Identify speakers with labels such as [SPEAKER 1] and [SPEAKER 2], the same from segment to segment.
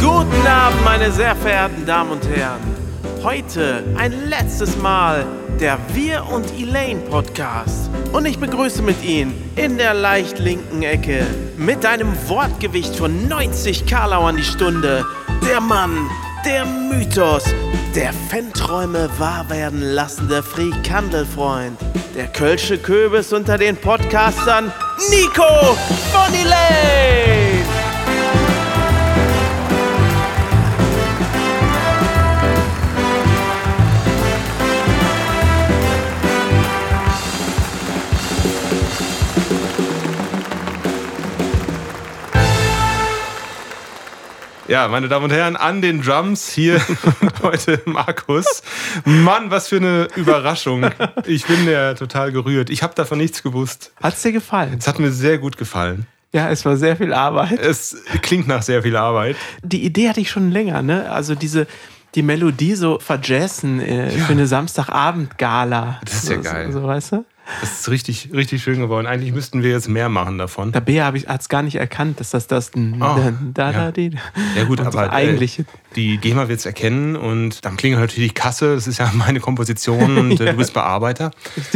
[SPEAKER 1] Guten Abend, meine sehr verehrten Damen und Herren. Heute ein letztes Mal der Wir und Elaine Podcast. Und ich begrüße mit Ihnen in der leicht linken Ecke mit einem Wortgewicht von 90 Karlauern die Stunde der Mann, der Mythos, der Fanträume wahr werden lassende Frikandelfreund, der Kölsche Köbis unter den Podcastern Nico von
[SPEAKER 2] Ja, meine Damen und Herren, an den Drums hier heute Markus. Mann, was für eine Überraschung. Ich bin ja total gerührt. Ich habe davon nichts gewusst.
[SPEAKER 1] Hat's dir gefallen?
[SPEAKER 2] Es hat mir sehr gut gefallen.
[SPEAKER 1] Ja, es war sehr viel Arbeit.
[SPEAKER 2] Es klingt nach sehr viel Arbeit.
[SPEAKER 1] Die Idee hatte ich schon länger, ne? Also diese die Melodie so verjazzen äh, für eine Samstagabend-Gala.
[SPEAKER 2] Das ist ja
[SPEAKER 1] so,
[SPEAKER 2] geil.
[SPEAKER 1] So, so, weißt du?
[SPEAKER 2] Das ist richtig, richtig schön geworden. Eigentlich müssten wir jetzt mehr machen davon.
[SPEAKER 1] Der Bea hat es gar nicht erkannt, dass das das
[SPEAKER 2] Oh,
[SPEAKER 1] da, da,
[SPEAKER 2] ja. Ja gut,
[SPEAKER 1] so
[SPEAKER 2] aber
[SPEAKER 1] eigentlich
[SPEAKER 2] äh, die GEMA wird es erkennen und dann klingelt natürlich die Kasse. Das ist ja meine Komposition und äh,
[SPEAKER 1] Ja.
[SPEAKER 2] du bist Bearbeiter.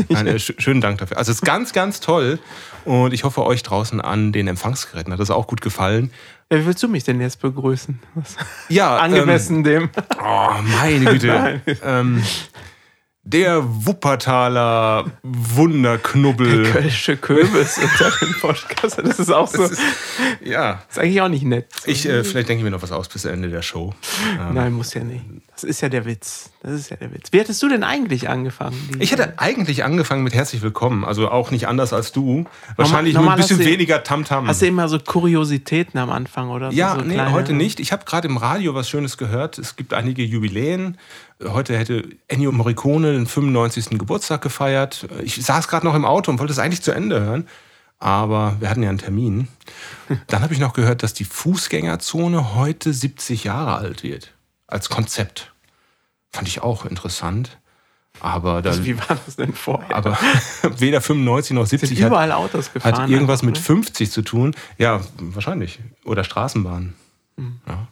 [SPEAKER 2] Nein, äh, sch schönen Dank dafür. Also es ist ganz, ganz toll und ich hoffe euch draußen an den Empfangsgeräten hat das auch gut gefallen.
[SPEAKER 1] Ja, wie willst du mich denn jetzt begrüßen? Was?
[SPEAKER 2] Ja,
[SPEAKER 1] Angemessen dem.
[SPEAKER 2] Ähm, oh, meine Güte. Ähm, der Wuppertaler Wunderknubbel.
[SPEAKER 1] Kölsche Kürbis unter dem Podcast. Das ist auch so.
[SPEAKER 2] Das ist, ja,
[SPEAKER 1] Ist eigentlich auch nicht nett.
[SPEAKER 2] ich, äh, vielleicht denke ich mir noch was aus bis Ende der Show. Ähm,
[SPEAKER 1] Nein, muss ja nicht. Das ist ja der Witz. Das ist ja der Witz. Wie hättest du denn eigentlich angefangen?
[SPEAKER 2] Ich hätte eigentlich angefangen mit herzlich willkommen, also auch nicht anders als du. Wahrscheinlich nur
[SPEAKER 1] normal
[SPEAKER 2] ein bisschen
[SPEAKER 1] du-
[SPEAKER 2] weniger Tamtam.
[SPEAKER 1] Hast du immer so Kuriositäten am Anfang oder so?
[SPEAKER 2] ja,
[SPEAKER 1] so
[SPEAKER 2] nee, heute nicht. Ich habe gerade im Radio was Schönes gehört. Es gibt einige Jubiläen. Heute hätte Ennio Morricone den 95. Geburtstag gefeiert. Ich saß gerade noch im Auto und wollte es eigentlich zu Ende hören. Aber wir hatten ja einen Termin. Dann habe ich noch gehört, dass die Fußgängerzone heute 70 Jahre alt wird. Als Konzept. Fand ich auch interessant. Aber da,
[SPEAKER 1] Also, wie war das denn vorher?
[SPEAKER 2] aber weder 95 noch 70
[SPEAKER 1] sind
[SPEAKER 2] hat,
[SPEAKER 1] überall Autos gefahren.
[SPEAKER 2] hat irgendwas
[SPEAKER 1] einfach,
[SPEAKER 2] mit
[SPEAKER 1] ne?
[SPEAKER 2] 50 zu tun. Ja, wahrscheinlich. Oder Straßenbahn.
[SPEAKER 1] Hm.
[SPEAKER 2] Ja.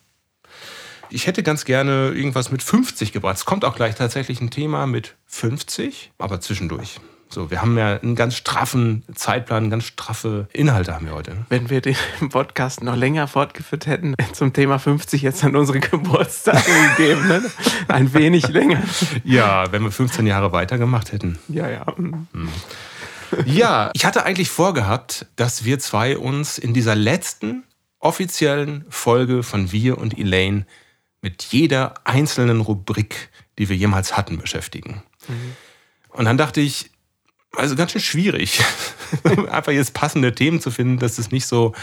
[SPEAKER 2] Ich hätte ganz gerne irgendwas mit 50 gebracht. Es kommt auch gleich tatsächlich ein Thema mit 50, aber zwischendurch. So, wir haben ja einen ganz straffen Zeitplan, ganz straffe Inhalte haben wir heute. ne?
[SPEAKER 1] Wenn wir den Podcast noch länger fortgeführt hätten, zum Thema 50 jetzt an unsere Geburtstage gegeben. Ne? Ein wenig länger.
[SPEAKER 2] Ja, wenn wir 15 Jahre weitergemacht hätten.
[SPEAKER 1] Ja, ja.
[SPEAKER 2] Ja, ich hatte eigentlich vorgehabt, dass wir zwei uns in dieser letzten offiziellen Folge von Wir und Elaine mit jeder einzelnen Rubrik, die wir jemals hatten, beschäftigen. Und dann dachte ich, also ganz schön schwierig, einfach jetzt passende Themen zu finden, dass es nicht so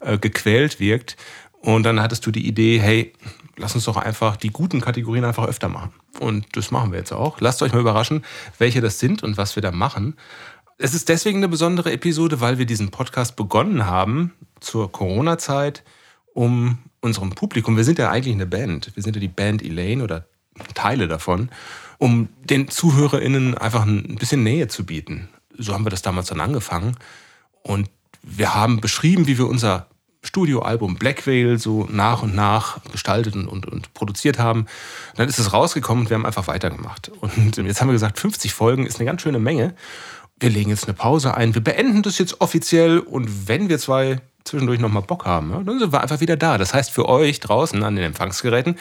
[SPEAKER 2] äh, gequält wirkt. Und dann hattest du die Idee, hey, lass uns doch einfach die guten Kategorien einfach öfter machen. Und das machen wir jetzt auch. Lasst euch mal überraschen, welche das sind und was wir da machen. Es ist deswegen eine besondere Episode, weil wir diesen Podcast begonnen haben zur Corona-Zeit, um unserem Publikum, wir sind ja eigentlich eine Band, wir sind ja die Band Elaine oder Teile davon, um den ZuhörerInnen einfach ein bisschen Nähe zu bieten. So haben wir das damals dann angefangen. Und wir haben beschrieben, wie wir unser Studioalbum Black Veil so nach und nach gestaltet und, und, und produziert haben. Dann ist es rausgekommen und wir haben einfach weitergemacht. Und jetzt haben wir gesagt, 50 Folgen ist eine ganz schöne Menge. Wir legen jetzt eine Pause ein. Wir beenden das jetzt offiziell und wenn wir zwei zwischendurch nochmal Bock haben, ja, dann sind wir einfach wieder da. Das heißt für euch draußen an den Empfangsgeräten,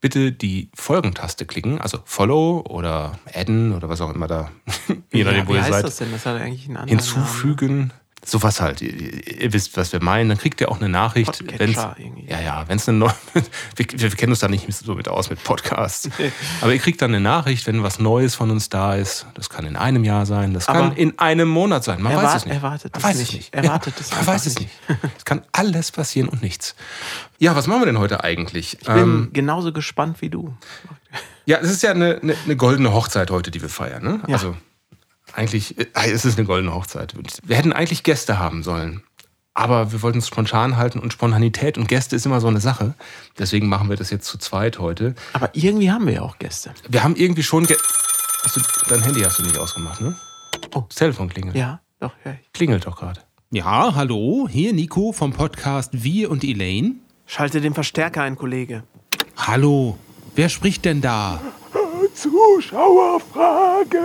[SPEAKER 2] bitte die Folgentaste klicken, also Follow oder Adden oder was auch immer da, je nachdem,
[SPEAKER 1] ja,
[SPEAKER 2] wo
[SPEAKER 1] wie
[SPEAKER 2] ihr
[SPEAKER 1] heißt
[SPEAKER 2] seid
[SPEAKER 1] das denn? Das hat eigentlich einen anderen
[SPEAKER 2] hinzufügen. Sowas halt. Ihr, ihr wisst, was wir meinen. Dann kriegt ihr auch eine Nachricht. Wenn's-. Ja, ja, wenn es eine neue. Wir, wir kennen uns da nicht so mit aus mit Podcasts. Aber ihr kriegt dann eine Nachricht, wenn was Neues von uns da ist. Das kann in einem Jahr sein, das kann
[SPEAKER 1] Aber
[SPEAKER 2] in einem Monat sein. Man weiß es nicht.
[SPEAKER 1] erwartet
[SPEAKER 2] Man weiß es nicht.
[SPEAKER 1] Erwartet
[SPEAKER 2] ja,
[SPEAKER 1] es
[SPEAKER 2] Man weiß es
[SPEAKER 1] nicht.
[SPEAKER 2] Es kann alles passieren und nichts. Ja, was machen wir denn heute eigentlich?
[SPEAKER 1] Ich bin
[SPEAKER 2] Ähm,
[SPEAKER 1] genauso gespannt wie du.
[SPEAKER 2] ja, es ist ja eine, eine, eine goldene Hochzeit heute, die wir feiern. Ne?
[SPEAKER 1] Ja.
[SPEAKER 2] Also eigentlich, äh, es ist eine goldene Hochzeit. Wir hätten eigentlich Gäste haben sollen. Aber wir wollten es spontan halten und Spontanität und Gäste ist immer so eine Sache. Deswegen machen wir das jetzt zu zweit heute.
[SPEAKER 1] Aber irgendwie haben wir ja auch Gäste.
[SPEAKER 2] Wir haben irgendwie schon. Ge hast du, dein Handy hast du nicht ausgemacht, ne? Oh. Das Telefon klingelt.
[SPEAKER 1] Ja, doch, ja.
[SPEAKER 2] Klingelt doch gerade.
[SPEAKER 3] Ja, hallo, hier Nico vom Podcast Wir und Elaine.
[SPEAKER 1] Schalte den Verstärker ein, Kollege.
[SPEAKER 3] Hallo, wer spricht denn da?
[SPEAKER 1] Zuschauerfrage.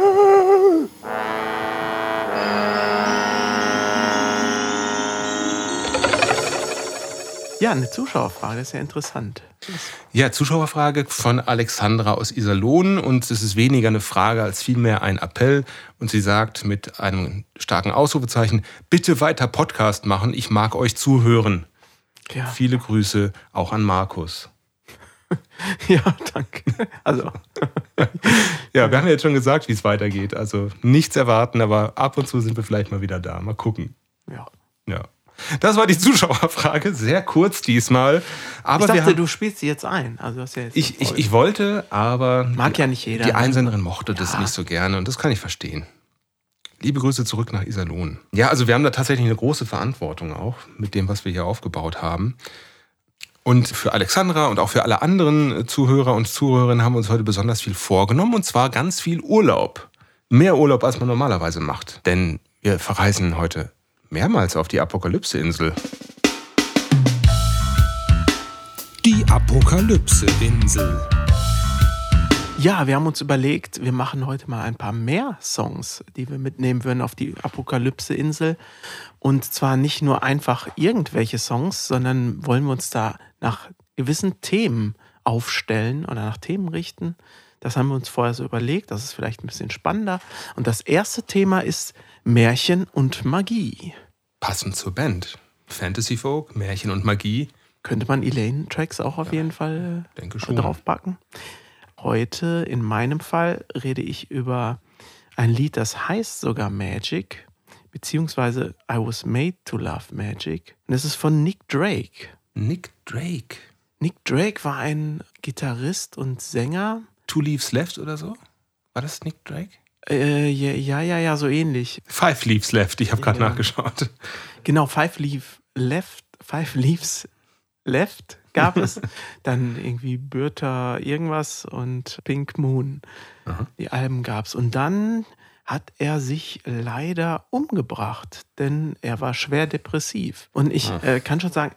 [SPEAKER 1] Ja, eine Zuschauerfrage, ist ja interessant.
[SPEAKER 2] Ja, Zuschauerfrage von Alexandra aus Iserlohn und es ist weniger eine Frage als vielmehr ein Appell und sie sagt mit einem starken Ausrufezeichen, bitte weiter Podcast machen, ich mag euch zuhören. Ja. Viele Grüße auch an Markus.
[SPEAKER 1] ja, danke. Also.
[SPEAKER 2] ja, wir haben ja jetzt schon gesagt, wie es weitergeht. Also nichts erwarten, aber ab und zu sind wir vielleicht mal wieder da. Mal gucken.
[SPEAKER 1] Ja.
[SPEAKER 2] Ja. Das war die Zuschauerfrage, sehr kurz diesmal. Aber
[SPEAKER 1] ich dachte,
[SPEAKER 2] haben,
[SPEAKER 1] du spielst sie jetzt ein. Also hast ja jetzt
[SPEAKER 2] ich, ich, ich wollte, aber
[SPEAKER 1] mag ja nicht jeder.
[SPEAKER 2] Die ne? Einsenderin mochte ja. das nicht so gerne und das kann ich verstehen. Liebe Grüße zurück nach Iserlohn. Ja, also wir haben da tatsächlich eine große Verantwortung auch mit dem, was wir hier aufgebaut haben. Und für Alexandra und auch für alle anderen Zuhörer und Zuhörerinnen haben wir uns heute besonders viel vorgenommen und zwar ganz viel Urlaub. Mehr Urlaub, als man normalerweise macht. Denn wir verreisen heute mehrmals auf die Apokalypse-Insel.
[SPEAKER 3] Die Apokalypse-Insel.
[SPEAKER 1] Ja, wir haben uns überlegt, wir machen heute mal ein paar mehr Songs, die wir mitnehmen würden auf die Apokalypse-Insel. Und zwar nicht nur einfach irgendwelche Songs, sondern wollen wir uns da nach gewissen Themen aufstellen oder nach Themen richten. Das haben wir uns vorher so überlegt, das ist vielleicht ein bisschen spannender. Und das erste Thema ist Märchen und Magie.
[SPEAKER 2] Passend zur Band. Fantasy Folk, Märchen und Magie.
[SPEAKER 1] Könnte man Elaine-Tracks auch auf ja, jeden Fall
[SPEAKER 2] denke schon.
[SPEAKER 1] draufpacken. Heute, in meinem Fall, rede ich über ein Lied, das heißt sogar Magic, beziehungsweise I Was Made to Love Magic. Und es ist von Nick Drake.
[SPEAKER 2] Nick Drake?
[SPEAKER 1] Nick Drake war ein Gitarrist und Sänger.
[SPEAKER 2] Two Leaves Left oder so? War das Nick Drake?
[SPEAKER 1] Äh, ja, ja, ja, so ähnlich.
[SPEAKER 2] Five Leaves Left, ich habe gerade ja. nachgeschaut.
[SPEAKER 1] Genau, Five Leaf Left, Five Leaves Left gab es. Dann irgendwie Bürter irgendwas und Pink Moon. Aha. Die Alben gab es. Und dann hat er sich leider umgebracht, denn er war schwer depressiv. Und ich äh, kann schon sagen,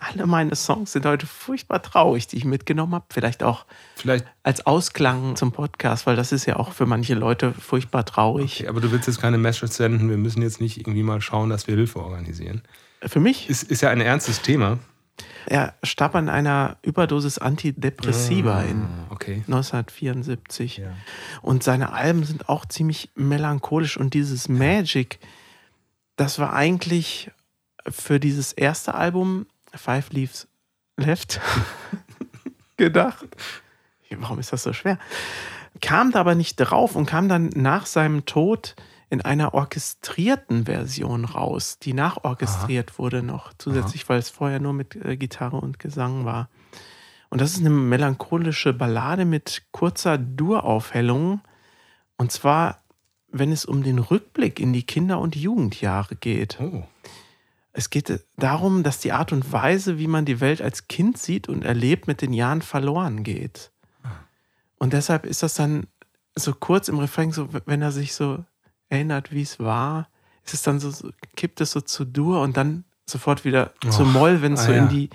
[SPEAKER 1] alle meine Songs sind heute furchtbar traurig, die ich mitgenommen habe. Vielleicht auch
[SPEAKER 2] Vielleicht.
[SPEAKER 1] als Ausklang zum Podcast, weil das ist ja auch für manche Leute furchtbar traurig.
[SPEAKER 2] Okay, aber du willst jetzt keine Message senden. Wir müssen jetzt nicht irgendwie mal schauen, dass wir Hilfe organisieren.
[SPEAKER 1] Für mich?
[SPEAKER 2] Ist, ist ja ein ernstes Thema.
[SPEAKER 1] Er starb an einer Überdosis Antidepressiva ah, in
[SPEAKER 2] okay.
[SPEAKER 1] 1974. Ja. Und seine Alben sind auch ziemlich melancholisch. Und dieses Magic, das war eigentlich für dieses erste Album Five Leaves Left gedacht. Warum ist das so schwer? Kam da aber nicht drauf und kam dann nach seinem Tod in einer orchestrierten Version raus, die nachorchestriert Aha. wurde noch zusätzlich, Aha. weil es vorher nur mit äh, Gitarre und Gesang war. Und das ist eine melancholische Ballade mit kurzer Duraufhellung. Und zwar, wenn es um den Rückblick in die Kinder- und Jugendjahre geht.
[SPEAKER 2] Oh.
[SPEAKER 1] Es geht darum, dass die Art und Weise, wie man die Welt als Kind sieht und erlebt, mit den Jahren verloren geht. Und deshalb ist das dann so kurz im Refrain, so wenn er sich so erinnert, wie es war, ist es dann so, kippt es so zu Dur und dann sofort wieder oh, zu Moll, wenn es ah, so in die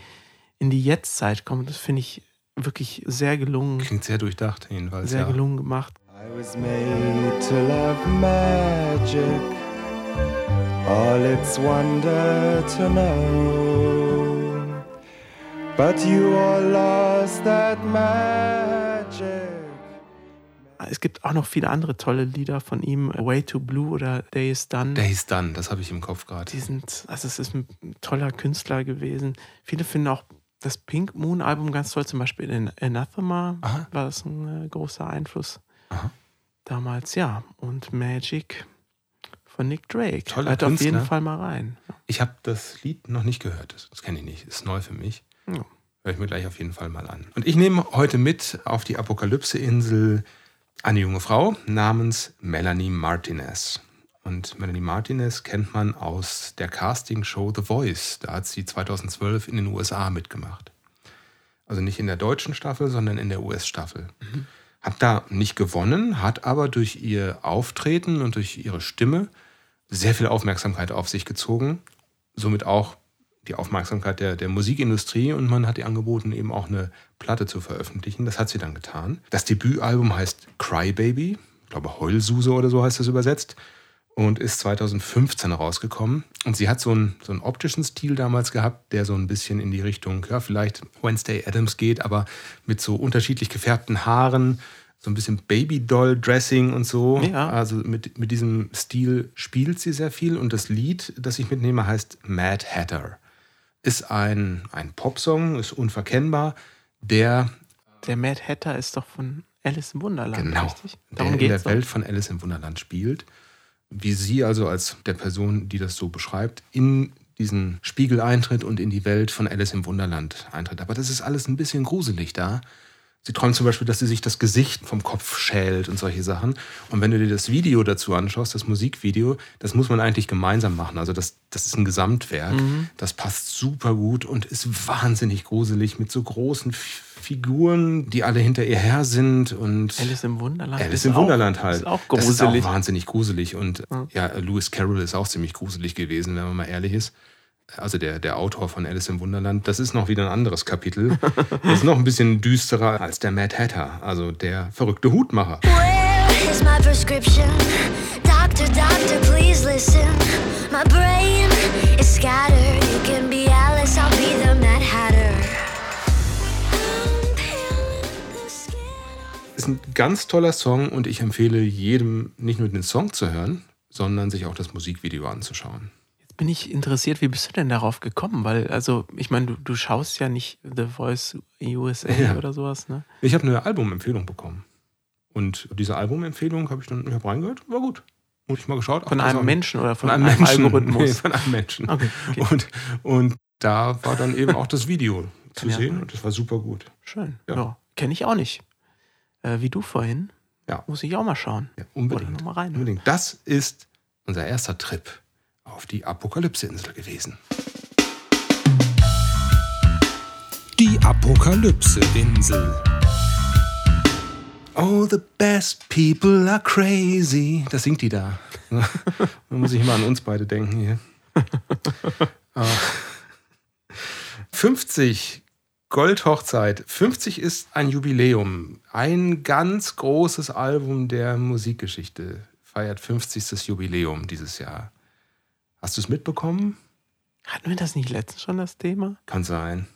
[SPEAKER 1] in die Jetztzeit kommt. Das finde ich wirklich sehr gelungen.
[SPEAKER 2] Klingt sehr durchdacht jedenfalls.
[SPEAKER 1] Sehr
[SPEAKER 2] ja.
[SPEAKER 1] gelungen gemacht.
[SPEAKER 4] I was made to love magic. All its wonder to know. But you all lost that magic.
[SPEAKER 1] Es gibt auch noch viele andere tolle Lieder von ihm. Way to Blue oder Day is Done.
[SPEAKER 2] Day is Done, das habe ich im Kopf gerade.
[SPEAKER 1] Die sind, also es ist ein toller Künstler gewesen. Viele finden auch das Pink Moon Album ganz toll. Zum Beispiel in Anathema Aha. war das ein äh, großer Einfluss. Aha. Damals, ja. Und Magic von Nick Drake.
[SPEAKER 2] Toller
[SPEAKER 1] Hört auf jeden Fall mal rein.
[SPEAKER 2] Ich habe das Lied noch nicht gehört. Das, das kenne ich nicht. Ist neu für mich. Ja. Hör ich mir gleich auf jeden Fall mal an. Und ich nehme heute mit auf die Apokalypse-Insel eine junge Frau namens Melanie Martinez. Und Melanie Martinez kennt man aus der Castingshow The Voice. Da hat sie 2012 in den USA mitgemacht. Also nicht in der deutschen Staffel, sondern in der US-Staffel. Mhm. Hat da nicht gewonnen, hat aber durch ihr Auftreten und durch ihre Stimme sehr viel Aufmerksamkeit auf sich gezogen. Somit auch die Aufmerksamkeit der, der Musikindustrie und man hat ihr angeboten, eben auch eine Platte zu veröffentlichen. Das hat sie dann getan. Das Debütalbum heißt Cry Baby, ich glaube Heulsuse oder so heißt das übersetzt und ist 2015 rausgekommen. Und sie hat so einen, so einen optischen Stil damals gehabt, der so ein bisschen in die Richtung, ja, vielleicht Wednesday Adams geht, aber mit so unterschiedlich gefärbten Haaren, so ein bisschen Baby-Doll-Dressing und so. Ja. Also mit, mit diesem Stil spielt sie sehr viel. Und das Lied, das ich mitnehme, heißt Mad Hatter. Ist ein, ein Popsong, ist unverkennbar, der.
[SPEAKER 1] Der Mad Hatter ist doch von Alice im Wunderland,
[SPEAKER 2] genau,
[SPEAKER 1] richtig?
[SPEAKER 2] Darum der in der. Welt von Alice im Wunderland spielt wie sie also als der Person, die das so beschreibt, in diesen Spiegel eintritt und in die Welt von Alice im Wunderland eintritt. Aber das ist alles ein bisschen gruselig da. Sie träumt zum Beispiel, dass sie sich das Gesicht vom Kopf schält und solche Sachen. Und wenn du dir das Video dazu anschaust, das Musikvideo, das muss man eigentlich gemeinsam machen. Also das, das ist ein Gesamtwerk. Mhm. Das passt super gut und ist wahnsinnig gruselig mit so großen Figuren, die alle hinter ihr her sind. Und
[SPEAKER 1] Alice im Wunderland.
[SPEAKER 2] Alice im Wunderland auch, halt. Ist
[SPEAKER 1] auch gruselig.
[SPEAKER 2] Das ist auch wahnsinnig gruselig. Und mhm. ja, Lewis Carroll ist auch ziemlich gruselig gewesen, wenn man mal ehrlich ist also der, der Autor von Alice im Wunderland, das ist noch wieder ein anderes Kapitel. Das ist noch ein bisschen düsterer als der Mad Hatter, also der verrückte Hutmacher. Where is my prescription? Doctor, doctor, please listen. My brain is scattered. You can be Alice, I'll be the Mad Hatter. Ist ein ganz toller Song und ich empfehle jedem nicht nur den Song zu hören, sondern sich auch das Musikvideo anzuschauen
[SPEAKER 1] bin ich interessiert, wie bist du denn darauf gekommen? Weil, also, ich meine, du, du schaust ja nicht The Voice USA ja. oder sowas, ne?
[SPEAKER 2] Ich habe eine Albumempfehlung bekommen. Und diese Albumempfehlung habe ich dann ich hab reingehört, war gut. Und ich mal geschaut.
[SPEAKER 1] Von einem Menschen oder von,
[SPEAKER 2] von
[SPEAKER 1] einem,
[SPEAKER 2] einem
[SPEAKER 1] Algorithmus? Nee,
[SPEAKER 2] von einem Menschen. Okay, okay. Und, und da war dann eben auch das Video zu ja sehen sein. und das war super gut.
[SPEAKER 1] Schön. Ja. ja. Kenne ich auch nicht. Äh, wie du vorhin. Ja. Muss ich auch mal schauen.
[SPEAKER 2] Ja, unbedingt. Mal rein. Unbedingt. Das ist unser erster Trip auf die Apokalypse-Insel gewesen.
[SPEAKER 3] Die Apokalypse-Insel.
[SPEAKER 2] Oh, the best people are crazy. Das singt die da. da muss ich immer an uns beide denken hier. 50 Goldhochzeit. 50 ist ein Jubiläum. Ein ganz großes Album der Musikgeschichte feiert 50. Jubiläum dieses Jahr. Hast du es mitbekommen?
[SPEAKER 1] Hatten wir das nicht letztens schon, das Thema?
[SPEAKER 2] Kann sein.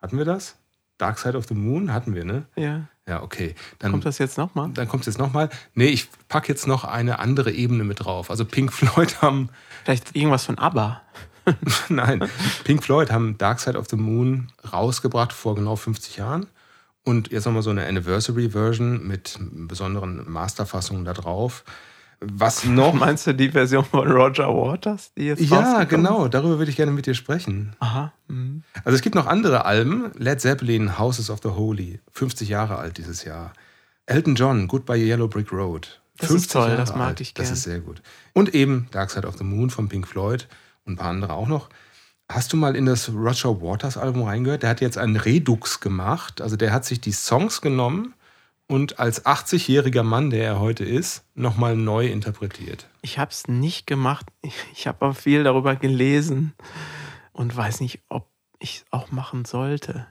[SPEAKER 2] Hatten wir das? Dark Side of the Moon hatten wir, ne?
[SPEAKER 1] Ja.
[SPEAKER 2] Ja, okay.
[SPEAKER 1] Dann, kommt das jetzt nochmal?
[SPEAKER 2] Dann kommt es jetzt nochmal. Nee, ich packe jetzt noch eine andere Ebene mit drauf. Also Pink Floyd haben.
[SPEAKER 1] Vielleicht irgendwas von ABBA.
[SPEAKER 2] Nein, Pink Floyd haben Dark Side of the Moon rausgebracht vor genau 50 Jahren. Und jetzt nochmal so eine Anniversary-Version mit besonderen Masterfassungen da drauf. Was noch?
[SPEAKER 1] Meinst du die Version von Roger Waters,
[SPEAKER 2] die jetzt Ja, genau, darüber würde ich gerne mit dir sprechen.
[SPEAKER 1] Aha. Mhm.
[SPEAKER 2] Also es gibt noch andere Alben. Led Zeppelin, Houses of the Holy, 50 Jahre alt dieses Jahr. Elton John, Goodbye Yellow Brick Road.
[SPEAKER 1] Das ist toll, Jahre das mag alt. ich
[SPEAKER 2] gerne. Das ist sehr gut. Und eben Dark Side of the Moon von Pink Floyd und ein paar andere auch noch. Hast du mal in das Roger Waters Album reingehört? Der hat jetzt einen Redux gemacht. Also der hat sich die Songs genommen und als 80-jähriger Mann, der er heute ist, nochmal neu interpretiert.
[SPEAKER 1] Ich habe es nicht gemacht. Ich habe aber viel darüber gelesen und weiß nicht, ob ich es auch machen sollte.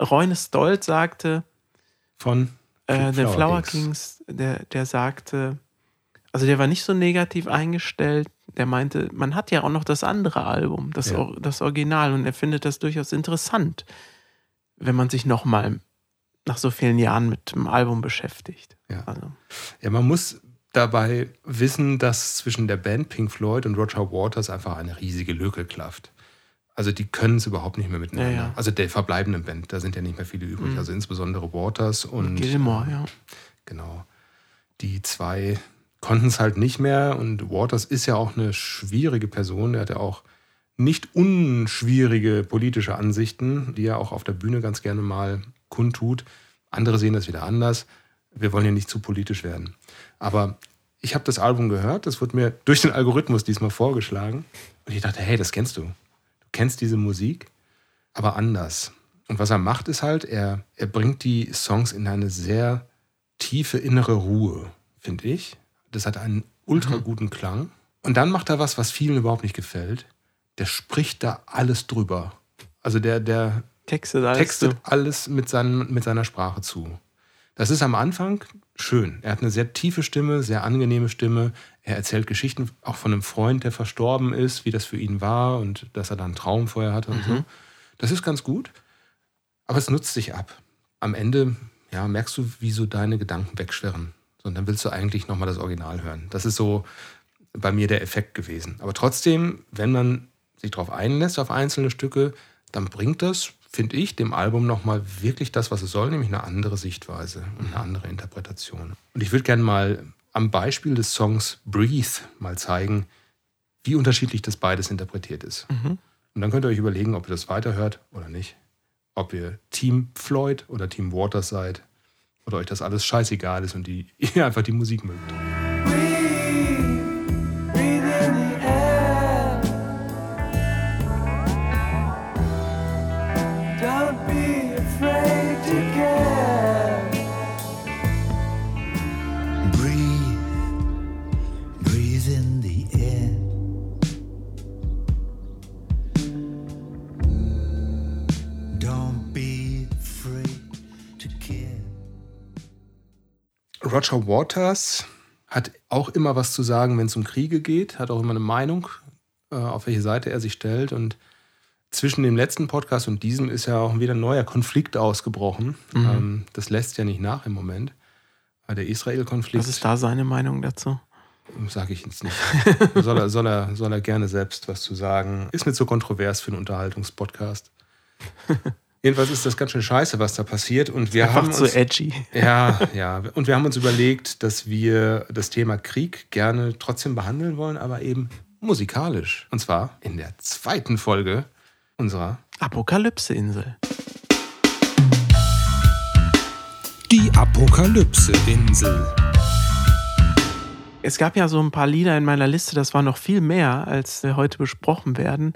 [SPEAKER 1] Reune Stolz sagte
[SPEAKER 2] von
[SPEAKER 1] äh, den Flower Kings, der, der sagte, also der war nicht so negativ eingestellt. Der meinte, man hat ja auch noch das andere Album, das, ja. das Original, und er findet das durchaus interessant, wenn man sich nochmal nach so vielen Jahren mit dem Album beschäftigt.
[SPEAKER 2] Ja, also. ja man muss dabei wissen, dass zwischen der Band Pink Floyd und Roger Waters einfach eine riesige Lücke klafft. Also die können es überhaupt nicht mehr miteinander. Ja, ja. Also der verbleibenden Band, da sind ja nicht mehr viele übrig. Mhm. Also insbesondere Waters und
[SPEAKER 1] Gilmore, ja.
[SPEAKER 2] Genau. Die zwei konnten es halt nicht mehr und Waters ist ja auch eine schwierige Person. Er hat ja auch nicht unschwierige politische Ansichten, die er auch auf der Bühne ganz gerne mal kundtut. Andere sehen das wieder anders. Wir wollen ja nicht zu politisch werden. Aber ich habe das Album gehört, das wurde mir durch den Algorithmus diesmal vorgeschlagen. Und ich dachte, hey, das kennst du. Du kennst diese Musik, aber anders. Und was er macht, ist halt, er, er bringt die Songs in eine sehr tiefe innere Ruhe, finde ich. Das hat einen ultra guten Klang. Und dann macht er was, was vielen überhaupt nicht gefällt. Der spricht da alles drüber. Also der, der
[SPEAKER 1] Textet alles.
[SPEAKER 2] textet
[SPEAKER 1] zu.
[SPEAKER 2] alles mit, seinen, mit seiner Sprache zu. Das ist am Anfang schön. Er hat eine sehr tiefe Stimme, sehr angenehme Stimme. Er erzählt Geschichten auch von einem Freund, der verstorben ist, wie das für ihn war und dass er da einen Traum vorher hatte und so. Das ist ganz gut, aber es nutzt sich ab. Am Ende ja, merkst du, wie so deine Gedanken wegschwirren. So, Und dann willst du eigentlich nochmal das Original hören. Das ist so bei mir der Effekt gewesen. Aber trotzdem, wenn man sich darauf einlässt, auf einzelne Stücke, dann bringt das, finde ich, dem Album nochmal wirklich das, was es soll, nämlich eine andere Sichtweise und eine andere Interpretation. Und ich würde gerne mal am Beispiel des Songs Breathe mal zeigen, wie unterschiedlich das beides interpretiert ist. Und dann könnt ihr euch überlegen, ob ihr das weiterhört oder nicht. Ob ihr Team Floyd oder Team Waters seid. Oder euch das alles scheißegal ist und die, ihr einfach die Musik mögt. Roger Waters hat auch immer was zu sagen, wenn es um Kriege geht, hat auch immer eine Meinung, äh, auf welche Seite er sich stellt. Und zwischen dem letzten Podcast und diesem ist ja auch wieder ein neuer Konflikt ausgebrochen. Ähm, das lässt ja nicht nach im Moment. Äh, Der Israel-Konflikt.
[SPEAKER 1] Was ist da seine Meinung dazu?
[SPEAKER 2] Sage ich jetzt nicht. soll, er, soll, er, soll er gerne selbst was zu sagen. Ist nicht so kontrovers für einen Unterhaltungspodcast. Jedenfalls ist das ganz schön scheiße, was da passiert. Und wir haben
[SPEAKER 1] Einfach zu
[SPEAKER 2] uns,
[SPEAKER 1] edgy.
[SPEAKER 2] ja, ja. Und wir haben uns überlegt, dass wir das Thema Krieg gerne trotzdem behandeln wollen, aber eben musikalisch. Und zwar in der zweiten Folge unserer
[SPEAKER 1] Apokalypse-Insel.
[SPEAKER 3] Die Apokalypse-Insel.
[SPEAKER 1] Es gab ja so ein paar Lieder in meiner Liste, das war noch viel mehr, als wir heute besprochen werden.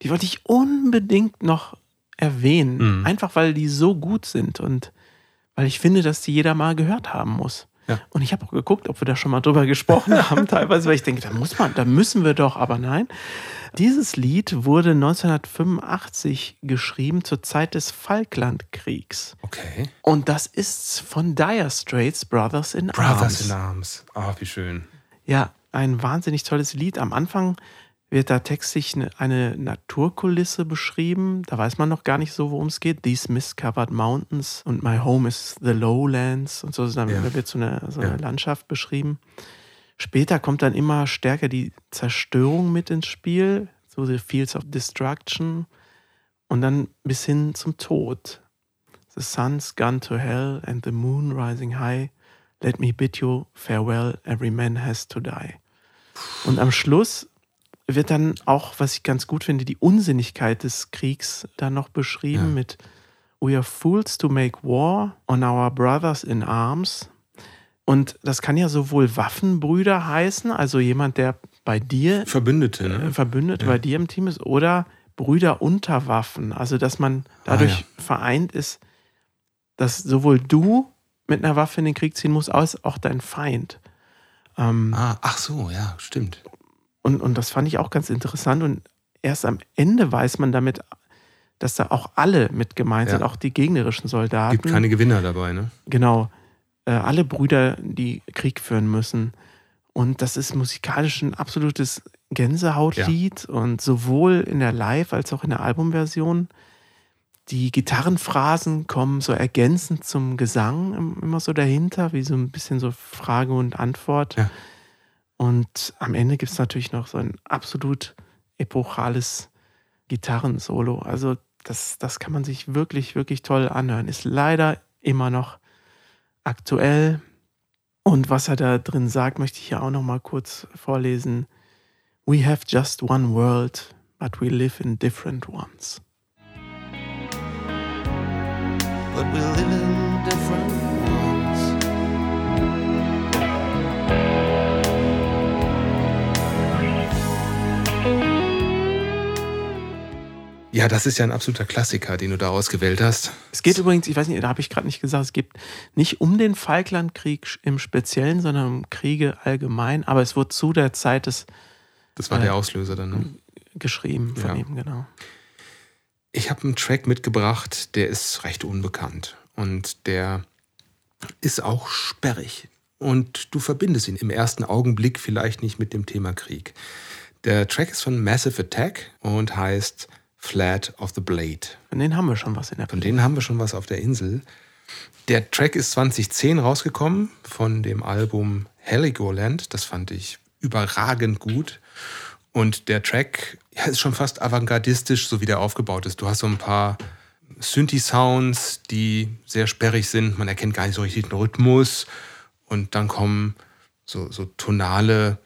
[SPEAKER 1] Die wollte ich unbedingt noch erwähnen.
[SPEAKER 2] Mhm.
[SPEAKER 1] Einfach weil die so gut sind und weil ich finde, dass die jeder mal gehört haben muss.
[SPEAKER 2] Ja.
[SPEAKER 1] Und ich habe auch geguckt, ob wir da schon mal drüber gesprochen haben, teilweise, weil ich denke, da muss man, da müssen wir doch, aber nein. Dieses Lied wurde 1985 geschrieben zur Zeit des Falklandkriegs.
[SPEAKER 2] Okay.
[SPEAKER 1] Und das ist von Dire Straits Brothers in
[SPEAKER 2] Brothers
[SPEAKER 1] Arms.
[SPEAKER 2] in Arms. Ah, wie schön.
[SPEAKER 1] Ja, ein wahnsinnig tolles Lied. Am Anfang wird da textlich eine, eine Naturkulisse beschrieben. Da weiß man noch gar nicht so, worum es geht. These mist-covered mountains und my home is the lowlands und so. Da
[SPEAKER 2] Ja.
[SPEAKER 1] wird so eine, so eine
[SPEAKER 2] Ja.
[SPEAKER 1] Landschaft beschrieben. Später kommt dann immer stärker die Zerstörung mit ins Spiel, so the fields of destruction und dann bis hin zum Tod. The sun's gone to hell and the moon rising high. Let me bid you farewell, every man has to die. Und am Schluss wird dann auch, was ich ganz gut finde, die Unsinnigkeit des Kriegs dann noch beschrieben
[SPEAKER 2] Ja.
[SPEAKER 1] mit We are fools to make war on our brothers in arms. Und das kann ja sowohl Waffenbrüder heißen, also jemand, der bei dir
[SPEAKER 2] Verbündete,
[SPEAKER 1] äh,
[SPEAKER 2] ne?
[SPEAKER 1] verbündet
[SPEAKER 2] Ja.
[SPEAKER 1] bei dir im Team ist, oder Brüder unter Waffen. Also, dass man dadurch
[SPEAKER 2] Ah,
[SPEAKER 1] vereint ist, dass sowohl du mit einer Waffe in den Krieg ziehen musst, als auch dein Feind. Ähm,
[SPEAKER 2] Ah, ach so, ja, stimmt.
[SPEAKER 1] Und, und das fand ich auch ganz interessant. Und erst am Ende weiß man damit, dass da auch alle mit gemeint
[SPEAKER 2] Ja.
[SPEAKER 1] sind, auch die gegnerischen Soldaten.
[SPEAKER 2] Gibt keine Gewinner dabei, ne?
[SPEAKER 1] Genau. Äh, alle Brüder, die Krieg führen müssen. Und das ist musikalisch ein absolutes Gänsehautlied und sowohl in der Live- als auch in der Albumversion. Die Gitarrenphrasen kommen so ergänzend zum Gesang im- immer so dahinter, wie so ein bisschen so Frage und Antwort.
[SPEAKER 2] Ja.
[SPEAKER 1] Und am Ende gibt es natürlich noch so ein absolut epochales Gitarrensolo. Also das, das kann man sich wirklich, wirklich toll anhören. Ist leider immer noch aktuell. Und was er da drin sagt, möchte ich hier auch noch mal kurz vorlesen. We have just one world, but we live in different ones.
[SPEAKER 5] but we live in different ones.
[SPEAKER 2] Ja, das ist ja ein absoluter Klassiker, den du da ausgewählt hast.
[SPEAKER 1] Es geht übrigens, ich weiß nicht, da habe ich gerade nicht gesagt, es geht nicht um den Falklandkrieg im Speziellen, sondern um Kriege allgemein. Aber es wurde zu der Zeit des
[SPEAKER 2] Das war
[SPEAKER 1] Äh,
[SPEAKER 2] der Auslöser dann, ne?
[SPEAKER 1] geschrieben von
[SPEAKER 2] Ja.
[SPEAKER 1] ihm, genau.
[SPEAKER 2] Ich habe einen Track mitgebracht, der ist recht unbekannt und der ist auch sperrig. Und du verbindest ihn im ersten Augenblick vielleicht nicht mit dem Thema Krieg. Der Track ist von Massive Attack und heißt Flat of the Blade.
[SPEAKER 1] Von denen haben wir schon was in der
[SPEAKER 2] Von denen haben wir schon was auf der Insel. Der Track ist 2010 rausgekommen von dem Album Heligoland. Das fand ich überragend gut. Und der Track ja, ist schon fast avantgardistisch, so wie der aufgebaut ist. Du hast so ein paar Synthi-Sounds, die sehr sperrig sind. Man erkennt gar nicht so richtig den Rhythmus. Und dann kommen so, so tonale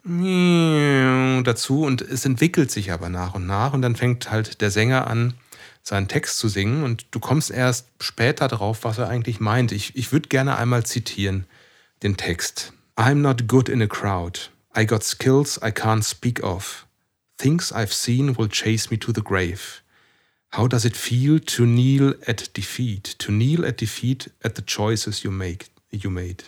[SPEAKER 2] dazu. Und es entwickelt sich aber nach und nach. Und dann fängt halt der Sänger an, seinen Text zu singen. Und du kommst erst später drauf, was er eigentlich meint. Ich, ich würde gerne einmal zitieren den Text. I'm not good in a crowd. I got skills I can't speak of. Things I've seen will chase me to the grave. How does it feel to kneel at defeat? To kneel at defeat at the choices you make, you made.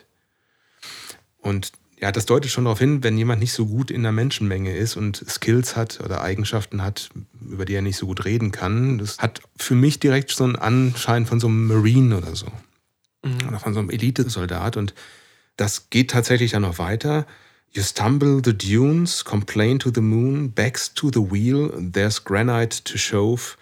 [SPEAKER 2] Und ja, das deutet schon darauf hin, wenn jemand nicht so gut in der Menschenmenge ist und Skills hat oder Eigenschaften hat, über die er nicht so gut reden kann, das hat für mich direkt so einen Anschein von so einem Marine oder so. Oder von so einem Elitesoldat. Und das geht tatsächlich dann noch weiter. You stumble the dunes, complain to the moon, backs to the wheel, there's granite to shove.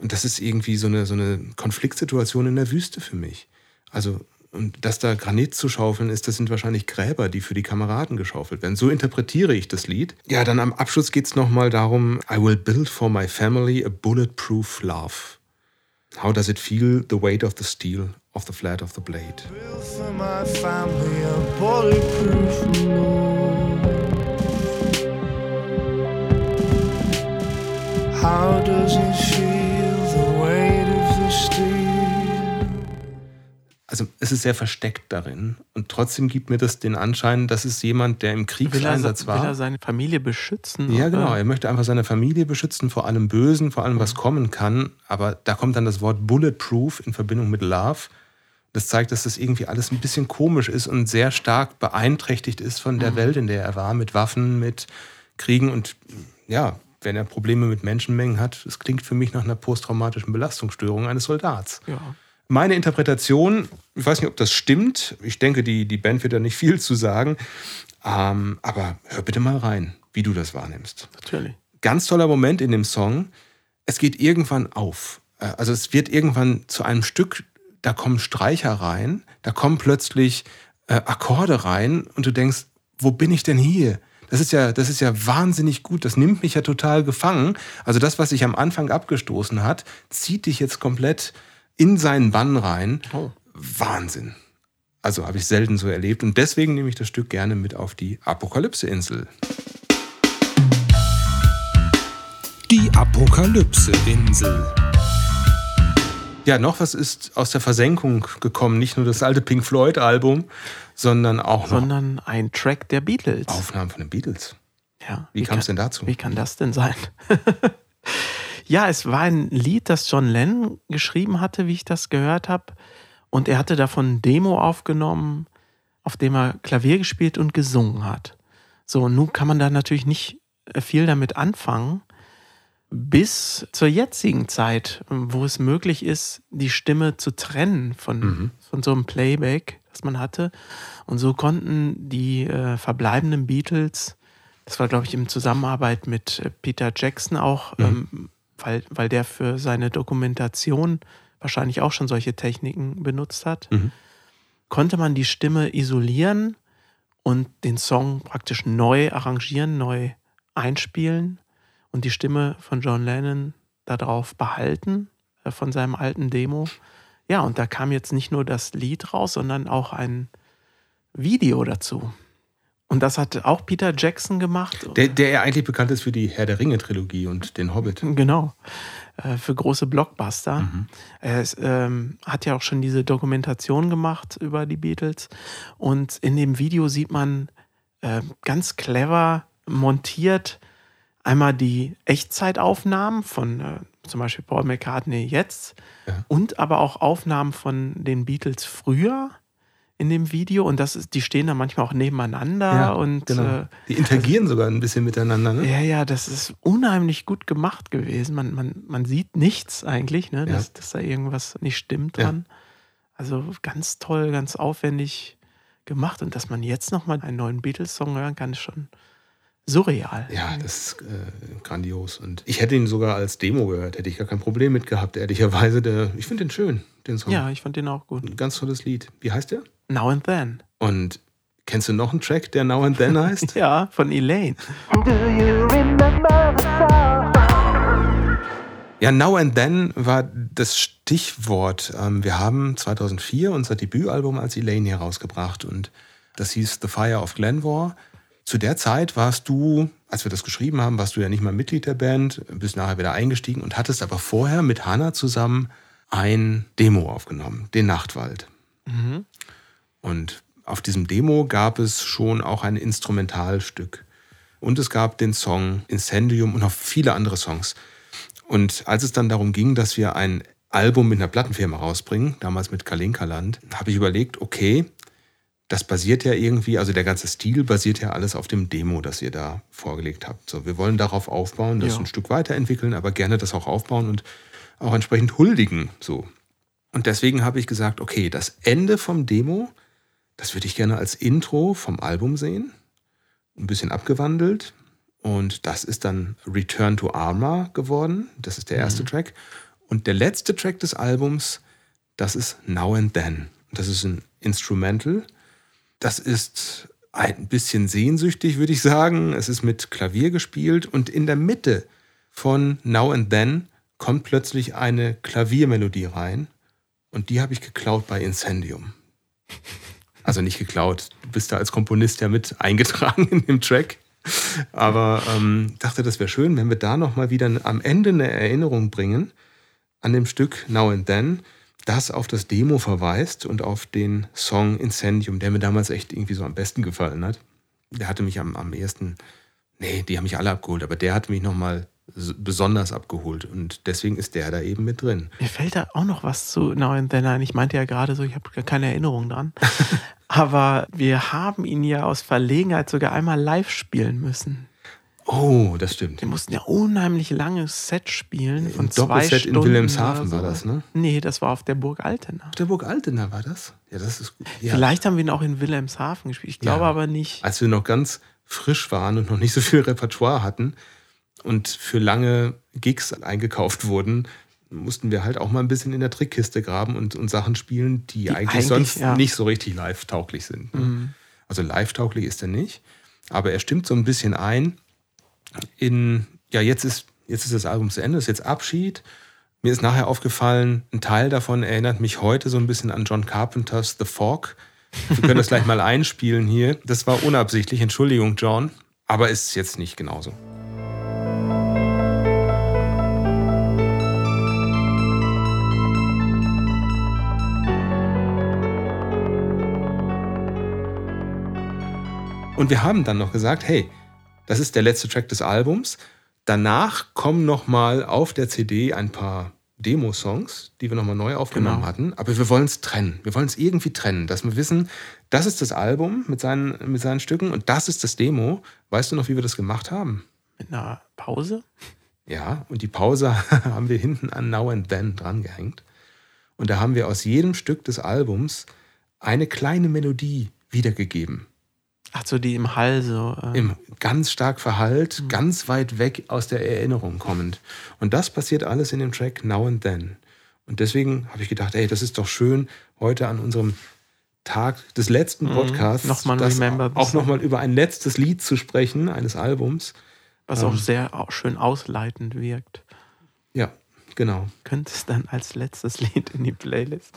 [SPEAKER 2] Und das ist irgendwie so eine, so eine Konfliktsituation in der Wüste für mich. Also, und dass da Granit zu schaufeln ist, das sind wahrscheinlich Gräber, die für die Kameraden geschaufelt werden. So interpretiere ich das Lied. Ja, dann am Abschluss geht es nochmal darum, I will build for my family a bulletproof love. How does it feel, the weight of the steel, of the flat of the blade?
[SPEAKER 6] How does it feel the weight of the steel?
[SPEAKER 2] Also es ist sehr versteckt darin und trotzdem gibt mir das den Anschein, dass es jemand, der im
[SPEAKER 1] er,
[SPEAKER 2] Kriegseinsatz
[SPEAKER 1] will er
[SPEAKER 2] war.
[SPEAKER 1] seine Familie beschützen?
[SPEAKER 2] Ja, genau. Er möchte einfach seine Familie beschützen vor allem Bösen, vor allem was kommen kann. Aber da kommt dann das Wort Bulletproof in Verbindung mit Love. Das zeigt, dass das irgendwie alles ein bisschen komisch ist und sehr stark beeinträchtigt ist von der Welt, in der er war, mit Waffen, mit Kriegen und ja, wenn er Probleme mit Menschenmengen hat, das klingt für mich nach einer posttraumatischen Belastungsstörung eines Soldats.
[SPEAKER 1] Ja.
[SPEAKER 2] Meine Interpretation, ich weiß nicht, ob das stimmt. Ich denke, die, die Band wird da nicht viel zu sagen. Ähm, aber hör bitte mal rein, wie du das wahrnimmst.
[SPEAKER 1] Natürlich.
[SPEAKER 2] Ganz toller Moment in dem Song. Es geht irgendwann auf. Äh, Also es wird irgendwann zu einem Stück, da kommen Streicher rein, da kommen plötzlich äh, Akkorde rein und du denkst, wo bin ich denn hier? Das ist ja, das ist ja wahnsinnig gut. Das nimmt mich ja total gefangen. Also das, was sich am Anfang abgestoßen hat, zieht dich jetzt komplett in seinen Bann rein.
[SPEAKER 1] Oh.
[SPEAKER 2] Wahnsinn. Also habe ich selten so erlebt und deswegen nehme ich das Stück gerne mit auf die Apokalypse-Insel.
[SPEAKER 3] Die Apokalypse-Insel.
[SPEAKER 2] Ja, noch was ist aus der Versenkung gekommen. Nicht nur das alte Pink Floyd-Album, sondern auch noch
[SPEAKER 1] Sondern ein Track der Beatles.
[SPEAKER 2] Aufnahmen von den Beatles.
[SPEAKER 1] Ja,
[SPEAKER 2] Wie kam es denn dazu?
[SPEAKER 1] Wie kann das denn sein? ja, es war ein Lied, das John Lennon geschrieben hatte, wie ich das gehört habe. Und er hatte davon ein Demo aufgenommen, auf dem er Klavier gespielt und gesungen hat. So, und nun kann man da natürlich nicht äh, viel damit anfangen. Bis zur jetzigen Zeit, wo es möglich ist, die Stimme zu trennen von, von so einem Playback, das man hatte. Und so konnten die äh, verbleibenden Beatles, das war, glaube ich, in Zusammenarbeit mit äh, Peter Jackson auch, ähm, weil, weil der für seine Dokumentation wahrscheinlich auch schon solche Techniken benutzt hat, konnte man die Stimme isolieren und den Song praktisch neu arrangieren, neu einspielen und die Stimme von John Lennon darauf behalten, äh, von seinem alten Demo. Ja, und da kam jetzt nicht nur das Lied raus, sondern auch ein Video dazu. Und das hat auch Peter Jackson gemacht.
[SPEAKER 2] Der, der ja eigentlich bekannt ist für die Herr der Ringe-Trilogie und den Hobbit.
[SPEAKER 1] Genau. Äh, Für große Blockbuster. Er ist, ähm, hat ja auch schon diese Dokumentation gemacht über die Beatles. Und in dem Video sieht man äh, ganz clever montiert einmal die Echtzeitaufnahmen von, äh, zum Beispiel Paul McCartney jetzt und aber auch Aufnahmen von den Beatles früher in dem Video und das ist, die stehen da manchmal auch nebeneinander und
[SPEAKER 2] genau.
[SPEAKER 1] äh,
[SPEAKER 2] Die interagieren sogar ein bisschen miteinander. Ne?
[SPEAKER 1] ja, ja, das ist unheimlich gut gemacht gewesen. Man, man, man sieht nichts eigentlich, ne, dass, dass da irgendwas nicht stimmt
[SPEAKER 2] Ja.
[SPEAKER 1] dran. Also ganz toll, ganz aufwendig gemacht und dass man jetzt nochmal einen neuen Beatles-Song hören kann, ist schon surreal.
[SPEAKER 2] Ja, das ist äh, grandios. Und ich hätte ihn sogar als Demo gehört, hätte ich gar kein Problem mit gehabt, ehrlicherweise. Der, ich finde den schön, den Song.
[SPEAKER 1] Ja, ich fand den auch gut.
[SPEAKER 2] Ein ganz tolles Lied. Wie heißt der?
[SPEAKER 1] Now and Then.
[SPEAKER 2] Und kennst du noch einen Track, der Now and Then heißt?
[SPEAKER 1] Ja, von Elaine.
[SPEAKER 2] Ja, Now and Then war das Stichwort. Ähm, Wir haben 2004 unser Debütalbum als Elaine herausgebracht und das hieß The Fire of Glenmore. Zu der Zeit warst du, als wir das geschrieben haben, warst du ja nicht mal Mitglied der Band, bist nachher wieder eingestiegen und hattest aber vorher mit Hannah zusammen ein Demo aufgenommen, den Nachtwald. Und auf diesem Demo gab es schon auch ein Instrumentalstück. Und es gab den Song Incendium und noch viele andere Songs. Und als es dann darum ging, dass wir ein Album mit einer Plattenfirma rausbringen, damals mit Kalinkaland, habe ich überlegt, okay, das basiert ja irgendwie, also der ganze Stil basiert ja alles auf dem Demo, das ihr da vorgelegt habt. So, wir wollen darauf aufbauen, das
[SPEAKER 1] Ja.
[SPEAKER 2] ein Stück weiterentwickeln, aber gerne das auch aufbauen und auch entsprechend huldigen. So. Und deswegen habe ich gesagt, okay, das Ende vom Demo, das würde ich gerne als Intro vom Album sehen. Ein bisschen abgewandelt. Und das ist dann Return to Armor geworden. Das ist der erste Track. Und der letzte Track des Albums, das ist Now and Then. Das ist ein Instrumental. Das ist ein bisschen sehnsüchtig, würde ich sagen. Es ist mit Klavier gespielt und in der Mitte von Now and Then kommt plötzlich eine Klaviermelodie rein und die habe ich geklaut bei Incendium. Also nicht geklaut, du bist da als Komponist ja mit eingetragen in dem Track. Aber ähm, dachte, das wäre schön, wenn wir da nochmal wieder am Ende eine Erinnerung bringen an dem Stück Now and Then, das auf das Demo verweist und auf den Song Incendium, der mir damals echt irgendwie so am besten gefallen hat. Der hatte mich am, am ersten, nee, die haben mich alle abgeholt, aber der hat mich nochmal besonders abgeholt und deswegen ist der da eben mit drin.
[SPEAKER 1] Mir fällt da auch noch was zu Now and Then ein. Ich meinte ja gerade so, ich habe gar keine Erinnerung dran. Aber wir haben ihn ja aus Verlegenheit sogar einmal live spielen müssen.
[SPEAKER 2] Oh, das stimmt.
[SPEAKER 1] Wir mussten ja unheimlich langes Set spielen von
[SPEAKER 2] Ein
[SPEAKER 1] zwei
[SPEAKER 2] Doppelset in
[SPEAKER 1] Stunden
[SPEAKER 2] Wilhelmshaven
[SPEAKER 1] oder
[SPEAKER 2] war das, ne?
[SPEAKER 1] Nee, das war auf der Burg Altena.
[SPEAKER 2] Auf der Burg Altena war das? Ja, das ist gut. Ja.
[SPEAKER 1] Vielleicht haben wir ihn auch in Wilhelmshaven gespielt. Ich glaube
[SPEAKER 2] Ja.
[SPEAKER 1] aber nicht.
[SPEAKER 2] Als wir noch ganz frisch waren und noch nicht so viel Repertoire hatten und für lange Gigs eingekauft wurden, mussten wir halt auch mal ein bisschen in der Trickkiste graben und, und Sachen spielen, die, eigentlich,
[SPEAKER 1] eigentlich,
[SPEAKER 2] sonst
[SPEAKER 1] ja.
[SPEAKER 2] nicht so richtig live-tauglich sind. Ne? Also live-tauglich ist er nicht, aber er stimmt so ein bisschen ein in, ja, jetzt ist, jetzt ist das Album zu Ende, ist jetzt Abschied. Mir ist nachher aufgefallen, ein Teil davon erinnert mich heute so ein bisschen an John Carpenters The Fog. Wir können das gleich mal einspielen hier. Das war unabsichtlich, Entschuldigung, John, aber ist jetzt nicht genauso. Und wir haben dann noch gesagt, hey, das ist der letzte Track des Albums. Danach kommen noch mal auf der CD ein paar Demo-Songs, die wir noch mal neu aufgenommen
[SPEAKER 1] Genau.
[SPEAKER 2] hatten. Aber wir wollen es trennen. Wir wollen es irgendwie trennen, dass wir wissen, das ist das Album mit seinen, mit seinen Stücken und das ist das Demo. Weißt du noch, wie wir das gemacht haben?
[SPEAKER 1] Mit einer Pause?
[SPEAKER 2] Ja, und die Pause haben wir hinten an Now and Then drangehängt. Und da haben wir aus jedem Stück des Albums eine kleine Melodie wiedergegeben.
[SPEAKER 1] Ach so, die im Hall so. Äh,
[SPEAKER 2] Im ganz stark verhallt, ganz weit weg aus der Erinnerung kommend. Und das passiert alles in dem Track Now and Then. Und deswegen habe ich gedacht, ey, das ist doch schön, heute an unserem Tag des letzten Podcasts
[SPEAKER 1] Nochmal
[SPEAKER 2] das
[SPEAKER 1] Remember
[SPEAKER 2] auch nochmal über ein letztes Lied zu sprechen, eines Albums.
[SPEAKER 1] was auch sehr schön ausleitend wirkt.
[SPEAKER 2] Ja, genau.
[SPEAKER 1] Könnte es dann als letztes Lied in die Playlist.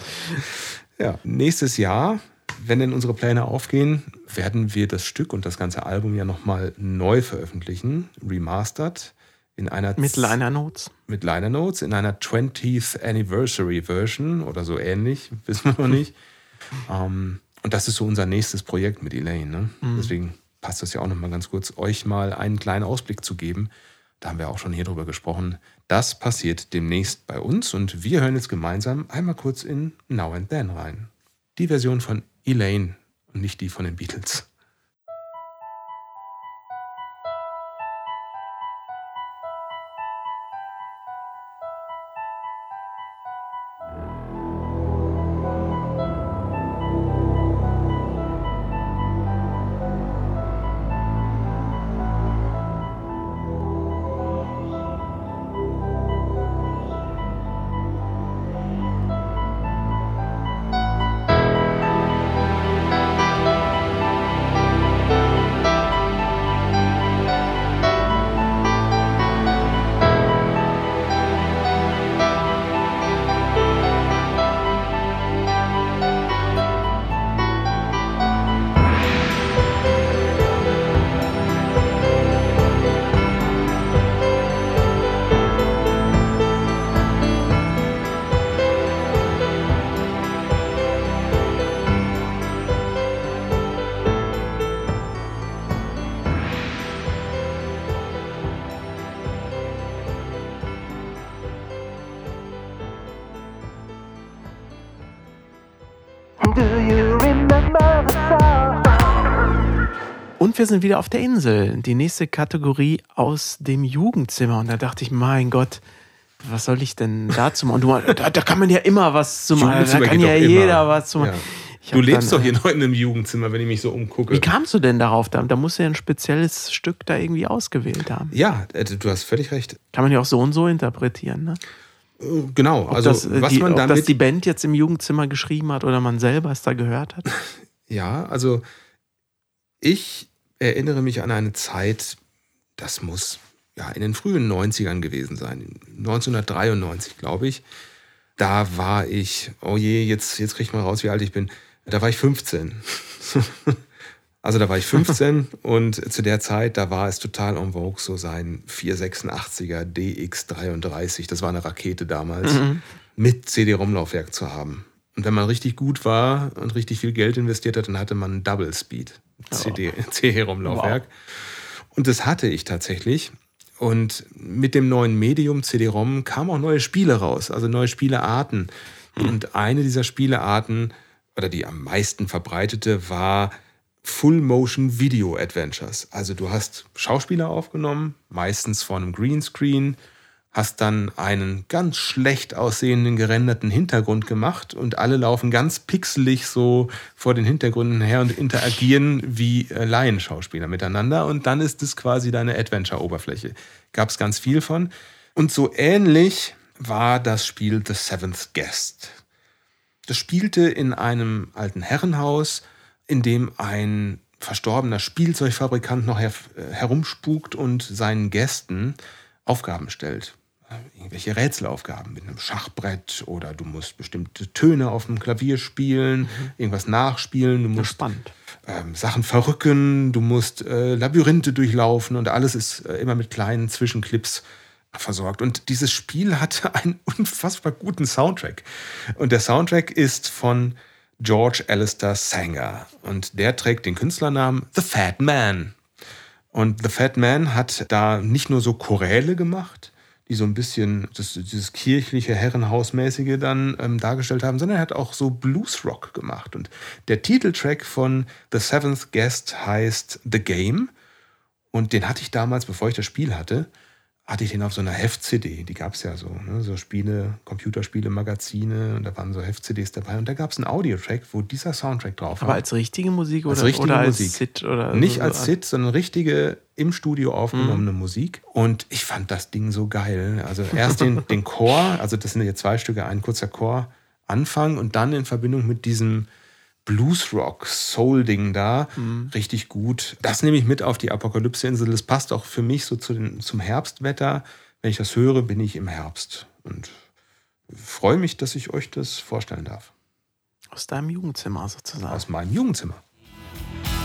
[SPEAKER 2] Ja, nächstes Jahr, wenn denn unsere Pläne aufgehen, werden wir das Stück und das ganze Album ja nochmal neu veröffentlichen, remastered, in einer
[SPEAKER 1] Mit Liner Notes.
[SPEAKER 2] mit Liner Notes, in einer 20th Anniversary Version oder so ähnlich, wissen wir noch nicht. ähm, und das ist so unser nächstes Projekt mit Elaine. Ne? Deswegen passt das ja auch nochmal ganz kurz, euch mal einen kleinen Ausblick zu geben, Da haben wir auch schon hier drüber gesprochen. Das passiert demnächst bei uns und wir hören jetzt gemeinsam einmal kurz in Now and Then rein. Die Version von Elaine und nicht die von den Beatles.
[SPEAKER 1] Wir sind wieder auf der Insel. Die nächste Kategorie aus dem Jugendzimmer. Und da dachte ich, mein Gott, was soll ich denn dazu machen? Du, da, da kann man ja immer was zu machen. Da kann ja
[SPEAKER 2] doch immer.
[SPEAKER 1] jeder was zu machen.
[SPEAKER 2] Ja. Du lebst
[SPEAKER 1] dann,
[SPEAKER 2] doch hier noch in einem Jugendzimmer, wenn ich mich so umgucke.
[SPEAKER 1] Wie kamst du denn darauf? Da, da musst du ja ein spezielles Stück da irgendwie ausgewählt haben.
[SPEAKER 2] ja, äh, du hast völlig recht.
[SPEAKER 1] Kann man ja auch so und so interpretieren. Ne?
[SPEAKER 2] Äh, Genau,
[SPEAKER 1] Ob,
[SPEAKER 2] also
[SPEAKER 1] das, äh,
[SPEAKER 2] was
[SPEAKER 1] die,
[SPEAKER 2] man
[SPEAKER 1] ob
[SPEAKER 2] damit
[SPEAKER 1] die Band jetzt im Jugendzimmer geschrieben hat oder man selber es da gehört hat.
[SPEAKER 2] Ja, also ich erinnere mich an eine Zeit, das muss ja in den frühen 90ern gewesen sein, 1993 glaube ich. Da war ich, oh je, jetzt, jetzt kriegt man raus, wie alt ich bin. Da war ich 15. Also da war ich 15 und zu der Zeit, da war es total en vogue, so sein 486er DX33, das war eine Rakete damals, mit CD-ROM-Laufwerk zu haben. Und wenn man richtig gut war und richtig viel Geld investiert hat, dann hatte man Double Speed CD, CD-ROM-Laufwerk. Und das hatte ich tatsächlich. Und mit dem neuen Medium CD-ROM kamen auch neue Spiele raus, also neue Spielearten. Und eine dieser Spielearten, oder die am meisten verbreitete, war Full Motion Video Adventures. Also du hast Schauspieler aufgenommen, meistens vor einem Greenscreen, hast dann einen ganz schlecht aussehenden gerenderten Hintergrund gemacht und alle laufen ganz pixelig so vor den Hintergründen her und interagieren wie äh, Laienschauspieler miteinander und dann ist es quasi deine Adventure-Oberfläche. Gab es ganz viel von. Und so ähnlich war das Spiel The Seventh Guest. Das spielte in einem alten Herrenhaus, in dem ein verstorbener Spielzeugfabrikant noch her äh, herumspukt und seinen Gästen Aufgaben stellt. Irgendwelche Rätselaufgaben mit einem Schachbrett oder du musst bestimmte Töne auf dem Klavier spielen, irgendwas nachspielen, du musst ähm, Sachen verrücken, du musst äh, Labyrinthe durchlaufen und alles ist äh, immer mit kleinen Zwischenclips versorgt. Und dieses Spiel hatte einen unfassbar guten Soundtrack. Und der Soundtrack ist von George Alistair Sanger. Und der trägt den Künstlernamen The Fat Man. Und The Fat Man hat da nicht nur so Choräle gemacht, die so ein bisschen das, dieses kirchliche, herrenhausmäßige dann ähm, dargestellt haben, sondern er hat auch so Bluesrock gemacht. Und der Titeltrack von The Seventh Guest heißt The Game. Und den hatte ich damals, bevor ich das Spiel hatte, hatte ich den auf so einer Heft-CD. Die gab es ja so, ne? so Spiele, Computerspiele, Magazine und da waren so Heft-CDs dabei. Und da gab es einen Audiotrack, wo dieser Soundtrack drauf war.
[SPEAKER 1] Aber als richtige Musik oder
[SPEAKER 2] Als richtige
[SPEAKER 1] oder als
[SPEAKER 2] Musik.
[SPEAKER 1] Sit oder
[SPEAKER 2] Nicht
[SPEAKER 1] so-
[SPEAKER 2] als Sit, sondern richtige im Studio aufgenommene Musik. Und ich fand das Ding so geil. Also erst den, den Chor, also das sind ja zwei Stücke, ein kurzer Chor, Anfang und dann in Verbindung mit diesem Bluesrock, Soul-Ding da, richtig gut. Das nehme ich mit auf die Apokalypse-Insel. Das passt auch für mich so zu den, zum Herbstwetter. Wenn ich das höre, bin ich im Herbst. Und freue mich, dass ich euch das vorstellen darf.
[SPEAKER 1] Aus deinem Jugendzimmer sozusagen.
[SPEAKER 2] Aus meinem Jugendzimmer.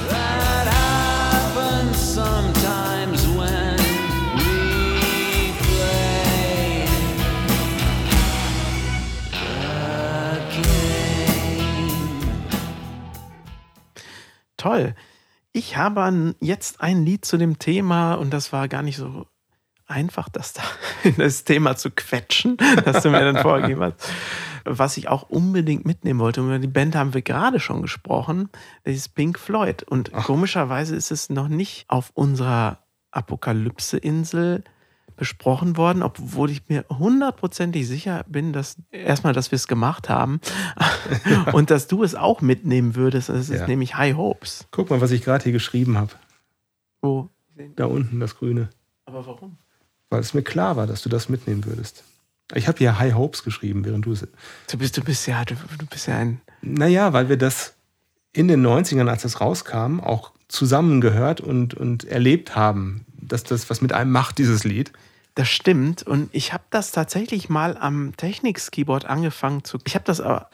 [SPEAKER 7] That happens sometimes when
[SPEAKER 1] Toll. Ich habe jetzt ein Lied zu dem Thema und das war gar nicht so einfach, das da in das Thema zu quetschen, das du mir dann vorgegeben hast. Was ich auch unbedingt mitnehmen wollte, und über die Band haben wir gerade schon gesprochen, das ist Pink Floyd. Und komischerweise ist es noch nicht auf unserer Apokalypse-Insel besprochen worden, obwohl ich mir hundertprozentig sicher bin, dass erstmal, dass wir es gemacht haben und dass du es auch mitnehmen würdest. Das ist
[SPEAKER 2] Ja.
[SPEAKER 1] nämlich High Hopes.
[SPEAKER 2] Guck mal, was ich gerade hier geschrieben habe.
[SPEAKER 1] Wo?
[SPEAKER 2] Da unten das Grüne.
[SPEAKER 1] Aber warum?
[SPEAKER 2] Weil es mir klar war, dass du das mitnehmen würdest. Ich habe hier High Hopes geschrieben, während du es.
[SPEAKER 1] Du bist, du bist ja, du, du bist ja ein.
[SPEAKER 2] Naja, weil wir das in den 90ern, als das rauskam, auch zusammen gehört und, und erlebt haben, dass das was mit einem macht, dieses Lied.
[SPEAKER 1] Das stimmt. Und ich habe das tatsächlich mal am Technics-Keyboard angefangen zu. Ich habe das aber.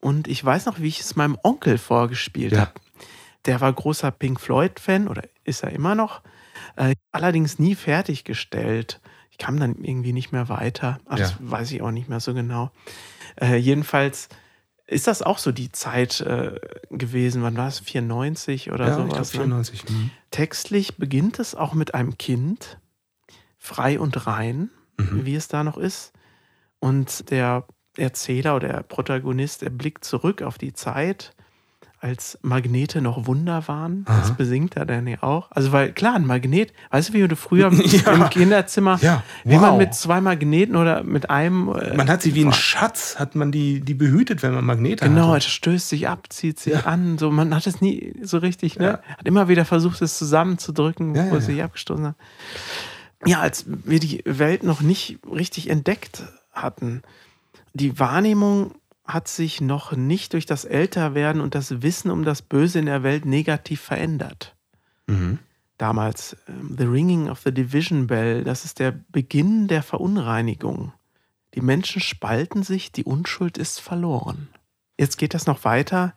[SPEAKER 1] Und ich weiß noch, wie ich es meinem Onkel vorgespielt
[SPEAKER 2] Ja.
[SPEAKER 1] habe. Der war großer Pink Floyd-Fan oder ist er immer noch. Äh, allerdings nie fertiggestellt. Ich kam dann irgendwie nicht mehr weiter. Ach, Das
[SPEAKER 2] Ja.
[SPEAKER 1] weiß ich auch nicht mehr so genau. Äh, jedenfalls ist das auch so die Zeit äh, gewesen. Wann war es? 94 oder
[SPEAKER 2] ja, ich
[SPEAKER 1] sowas? ne?
[SPEAKER 2] 94. Hm.
[SPEAKER 1] Textlich beginnt es auch mit einem Kind, frei und rein, wie es da noch ist. Und der Erzähler oder der Protagonist, er blickt zurück auf die Zeit, als Magnete noch Wunder waren. Das besingt er dann ja auch. Also, weil klar, ein Magnet, weißt du, wie du früher
[SPEAKER 2] Ja.
[SPEAKER 1] im Kinderzimmer,
[SPEAKER 2] Ja,
[SPEAKER 1] wie man
[SPEAKER 2] wow.
[SPEAKER 1] mit zwei Magneten oder mit einem. äh,
[SPEAKER 2] Man hat sie wie ein Schatz, hat man die, die behütet, wenn man Magnete
[SPEAKER 1] Genau,
[SPEAKER 2] hatte.
[SPEAKER 1] es stößt sich ab, zieht sich an. So, man hat es nie so richtig, ne? Hat immer wieder versucht, es zusammenzudrücken,
[SPEAKER 2] Ja,
[SPEAKER 1] wo
[SPEAKER 2] ja,
[SPEAKER 1] es sich abgestoßen hat. Ja, als wir die Welt noch nicht richtig entdeckt hatten, die Wahrnehmung hat sich noch nicht durch das Älterwerden und das Wissen um das Böse in der Welt negativ verändert.
[SPEAKER 2] Mhm.
[SPEAKER 1] Damals, ähm, The Ringing of the Division Bell, das ist der Beginn der Verunreinigung. Die Menschen spalten sich, die Unschuld ist verloren. Jetzt geht das noch weiter.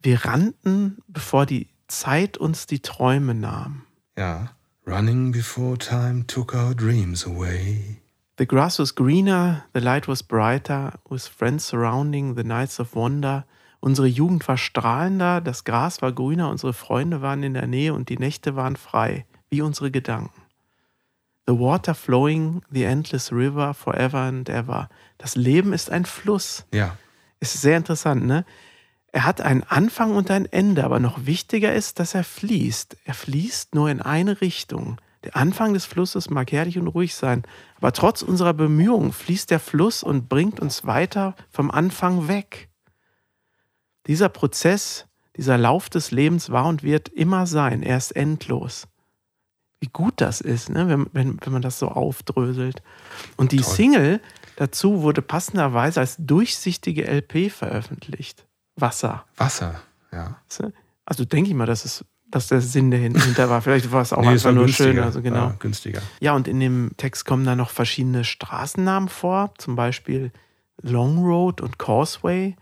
[SPEAKER 1] Wir rannten, bevor die Zeit uns die Träume nahm.
[SPEAKER 2] Ja. Running before time took our dreams away.
[SPEAKER 1] The grass was greener, the light was brighter, with friends surrounding, the nights of wonder. Unsere Jugend war strahlender, das Gras war grüner, unsere Freunde waren in der Nähe und die Nächte waren frei, wie unsere Gedanken. The water flowing, the endless river, forever and ever. Das Leben ist ein Fluss.
[SPEAKER 2] Ja.
[SPEAKER 1] Ist sehr interessant, ne? Er hat einen Anfang und ein Ende, aber noch wichtiger ist, dass er fließt. Er fließt nur in eine Richtung. Der Anfang des Flusses mag herrlich und ruhig sein, aber trotz unserer Bemühungen fließt der Fluss und bringt uns weiter vom Anfang weg. Dieser Prozess, dieser Lauf des Lebens war und wird immer sein. Er ist endlos. Wie gut das ist, ne? wenn, wenn, wenn man das so aufdröselt. Und die Single dazu wurde passenderweise als durchsichtige LP veröffentlicht. Wasser.
[SPEAKER 2] Wasser. Ja.
[SPEAKER 1] Also denke ich mal, dass, es, dass der Sinn dahinter war. Vielleicht war es auch
[SPEAKER 2] Nee,
[SPEAKER 1] einfach nur schön. Also genau.
[SPEAKER 2] Ja, günstiger.
[SPEAKER 1] Ja, und in dem Text kommen dann noch verschiedene Straßennamen vor, zum Beispiel Long Road und Causeway.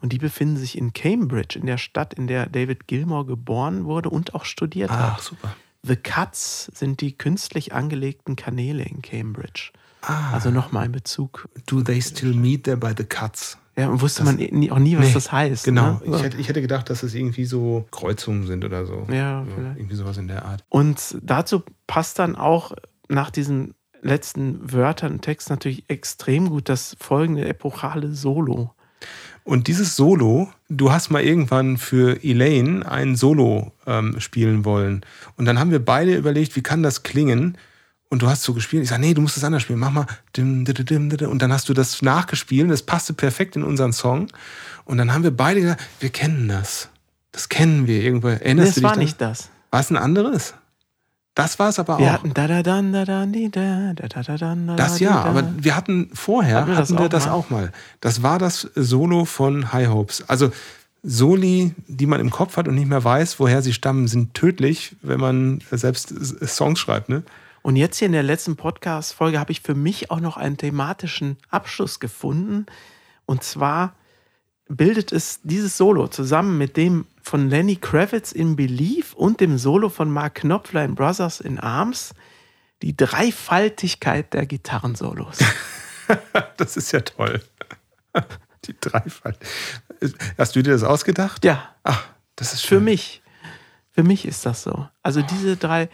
[SPEAKER 1] Und die befinden sich in Cambridge, in der Stadt, in der David Gilmore geboren wurde und auch studiert
[SPEAKER 2] Ach,
[SPEAKER 1] hat.
[SPEAKER 2] super.
[SPEAKER 1] The Cuts sind die künstlich angelegten Kanäle in Cambridge.
[SPEAKER 2] Ah.
[SPEAKER 1] Also nochmal in Bezug.
[SPEAKER 2] Do they still meet there by the cuts?
[SPEAKER 1] Ja, und wusste man nie, auch nie, was
[SPEAKER 2] Nee,
[SPEAKER 1] das heißt.
[SPEAKER 2] Genau.
[SPEAKER 1] Ne?
[SPEAKER 2] Ich, hätte, ich hätte gedacht, dass es irgendwie so Kreuzungen sind oder so.
[SPEAKER 1] Ja,
[SPEAKER 2] So, irgendwie sowas in der Art.
[SPEAKER 1] Und dazu passt dann auch nach diesen letzten Wörtern im Text natürlich extrem gut das folgende epochale Solo.
[SPEAKER 2] Und dieses Solo, du hast mal irgendwann für Elaine ein Solo ähm, spielen wollen. Und dann haben wir beide überlegt, wie kann das klingen? Und du hast so gespielt. Ich sage, nee, du musst es anders spielen. Mach mal. Und dann hast du das nachgespielt. Das passte perfekt in unseren Song. Und dann haben wir beide gesagt, wir kennen das. Das kennen wir irgendwo. Erinnerst
[SPEAKER 1] es
[SPEAKER 2] du dich
[SPEAKER 1] war
[SPEAKER 2] daran?
[SPEAKER 1] nicht das.
[SPEAKER 2] War es ein anderes? Das war es aber
[SPEAKER 1] Wir
[SPEAKER 2] auch.
[SPEAKER 1] hatten da da da di da da da da dan da
[SPEAKER 2] Das
[SPEAKER 1] da
[SPEAKER 2] ja,
[SPEAKER 1] da.
[SPEAKER 2] aber wir hatten vorher
[SPEAKER 1] Hatten wir
[SPEAKER 2] hatten
[SPEAKER 1] das
[SPEAKER 2] wir
[SPEAKER 1] auch
[SPEAKER 2] das
[SPEAKER 1] mal?
[SPEAKER 2] auch mal. Das war das Solo von High Hopes. Also Soli, die man im Kopf hat und nicht mehr weiß, woher sie stammen, sind tödlich, wenn man selbst Songs schreibt. Ne?
[SPEAKER 1] Und jetzt hier in der letzten Podcast-Folge habe ich für mich auch noch einen thematischen Abschluss gefunden. Und zwar bildet es dieses Solo zusammen mit dem von Lenny Kravitz in Belief und dem Solo von Mark Knopfler in Brothers in Arms die Dreifaltigkeit der Gitarrensolos.
[SPEAKER 2] Das ist ja toll. Die Dreifalt. Hast du dir das ausgedacht?
[SPEAKER 1] ja,
[SPEAKER 2] Ach, das ist
[SPEAKER 1] für
[SPEAKER 2] schön.
[SPEAKER 1] mich. Für mich ist das so. Also diese drei,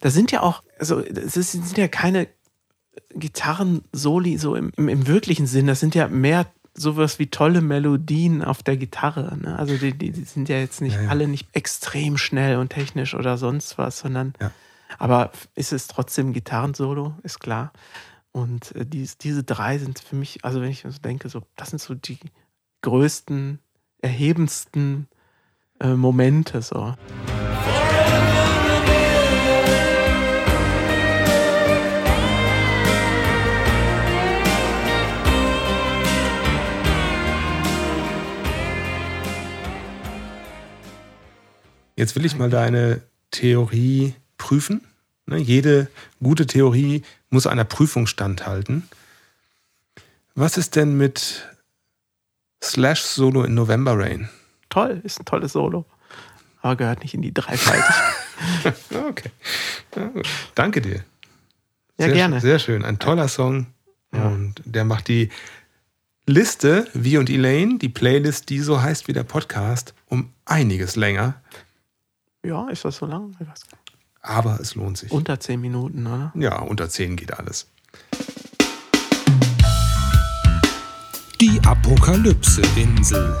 [SPEAKER 1] das sind ja auch, also es ist- sind ja keine Gitarrensoli so im, im, im wirklichen Sinn, das sind ja mehr sowas wie tolle Melodien auf der Gitarre. Ne? Also die, die, die sind ja jetzt nicht
[SPEAKER 2] Ja, ja.
[SPEAKER 1] alle nicht extrem schnell und technisch oder sonst was, sondern
[SPEAKER 2] Ja.
[SPEAKER 1] aber ist es trotzdem Gitarrensolo, ist klar. Und äh, dies, diese drei sind für mich, also wenn ich so denke, so, das sind so die größten, erhebendsten äh, Momente. So.
[SPEAKER 2] Jetzt will ich mal deine Theorie prüfen. Ne, jede gute Theorie muss einer Prüfung standhalten. Was ist denn mit Slash Solo in November Rain?
[SPEAKER 1] Toll, ist ein tolles Solo. Aber gehört nicht in die Dreifaltigkeit.
[SPEAKER 2] Okay. Ja. Danke dir.
[SPEAKER 1] Ja,
[SPEAKER 2] sehr,
[SPEAKER 1] gerne.
[SPEAKER 2] Sehr schön. Ein toller Song. Und der macht die Liste, wie und Elaine, die Playlist, die so heißt wie der Podcast, um einiges länger.
[SPEAKER 1] Ja, ist das so lang? Ich weiß gar nicht.
[SPEAKER 2] Aber es lohnt sich.
[SPEAKER 1] Unter zehn Minuten, oder?
[SPEAKER 2] ja, unter 10 geht alles.
[SPEAKER 3] Die Apokalypse-Insel.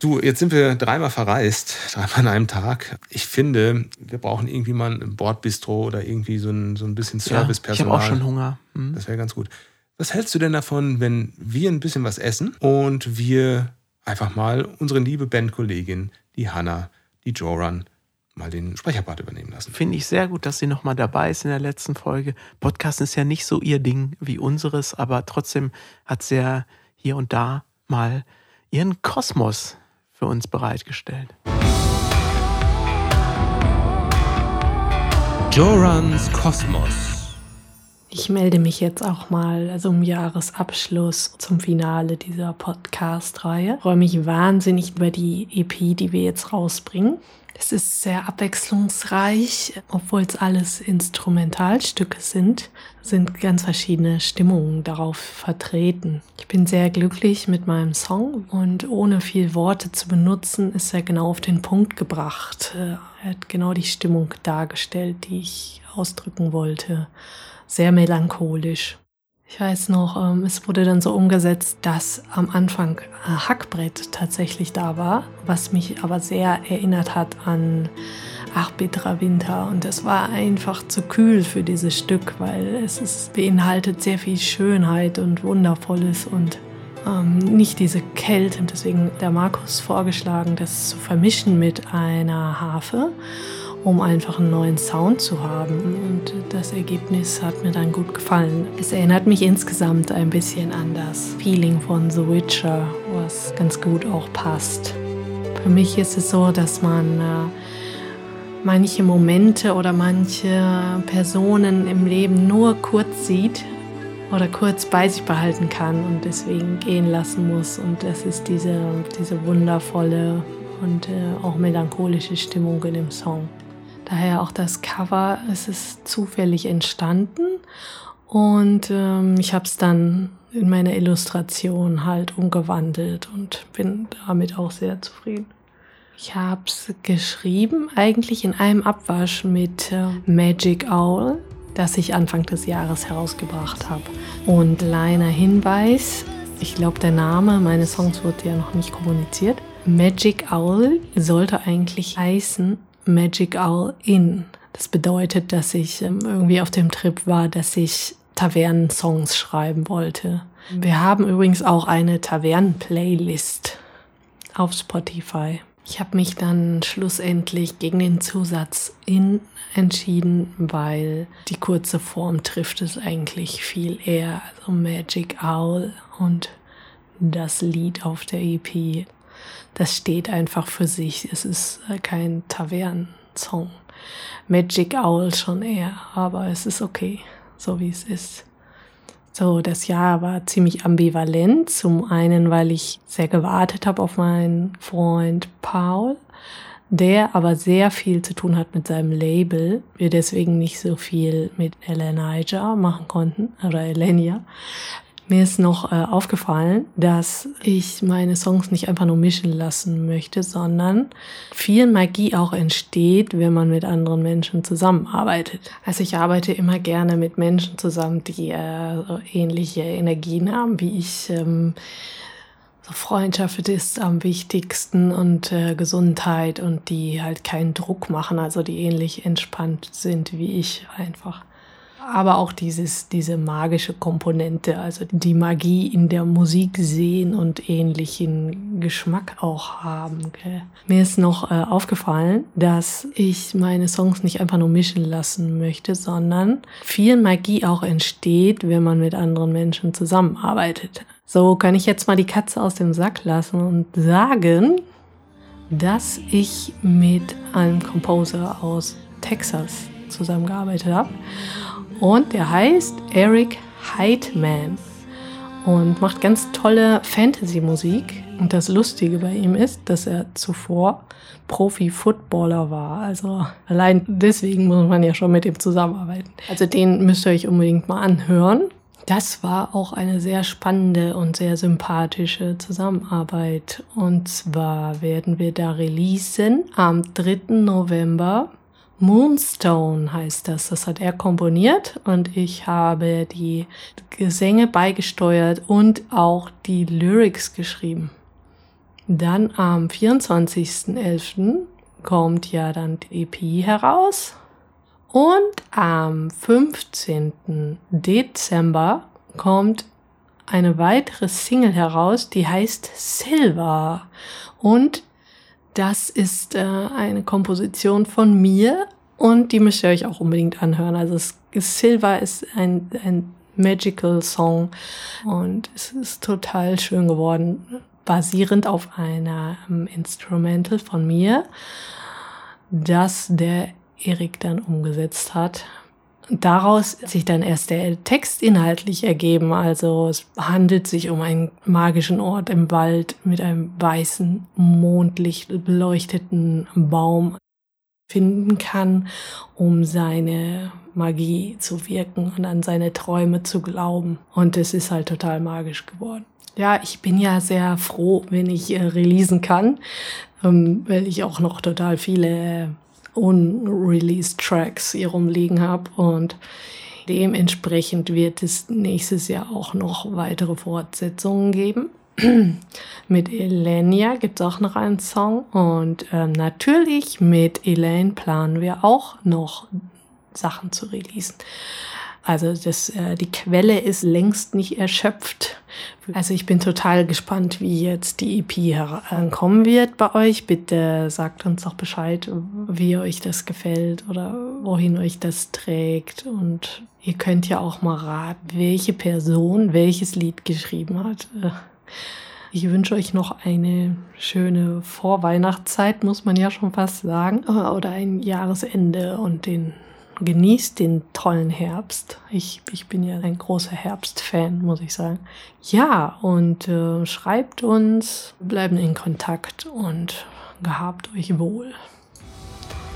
[SPEAKER 2] Du, jetzt sind wir dreimal verreist, dreimal an einem Tag. Ich finde, wir brauchen irgendwie mal ein Bordbistro oder irgendwie so ein, so ein bisschen
[SPEAKER 1] Ja, ich habe
[SPEAKER 2] Servicepersonal.
[SPEAKER 1] auch schon Hunger. Hm.
[SPEAKER 2] Das wäre ganz gut. Was hältst du denn davon, wenn wir ein bisschen was essen und wir einfach mal unsere liebe Bandkollegin, die Hanna, die Joran, mal den Sprecherpart übernehmen lassen?
[SPEAKER 1] Finde ich sehr gut, dass sie nochmal dabei ist in der letzten Folge. Podcast ist ja nicht so ihr Ding wie unseres, aber trotzdem hat sie ja hier und da mal ihren Kosmos für uns bereitgestellt.
[SPEAKER 3] Jorans Kosmos.
[SPEAKER 8] Ich melde mich jetzt auch mal zum Jahresabschluss, zum Finale dieser Podcast-Reihe. Freue mich wahnsinnig über die EP, die wir jetzt rausbringen. Es ist sehr abwechslungsreich, obwohl es alles Instrumentalstücke sind, sind ganz verschiedene Stimmungen darauf vertreten. Ich bin sehr glücklich mit meinem Song und ohne viel Worte zu benutzen, ist er genau auf den Punkt gebracht. Er hat genau die Stimmung dargestellt, die ich ausdrücken wollte sehr melancholisch. Ich weiß noch, ähm, es wurde dann so umgesetzt, dass am Anfang äh, Hackbrett tatsächlich da war, was mich aber sehr erinnert hat an Ach bitterer Winter. Und es war einfach zu kühl für dieses Stück, weil es ist, beinhaltet sehr viel Schönheit und Wundervolles und ähm, nicht diese Kälte. Deswegen hat der Markus vorgeschlagen, das zu vermischen mit einer Harfe um einfach einen neuen Sound zu haben. Und das Ergebnis hat mir dann gut gefallen. Es erinnert mich insgesamt ein bisschen an das Feeling von The Witcher, was ganz gut auch passt. Für mich ist es so, dass man äh, manche Momente oder manche Personen im Leben nur kurz sieht oder kurz bei sich behalten kann und deswegen gehen lassen muss. Und das ist diese, diese wundervolle und äh, auch melancholische Stimmung in dem Song. Daher auch das Cover, es ist zufällig entstanden und ähm, ich habe es dann in meine Illustration halt umgewandelt und bin damit auch sehr zufrieden. Ich habe es geschrieben, eigentlich in einem Abwasch mit äh, Magic Owl, das ich Anfang des Jahres herausgebracht habe. Und kleiner Hinweis, ich glaube, der Name meines Songs wurde ja noch nicht kommuniziert. Magic Owl sollte eigentlich heißen Magic Owl Inn. Das bedeutet, dass ich ähm, irgendwie auf dem Trip war, dass ich Tavernen-Songs schreiben wollte. Wir haben übrigens auch eine Tavernen-Playlist auf Spotify. Ich habe mich dann schlussendlich gegen den Zusatz in entschieden, weil die kurze Form trifft es eigentlich viel eher. Also Magic Owl und das Lied auf der EP, das steht einfach für sich. Es ist äh, kein Tavernen-Song. Magic Owl schon eher, aber es ist okay, so wie es ist. So, das Jahr war ziemlich ambivalent. Zum einen, weil ich sehr gewartet habe auf meinen Freund Paul, der aber sehr viel zu tun hat mit seinem Label. Wir deswegen nicht so viel mit Elenia machen konnten, oder Elenia. Mir ist noch äh, aufgefallen, dass ich meine Songs nicht einfach nur mischen lassen möchte, sondern viel Magie auch entsteht, wenn man mit anderen Menschen zusammenarbeitet. Also ich arbeite immer gerne mit Menschen zusammen, die äh, ähnliche Energien haben wie ich. Ähm, so Freundschaft ist am wichtigsten und äh, Gesundheit und die halt keinen Druck machen, also die ähnlich entspannt sind wie ich einfach aber auch dieses, diese magische Komponente, also die Magie in der Musik sehen und ähnlichen Geschmack auch haben. Gell? Mir ist noch äh, aufgefallen, dass ich meine Songs nicht einfach nur mischen lassen möchte, sondern viel Magie auch entsteht, wenn man mit anderen Menschen zusammenarbeitet. So kann ich jetzt mal die Katze aus dem Sack lassen und sagen, dass ich mit einem Composer aus Texas zusammengearbeitet habe und der heißt Eric Heidman und macht ganz tolle Fantasy-Musik. Und das Lustige bei ihm ist, dass er zuvor Profi-Footballer war. Also allein deswegen muss man ja schon mit ihm zusammenarbeiten. Also den müsst ihr euch unbedingt mal anhören. Das war auch eine sehr spannende und sehr sympathische Zusammenarbeit. Und zwar werden wir da releasen am 3. November Moonstone heißt das. Das hat er komponiert und ich habe die Gesänge beigesteuert und auch die Lyrics geschrieben. Dann am 24.11. kommt ja dann die EP heraus und am 15. Dezember kommt eine weitere Single heraus, die heißt Silver und das ist äh, eine Komposition von mir und die müsst ihr euch auch unbedingt anhören. Also Silver ist ein, ein Magical Song und es ist total schön geworden, basierend auf einer um, Instrumental von mir, das der Erik dann umgesetzt hat daraus sich dann erst der Text inhaltlich ergeben. Also es handelt sich um einen magischen Ort im Wald mit einem weißen, mondlicht beleuchteten Baum finden kann, um seine Magie zu wirken und an seine Träume zu glauben. Und es ist halt total magisch geworden. Ja, ich bin ja sehr froh, wenn ich äh, releasen kann, ähm, weil ich auch noch total viele unreleased Tracks hier rumliegen habe und dementsprechend wird es nächstes Jahr auch noch weitere Fortsetzungen geben. mit Elenia gibt es auch noch einen Song und ähm, natürlich mit Elaine planen wir auch noch Sachen zu releasen. Also das, äh, die Quelle ist längst nicht erschöpft. Also ich bin total gespannt, wie jetzt die EP herankommen wird bei euch. Bitte sagt uns doch Bescheid, wie euch das gefällt oder wohin euch das trägt. Und ihr könnt ja auch mal raten, welche Person welches Lied geschrieben hat. Ich wünsche euch noch eine schöne Vorweihnachtszeit, muss man ja schon fast sagen. Oder ein Jahresende und den genießt den tollen Herbst. Ich, ich bin ja ein großer Herbstfan, muss ich sagen. Ja, und äh, schreibt uns, bleiben in Kontakt und gehabt euch wohl.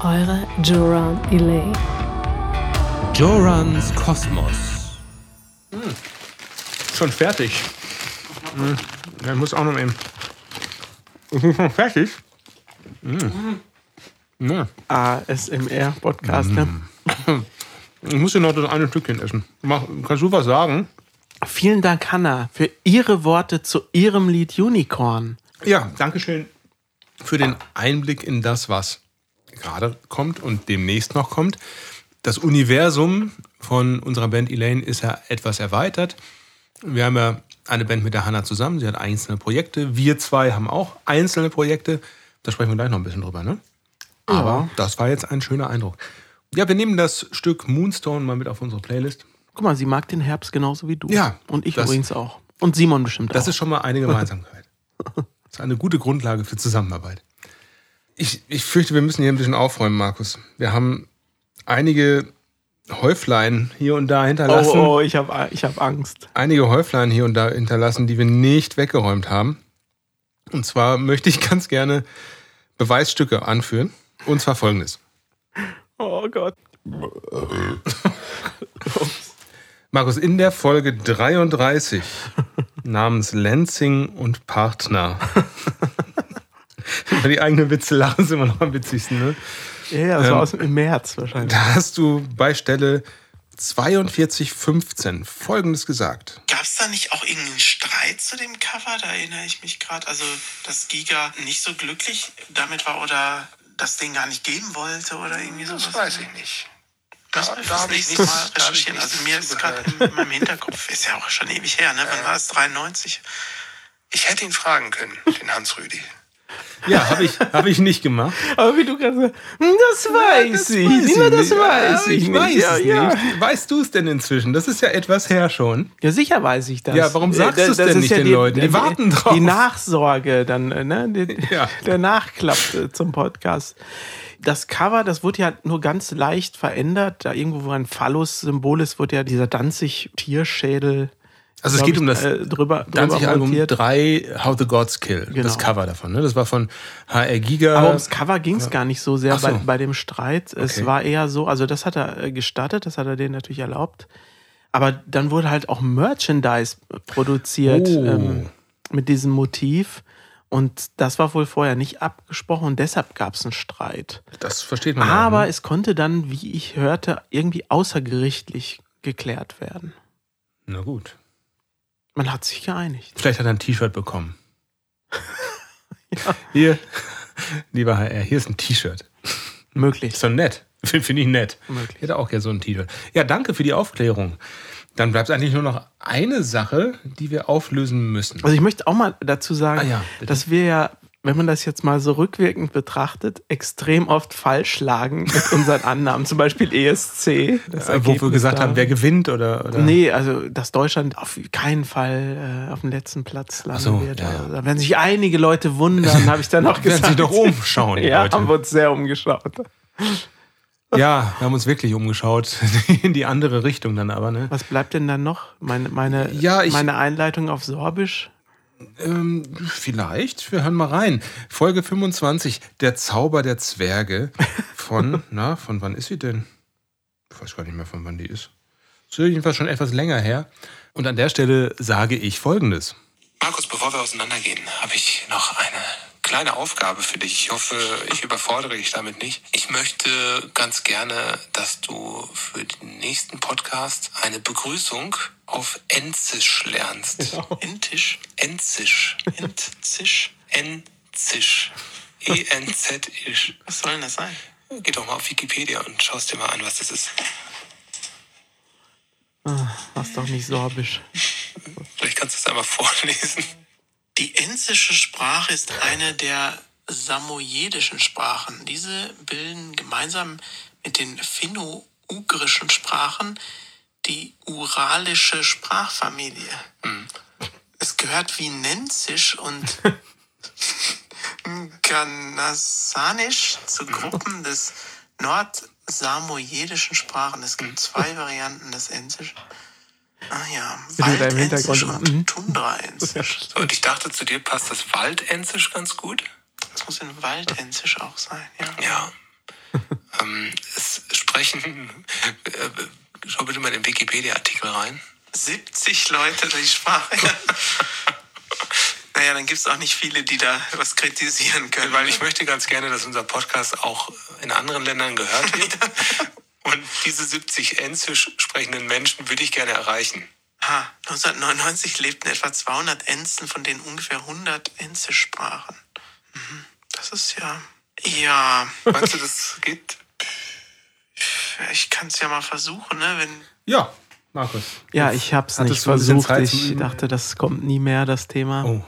[SPEAKER 8] Eure Joran Elaine.
[SPEAKER 2] Jorans Kosmos. Hm. Schon fertig. Hm. Er muss auch noch eben. Ist schon fertig? Hm.
[SPEAKER 1] Ja. ASMR-Podcast, ne?
[SPEAKER 2] Ich muss dir noch das eine Stückchen essen. Mach, kannst du was sagen?
[SPEAKER 1] Vielen Dank, Hanna, für Ihre Worte zu Ihrem Lied Unicorn.
[SPEAKER 2] Ja, danke schön für den Einblick in das, was gerade kommt und demnächst noch kommt. Das Universum von unserer Band Elaine ist ja etwas erweitert. Wir haben ja eine Band mit der Hanna zusammen. Sie hat einzelne Projekte. Wir zwei haben auch einzelne Projekte. Da sprechen wir gleich noch ein bisschen drüber, ne? Aber ja. das war jetzt ein schöner Eindruck. Ja, wir nehmen das Stück Moonstone mal mit auf unsere Playlist.
[SPEAKER 1] Guck mal, sie mag den Herbst genauso wie du.
[SPEAKER 2] Ja.
[SPEAKER 1] Und ich das, übrigens auch. Und Simon bestimmt
[SPEAKER 2] das
[SPEAKER 1] auch.
[SPEAKER 2] Das ist schon mal eine Gemeinsamkeit. das ist eine gute Grundlage für Zusammenarbeit. Ich, ich fürchte, wir müssen hier ein bisschen aufräumen, Markus. Wir haben einige Häuflein hier und da hinterlassen.
[SPEAKER 1] Oh, oh ich habe ich hab Angst.
[SPEAKER 2] Einige Häuflein hier und da hinterlassen, die wir nicht weggeräumt haben. Und zwar möchte ich ganz gerne Beweisstücke anführen. Und zwar folgendes.
[SPEAKER 1] Oh Gott.
[SPEAKER 2] Markus, in der Folge 33 namens Lansing und Partner. Über die eigenen Witze lachen ist immer noch am witzigsten, ne?
[SPEAKER 1] Ja, das
[SPEAKER 2] Ähm,
[SPEAKER 1] war aus dem März wahrscheinlich.
[SPEAKER 2] Da hast du bei Stelle 4215 Folgendes gesagt.
[SPEAKER 9] Gab es da nicht auch irgendeinen Streit zu dem Cover? Da erinnere ich mich gerade. Also, dass Giga nicht so glücklich damit war oder das Ding gar nicht geben wollte oder irgendwie sowas?
[SPEAKER 10] Das weiß ich nicht.
[SPEAKER 9] Das
[SPEAKER 10] Da-
[SPEAKER 9] müssen
[SPEAKER 10] da
[SPEAKER 9] wir
[SPEAKER 10] hab ich nichts-
[SPEAKER 9] Mal recherchieren. Also mir ist gerade in meinem Hinterkopf, ist ja auch schon ewig her, ne? Wann war es? 93?
[SPEAKER 10] Ich hätte ihn fragen können, den Hans Rüdi.
[SPEAKER 2] Ja, habe ich, hab ich nicht gemacht.
[SPEAKER 1] Aber wie du gerade sagst, hm, das weiß ich.
[SPEAKER 2] Weiß
[SPEAKER 1] Ja, das
[SPEAKER 2] nicht.
[SPEAKER 1] weiß
[SPEAKER 2] Ja,
[SPEAKER 1] ich,
[SPEAKER 2] ich weiß
[SPEAKER 1] nicht. Ja,
[SPEAKER 2] es
[SPEAKER 1] ja.
[SPEAKER 2] nicht. Weißt du es denn inzwischen? Das ist ja etwas her schon.
[SPEAKER 1] Ja, sicher weiß ich das.
[SPEAKER 2] Ja, warum sagst
[SPEAKER 1] Äh,
[SPEAKER 2] du's
[SPEAKER 1] das
[SPEAKER 2] denn nicht den Leuten? Die warten drauf.
[SPEAKER 1] Die Nachsorge dann, äh, ne? Die,
[SPEAKER 2] Ja.
[SPEAKER 1] Der Nachklapp äh, zum Podcast. Das Cover, das wurde ja nur ganz leicht verändert. Da irgendwo, wo ein Phallus-Symbol ist, wurde ja dieser Danzig-Tierschädel.
[SPEAKER 2] Also es geht um das
[SPEAKER 1] äh, drüber, drüber montiert.
[SPEAKER 2] 3, How the Gods Kill.
[SPEAKER 1] Genau.
[SPEAKER 2] Das Cover davon. Ne? Das war von HR Giga.
[SPEAKER 1] Aber ums Cover ging es gar nicht so sehr
[SPEAKER 2] so.
[SPEAKER 1] bei, bei dem Streit. Es
[SPEAKER 2] Okay.
[SPEAKER 1] war eher so, also das hat er äh, gestattet, das hat er denen natürlich erlaubt. Aber dann wurde halt auch Merchandise produziert
[SPEAKER 2] Oh.
[SPEAKER 1] ähm, mit diesem Motiv. Und das war wohl vorher nicht abgesprochen und deshalb gab es einen Streit.
[SPEAKER 2] das versteht man
[SPEAKER 1] Aber
[SPEAKER 2] auch, ne?
[SPEAKER 1] es konnte dann, wie ich hörte, irgendwie außergerichtlich geklärt werden.
[SPEAKER 2] Na gut.
[SPEAKER 1] Man hat sich geeinigt.
[SPEAKER 2] Vielleicht hat er ein T-Shirt bekommen. Hier, lieber HR, hier ist ein T-Shirt.
[SPEAKER 1] Möglich.
[SPEAKER 2] Ist doch nett. Finde ich nett.
[SPEAKER 1] Möglich.
[SPEAKER 2] Ich hätte auch gerne so ein T-Shirt. Ja, danke für die Aufklärung. Dann bleibt eigentlich nur noch eine Sache, die wir auflösen müssen.
[SPEAKER 1] Also ich möchte auch mal dazu sagen,
[SPEAKER 2] Ah ja,
[SPEAKER 1] dass wir ja, wenn man das jetzt mal so rückwirkend betrachtet, extrem oft falsch lagen mit unseren Annahmen. Zum Beispiel ESC. Das
[SPEAKER 2] Äh, wo wir gesagt
[SPEAKER 1] da.
[SPEAKER 2] haben, wer gewinnt oder. oder?
[SPEAKER 1] Nee, also dass Deutschland auf keinen Fall äh, auf dem letzten Platz landen
[SPEAKER 2] so,
[SPEAKER 1] wird.
[SPEAKER 2] ja.
[SPEAKER 1] Also, da werden sich einige Leute wundern, habe ich dann auch
[SPEAKER 2] Werden
[SPEAKER 1] gesagt.
[SPEAKER 2] sich doch umschauen,
[SPEAKER 1] ja,
[SPEAKER 2] Leute.
[SPEAKER 1] haben wir uns sehr umgeschaut.
[SPEAKER 2] Ja, wir haben uns wirklich umgeschaut. In die andere Richtung dann aber, ne?
[SPEAKER 1] Was bleibt denn dann noch? Meine, meine,
[SPEAKER 2] Ja, ich-
[SPEAKER 1] meine Einleitung auf Sorbisch?
[SPEAKER 2] Ähm, vielleicht. Wir hören mal rein. Folge 25, Der Zauber der Zwerge. Von, na, von wann ist sie denn? Ich weiß gar nicht mehr, von wann die ist. Ist jedenfalls schon etwas länger her. Und an der Stelle sage ich folgendes.
[SPEAKER 10] Markus, bevor wir auseinandergehen, habe ich noch eine kleine Aufgabe für dich. Ich hoffe, ich überfordere dich damit nicht. Ich möchte ganz gerne, dass du für den nächsten Podcast eine Begrüßung auf Enzisch lernst.
[SPEAKER 9] Entisch?
[SPEAKER 10] Enzisch.
[SPEAKER 9] Entzisch?
[SPEAKER 10] Enzisch. E-N-Z-Isch.
[SPEAKER 9] Was soll denn das sein?
[SPEAKER 10] Geh doch mal auf Wikipedia und schaust dir mal an, was das ist.
[SPEAKER 1] Was doch nicht Sorbisch.
[SPEAKER 10] Vielleicht kannst du es einmal vorlesen.
[SPEAKER 9] Die enzische Sprache ist eine der samojedischen Sprachen. Diese bilden gemeinsam mit den finno-ugrischen Sprachen die uralische Sprachfamilie. Es gehört wie Nenzisch und Ganasanisch zu Gruppen des nordsamojedischen Sprachen. Es gibt zwei Varianten des Enzisch. Ah ja,
[SPEAKER 1] immer,
[SPEAKER 9] und Tundra-Enzisch.
[SPEAKER 10] So, und ich dachte, zu dir passt das Waldenzisch ganz gut.
[SPEAKER 9] Das muss in Waldenzisch auch sein, ja.
[SPEAKER 10] Ja. ähm, es sprechen. Schau bitte mal in den Wikipedia-Artikel rein.
[SPEAKER 9] 70 Leute die Sprache. naja, dann gibt es auch nicht viele, die da was kritisieren können.
[SPEAKER 10] Weil ich möchte ganz gerne, dass unser Podcast auch in anderen Ländern gehört wird. Und diese 70 Enzisch sprechenden Menschen würde ich gerne erreichen.
[SPEAKER 9] Ha, 1999 lebten etwa 200 Enzen, von denen ungefähr 100 Enzisch sprachen. Mhm, Das ist ja... Ja,
[SPEAKER 10] Meinst du, das geht?
[SPEAKER 9] Ich kann es ja mal versuchen, ne? Wenn,
[SPEAKER 2] Ja, Markus.
[SPEAKER 1] Ja, ich hab's nicht versucht. Ich dachte, das kommt nie mehr, das Thema.
[SPEAKER 2] Oh.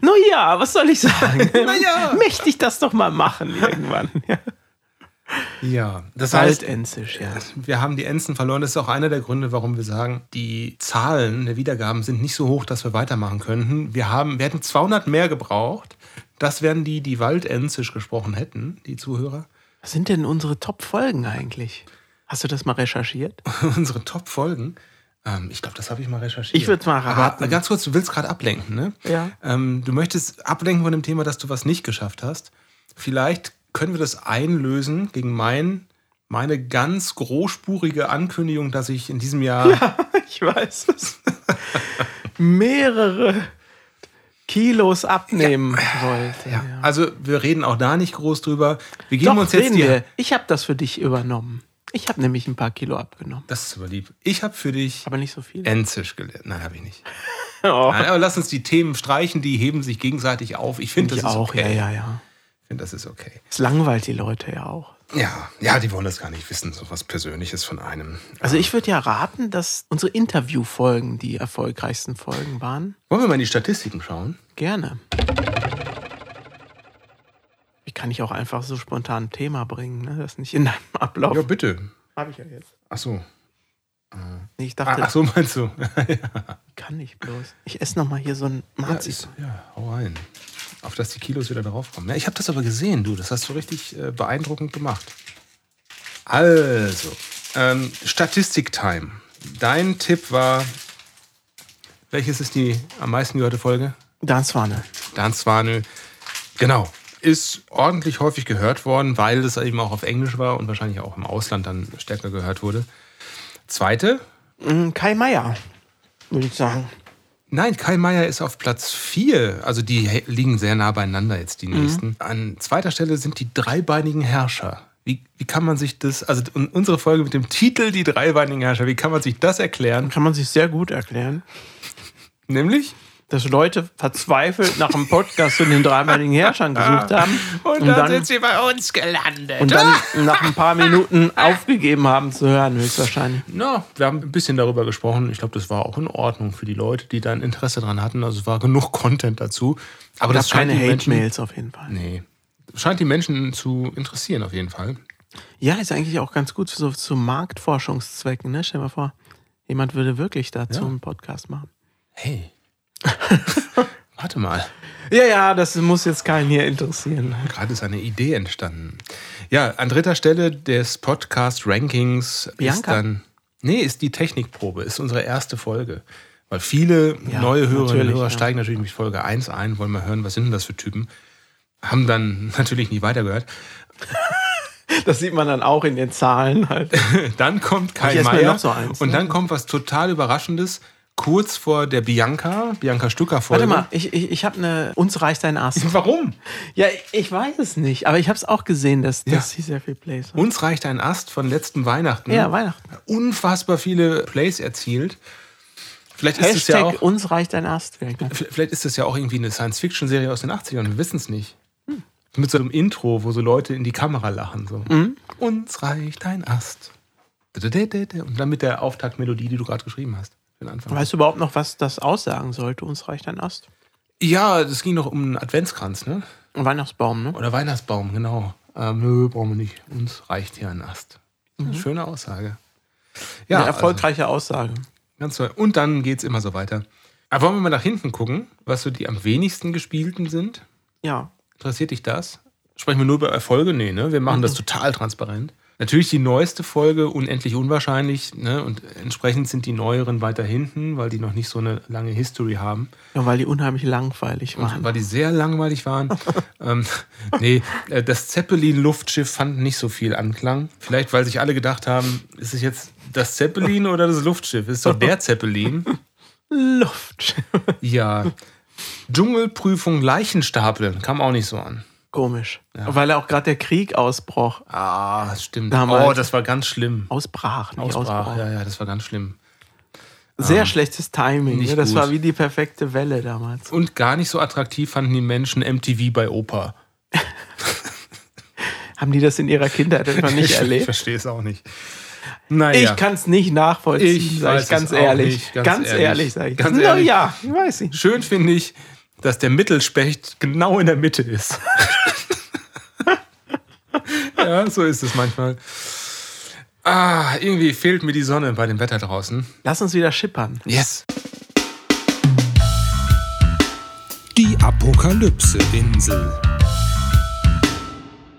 [SPEAKER 1] Nun ja, was soll ich sagen?
[SPEAKER 2] Naja.
[SPEAKER 1] Möchte ich das doch mal machen irgendwann. Ja.
[SPEAKER 2] Ja, das heißt,
[SPEAKER 1] Waldenzisch, ja.
[SPEAKER 2] wir haben die Enzen verloren. Das ist auch einer der Gründe, warum wir sagen, die Zahlen der Wiedergaben sind nicht so hoch, dass wir weitermachen könnten. Wir, haben, wir hätten 200 mehr gebraucht. Das wären die, die Waldenzisch gesprochen hätten, die Zuhörer.
[SPEAKER 1] Was sind denn unsere Top-Folgen eigentlich? Hast du das mal recherchiert?
[SPEAKER 2] Unsere Top-Folgen. Ähm, ich glaube, das habe ich mal recherchiert.
[SPEAKER 1] Ich würd's mal raten.
[SPEAKER 2] Aber ganz kurz, du willst gerade ablenken, ne?
[SPEAKER 1] Ja.
[SPEAKER 2] Ähm, du möchtest ablenken von dem Thema, dass du was nicht geschafft hast. Vielleicht können wir das einlösen gegen mein meine ganz großspurige Ankündigung, dass ich in diesem Jahr
[SPEAKER 1] Ich weiß es. Mehrere Kilos abnehmen wollte. Ja.
[SPEAKER 2] Also wir reden auch da nicht groß drüber. Wir geben
[SPEAKER 1] Doch,
[SPEAKER 2] uns jetzt die.
[SPEAKER 1] Ich habe das für dich übernommen. Ich habe nämlich ein paar Kilo abgenommen.
[SPEAKER 2] Das ist aber lieb. Ich habe für dich
[SPEAKER 1] Aber nicht so viel.
[SPEAKER 2] Enzisch gelernt. Nein, habe ich nicht.
[SPEAKER 1] Oh.
[SPEAKER 2] Nein, aber lass uns die Themen streichen, die heben sich gegenseitig auf. Ich finde,
[SPEAKER 1] ich
[SPEAKER 2] das ist
[SPEAKER 1] auch,
[SPEAKER 2] okay.
[SPEAKER 1] ja, ja, ja.
[SPEAKER 2] Ich finde, das ist okay.
[SPEAKER 1] Es langweilt die Leute ja auch.
[SPEAKER 2] Ja, ja, die wollen das gar nicht wissen, so was Persönliches von einem.
[SPEAKER 1] Also ich würde ja raten, dass unsere Interviewfolgen die erfolgreichsten Folgen waren.
[SPEAKER 2] Wollen wir mal in die Statistiken schauen?
[SPEAKER 1] Gerne. Wie kann ich auch einfach so spontan ein Thema bringen, ne? Das nicht in deinem Ablauf.
[SPEAKER 2] Ja, bitte.
[SPEAKER 1] Habe ich ja jetzt.
[SPEAKER 2] Ach so.
[SPEAKER 1] Nee, ich
[SPEAKER 2] Ah,
[SPEAKER 1] dachte,
[SPEAKER 2] ach so, meinst du?
[SPEAKER 1] kann ich bloß. Ich esse noch mal hier so ein
[SPEAKER 2] ja,
[SPEAKER 1] Marzi.
[SPEAKER 2] ist, ja, hau rein. Auf dass die Kilos wieder draufkommen. Ja, ich habe das aber gesehen, du. Das hast du richtig äh, beeindruckend gemacht. Also, ähm, Statistik-Time. Dein Tipp war, welches ist die am meisten gehörte Folge? Dan Swanö. Genau. Ist ordentlich häufig gehört worden, weil es eben auch auf Englisch war und wahrscheinlich auch im Ausland dann stärker gehört wurde. Zweite,
[SPEAKER 1] Mm, Kai Meier, würde ich sagen.
[SPEAKER 2] Nein, Kai Meier ist auf Platz 4. Also die liegen sehr nah beieinander jetzt, die nächsten. An zweiter Stelle sind die dreibeinigen Herrscher. Wie, wie kann man sich das, also un- unsere Folge mit dem Titel Die dreibeinigen Herrscher, wie kann man sich das erklären?
[SPEAKER 1] Kann man sich sehr gut erklären,
[SPEAKER 2] Nämlich?
[SPEAKER 1] Dass Leute verzweifelt nach einem Podcast zu den dreibeinigen Herrschern gesucht haben
[SPEAKER 2] Und, dann, sind sie bei uns gelandet.
[SPEAKER 1] und dann nach ein paar Minuten aufgegeben haben zu hören, höchstwahrscheinlich.
[SPEAKER 2] Na, wir haben ein bisschen darüber gesprochen. Ich glaube, das war auch in Ordnung für die Leute, die da ein Interesse dran hatten. Also es war genug Content dazu. Aber
[SPEAKER 1] Das
[SPEAKER 2] das scheint
[SPEAKER 1] keine
[SPEAKER 2] die Menschen,
[SPEAKER 1] Hate-Mails auf jeden Fall.
[SPEAKER 2] Nee. Scheint die Menschen zu interessieren, auf jeden Fall.
[SPEAKER 1] Ja, ist eigentlich auch ganz gut so zu Marktforschungszwecken. Ne? Stell dir mal vor, jemand würde wirklich dazu
[SPEAKER 2] Ja.
[SPEAKER 1] einen Podcast machen.
[SPEAKER 2] Hey. Warte mal.
[SPEAKER 1] Ja, ja, das muss jetzt keinen hier interessieren.
[SPEAKER 2] Gerade ist eine Idee entstanden. Ja, an dritter Stelle des Podcast-Rankings ist dann. Nee, ist die Technikprobe, ist unsere erste Folge. Weil viele
[SPEAKER 1] Ja,
[SPEAKER 2] neue Hörerinnen und Hörer
[SPEAKER 1] ja.
[SPEAKER 2] steigen natürlich mit Folge 1 ein, wollen mal hören, was sind denn das für Typen. Haben dann natürlich nie weitergehört.
[SPEAKER 1] Das sieht man dann auch in den Zahlen halt.
[SPEAKER 2] Dann kommt Kai
[SPEAKER 1] mir
[SPEAKER 2] Meier
[SPEAKER 1] so eins,
[SPEAKER 2] und
[SPEAKER 1] ne?
[SPEAKER 2] dann kommt was total Überraschendes. Kurz vor der Bianca, Bianca Stucker-Folge.
[SPEAKER 1] Warte mal, ich, ich, ich habe eine. Uns reicht ein Ast.
[SPEAKER 2] Warum?
[SPEAKER 1] Ja, ich weiß es nicht, aber ich habe es auch gesehen, dass,
[SPEAKER 2] Ja.
[SPEAKER 1] dass sie sehr viel Plays hat.
[SPEAKER 2] Uns reicht ein Ast von letzten Weihnachten.
[SPEAKER 1] Ja, Weihnachten.
[SPEAKER 2] Unfassbar viele Plays erzielt. Vielleicht ist es ja
[SPEAKER 1] Hashtag
[SPEAKER 2] auch.
[SPEAKER 1] uns reicht ein Ast.
[SPEAKER 2] Vielleicht ist das ja auch irgendwie eine Science-Fiction-Serie aus den 80ern, wir wissen es nicht. Mit so einem Intro, wo so Leute in die Kamera lachen. So. Uns reicht ein Ast. Und dann mit der Auftaktmelodie, die du gerade geschrieben hast. Den Anfang.
[SPEAKER 1] Weißt du überhaupt noch, was das aussagen sollte? Uns reicht ein Ast.
[SPEAKER 2] Ja, das ging noch um einen Adventskranz, ne?
[SPEAKER 1] Ein Weihnachtsbaum, ne?
[SPEAKER 2] Oder Weihnachtsbaum, genau. Ähm, nö, brauchen wir nicht. Uns reicht hier ein Ast. Schöne Aussage. Ja,
[SPEAKER 1] Eine erfolgreiche Aussage.
[SPEAKER 2] Also, ganz toll. Und dann geht es immer so weiter. Aber wollen wir mal nach hinten gucken, was so die am wenigsten gespielten sind?
[SPEAKER 1] Ja.
[SPEAKER 2] Interessiert dich das? Sprechen wir nur über Erfolge? Nee, ne? Wir machen das total transparent. Natürlich die neueste Folge, unendlich unwahrscheinlich, ne? Und entsprechend sind die neueren weiter hinten, weil die noch nicht so eine lange History haben.
[SPEAKER 1] ja, weil die unheimlich langweilig
[SPEAKER 2] Und
[SPEAKER 1] waren.
[SPEAKER 2] weil die sehr langweilig waren. ähm, nee, äh, das Zeppelin-Luftschiff fand nicht so viel Anklang. Vielleicht, weil sich alle gedacht haben, ist es jetzt das Zeppelin oder das Luftschiff? Ist doch der Zeppelin.
[SPEAKER 1] Luft.
[SPEAKER 2] Ja. Dschungelprüfung Leichenstapeln kam auch nicht so an.
[SPEAKER 1] Komisch. Weil auch gerade der Krieg ausbroch.
[SPEAKER 2] Ah, das stimmt.
[SPEAKER 1] Damals.
[SPEAKER 2] Oh, das war ganz schlimm.
[SPEAKER 1] Ausbrach, nicht
[SPEAKER 2] Ausbrach,
[SPEAKER 1] ausbrach.
[SPEAKER 2] ja, ja, das war ganz schlimm.
[SPEAKER 1] Sehr schlechtes Timing.
[SPEAKER 2] nicht
[SPEAKER 1] Ne? Das
[SPEAKER 2] gut.
[SPEAKER 1] war wie die perfekte Welle damals.
[SPEAKER 2] Und gar nicht so attraktiv fanden die Menschen MTV bei Opa.
[SPEAKER 1] Haben die das in ihrer Kindheit etwa nicht
[SPEAKER 2] ich
[SPEAKER 1] erlebt?
[SPEAKER 2] verstehe es auch nicht. Naja.
[SPEAKER 1] Ich kann es nicht nachvollziehen,
[SPEAKER 2] Ich
[SPEAKER 1] sag
[SPEAKER 2] weiß
[SPEAKER 1] ich ganz ehrlich.
[SPEAKER 2] nicht, ganz
[SPEAKER 1] ganz,
[SPEAKER 2] ehrlich.
[SPEAKER 1] ehrlich, sage ich.
[SPEAKER 2] Ganz ehrlich.
[SPEAKER 1] ja, ich weiß nicht.
[SPEAKER 2] Schön finde ich, dass der Mittelspecht genau in der Mitte ist. ja, so ist es manchmal. Ah, irgendwie fehlt mir die Sonne bei dem Wetter draußen.
[SPEAKER 1] Lass uns wieder schippern.
[SPEAKER 2] Yes.
[SPEAKER 3] Die Apokalypse-Insel.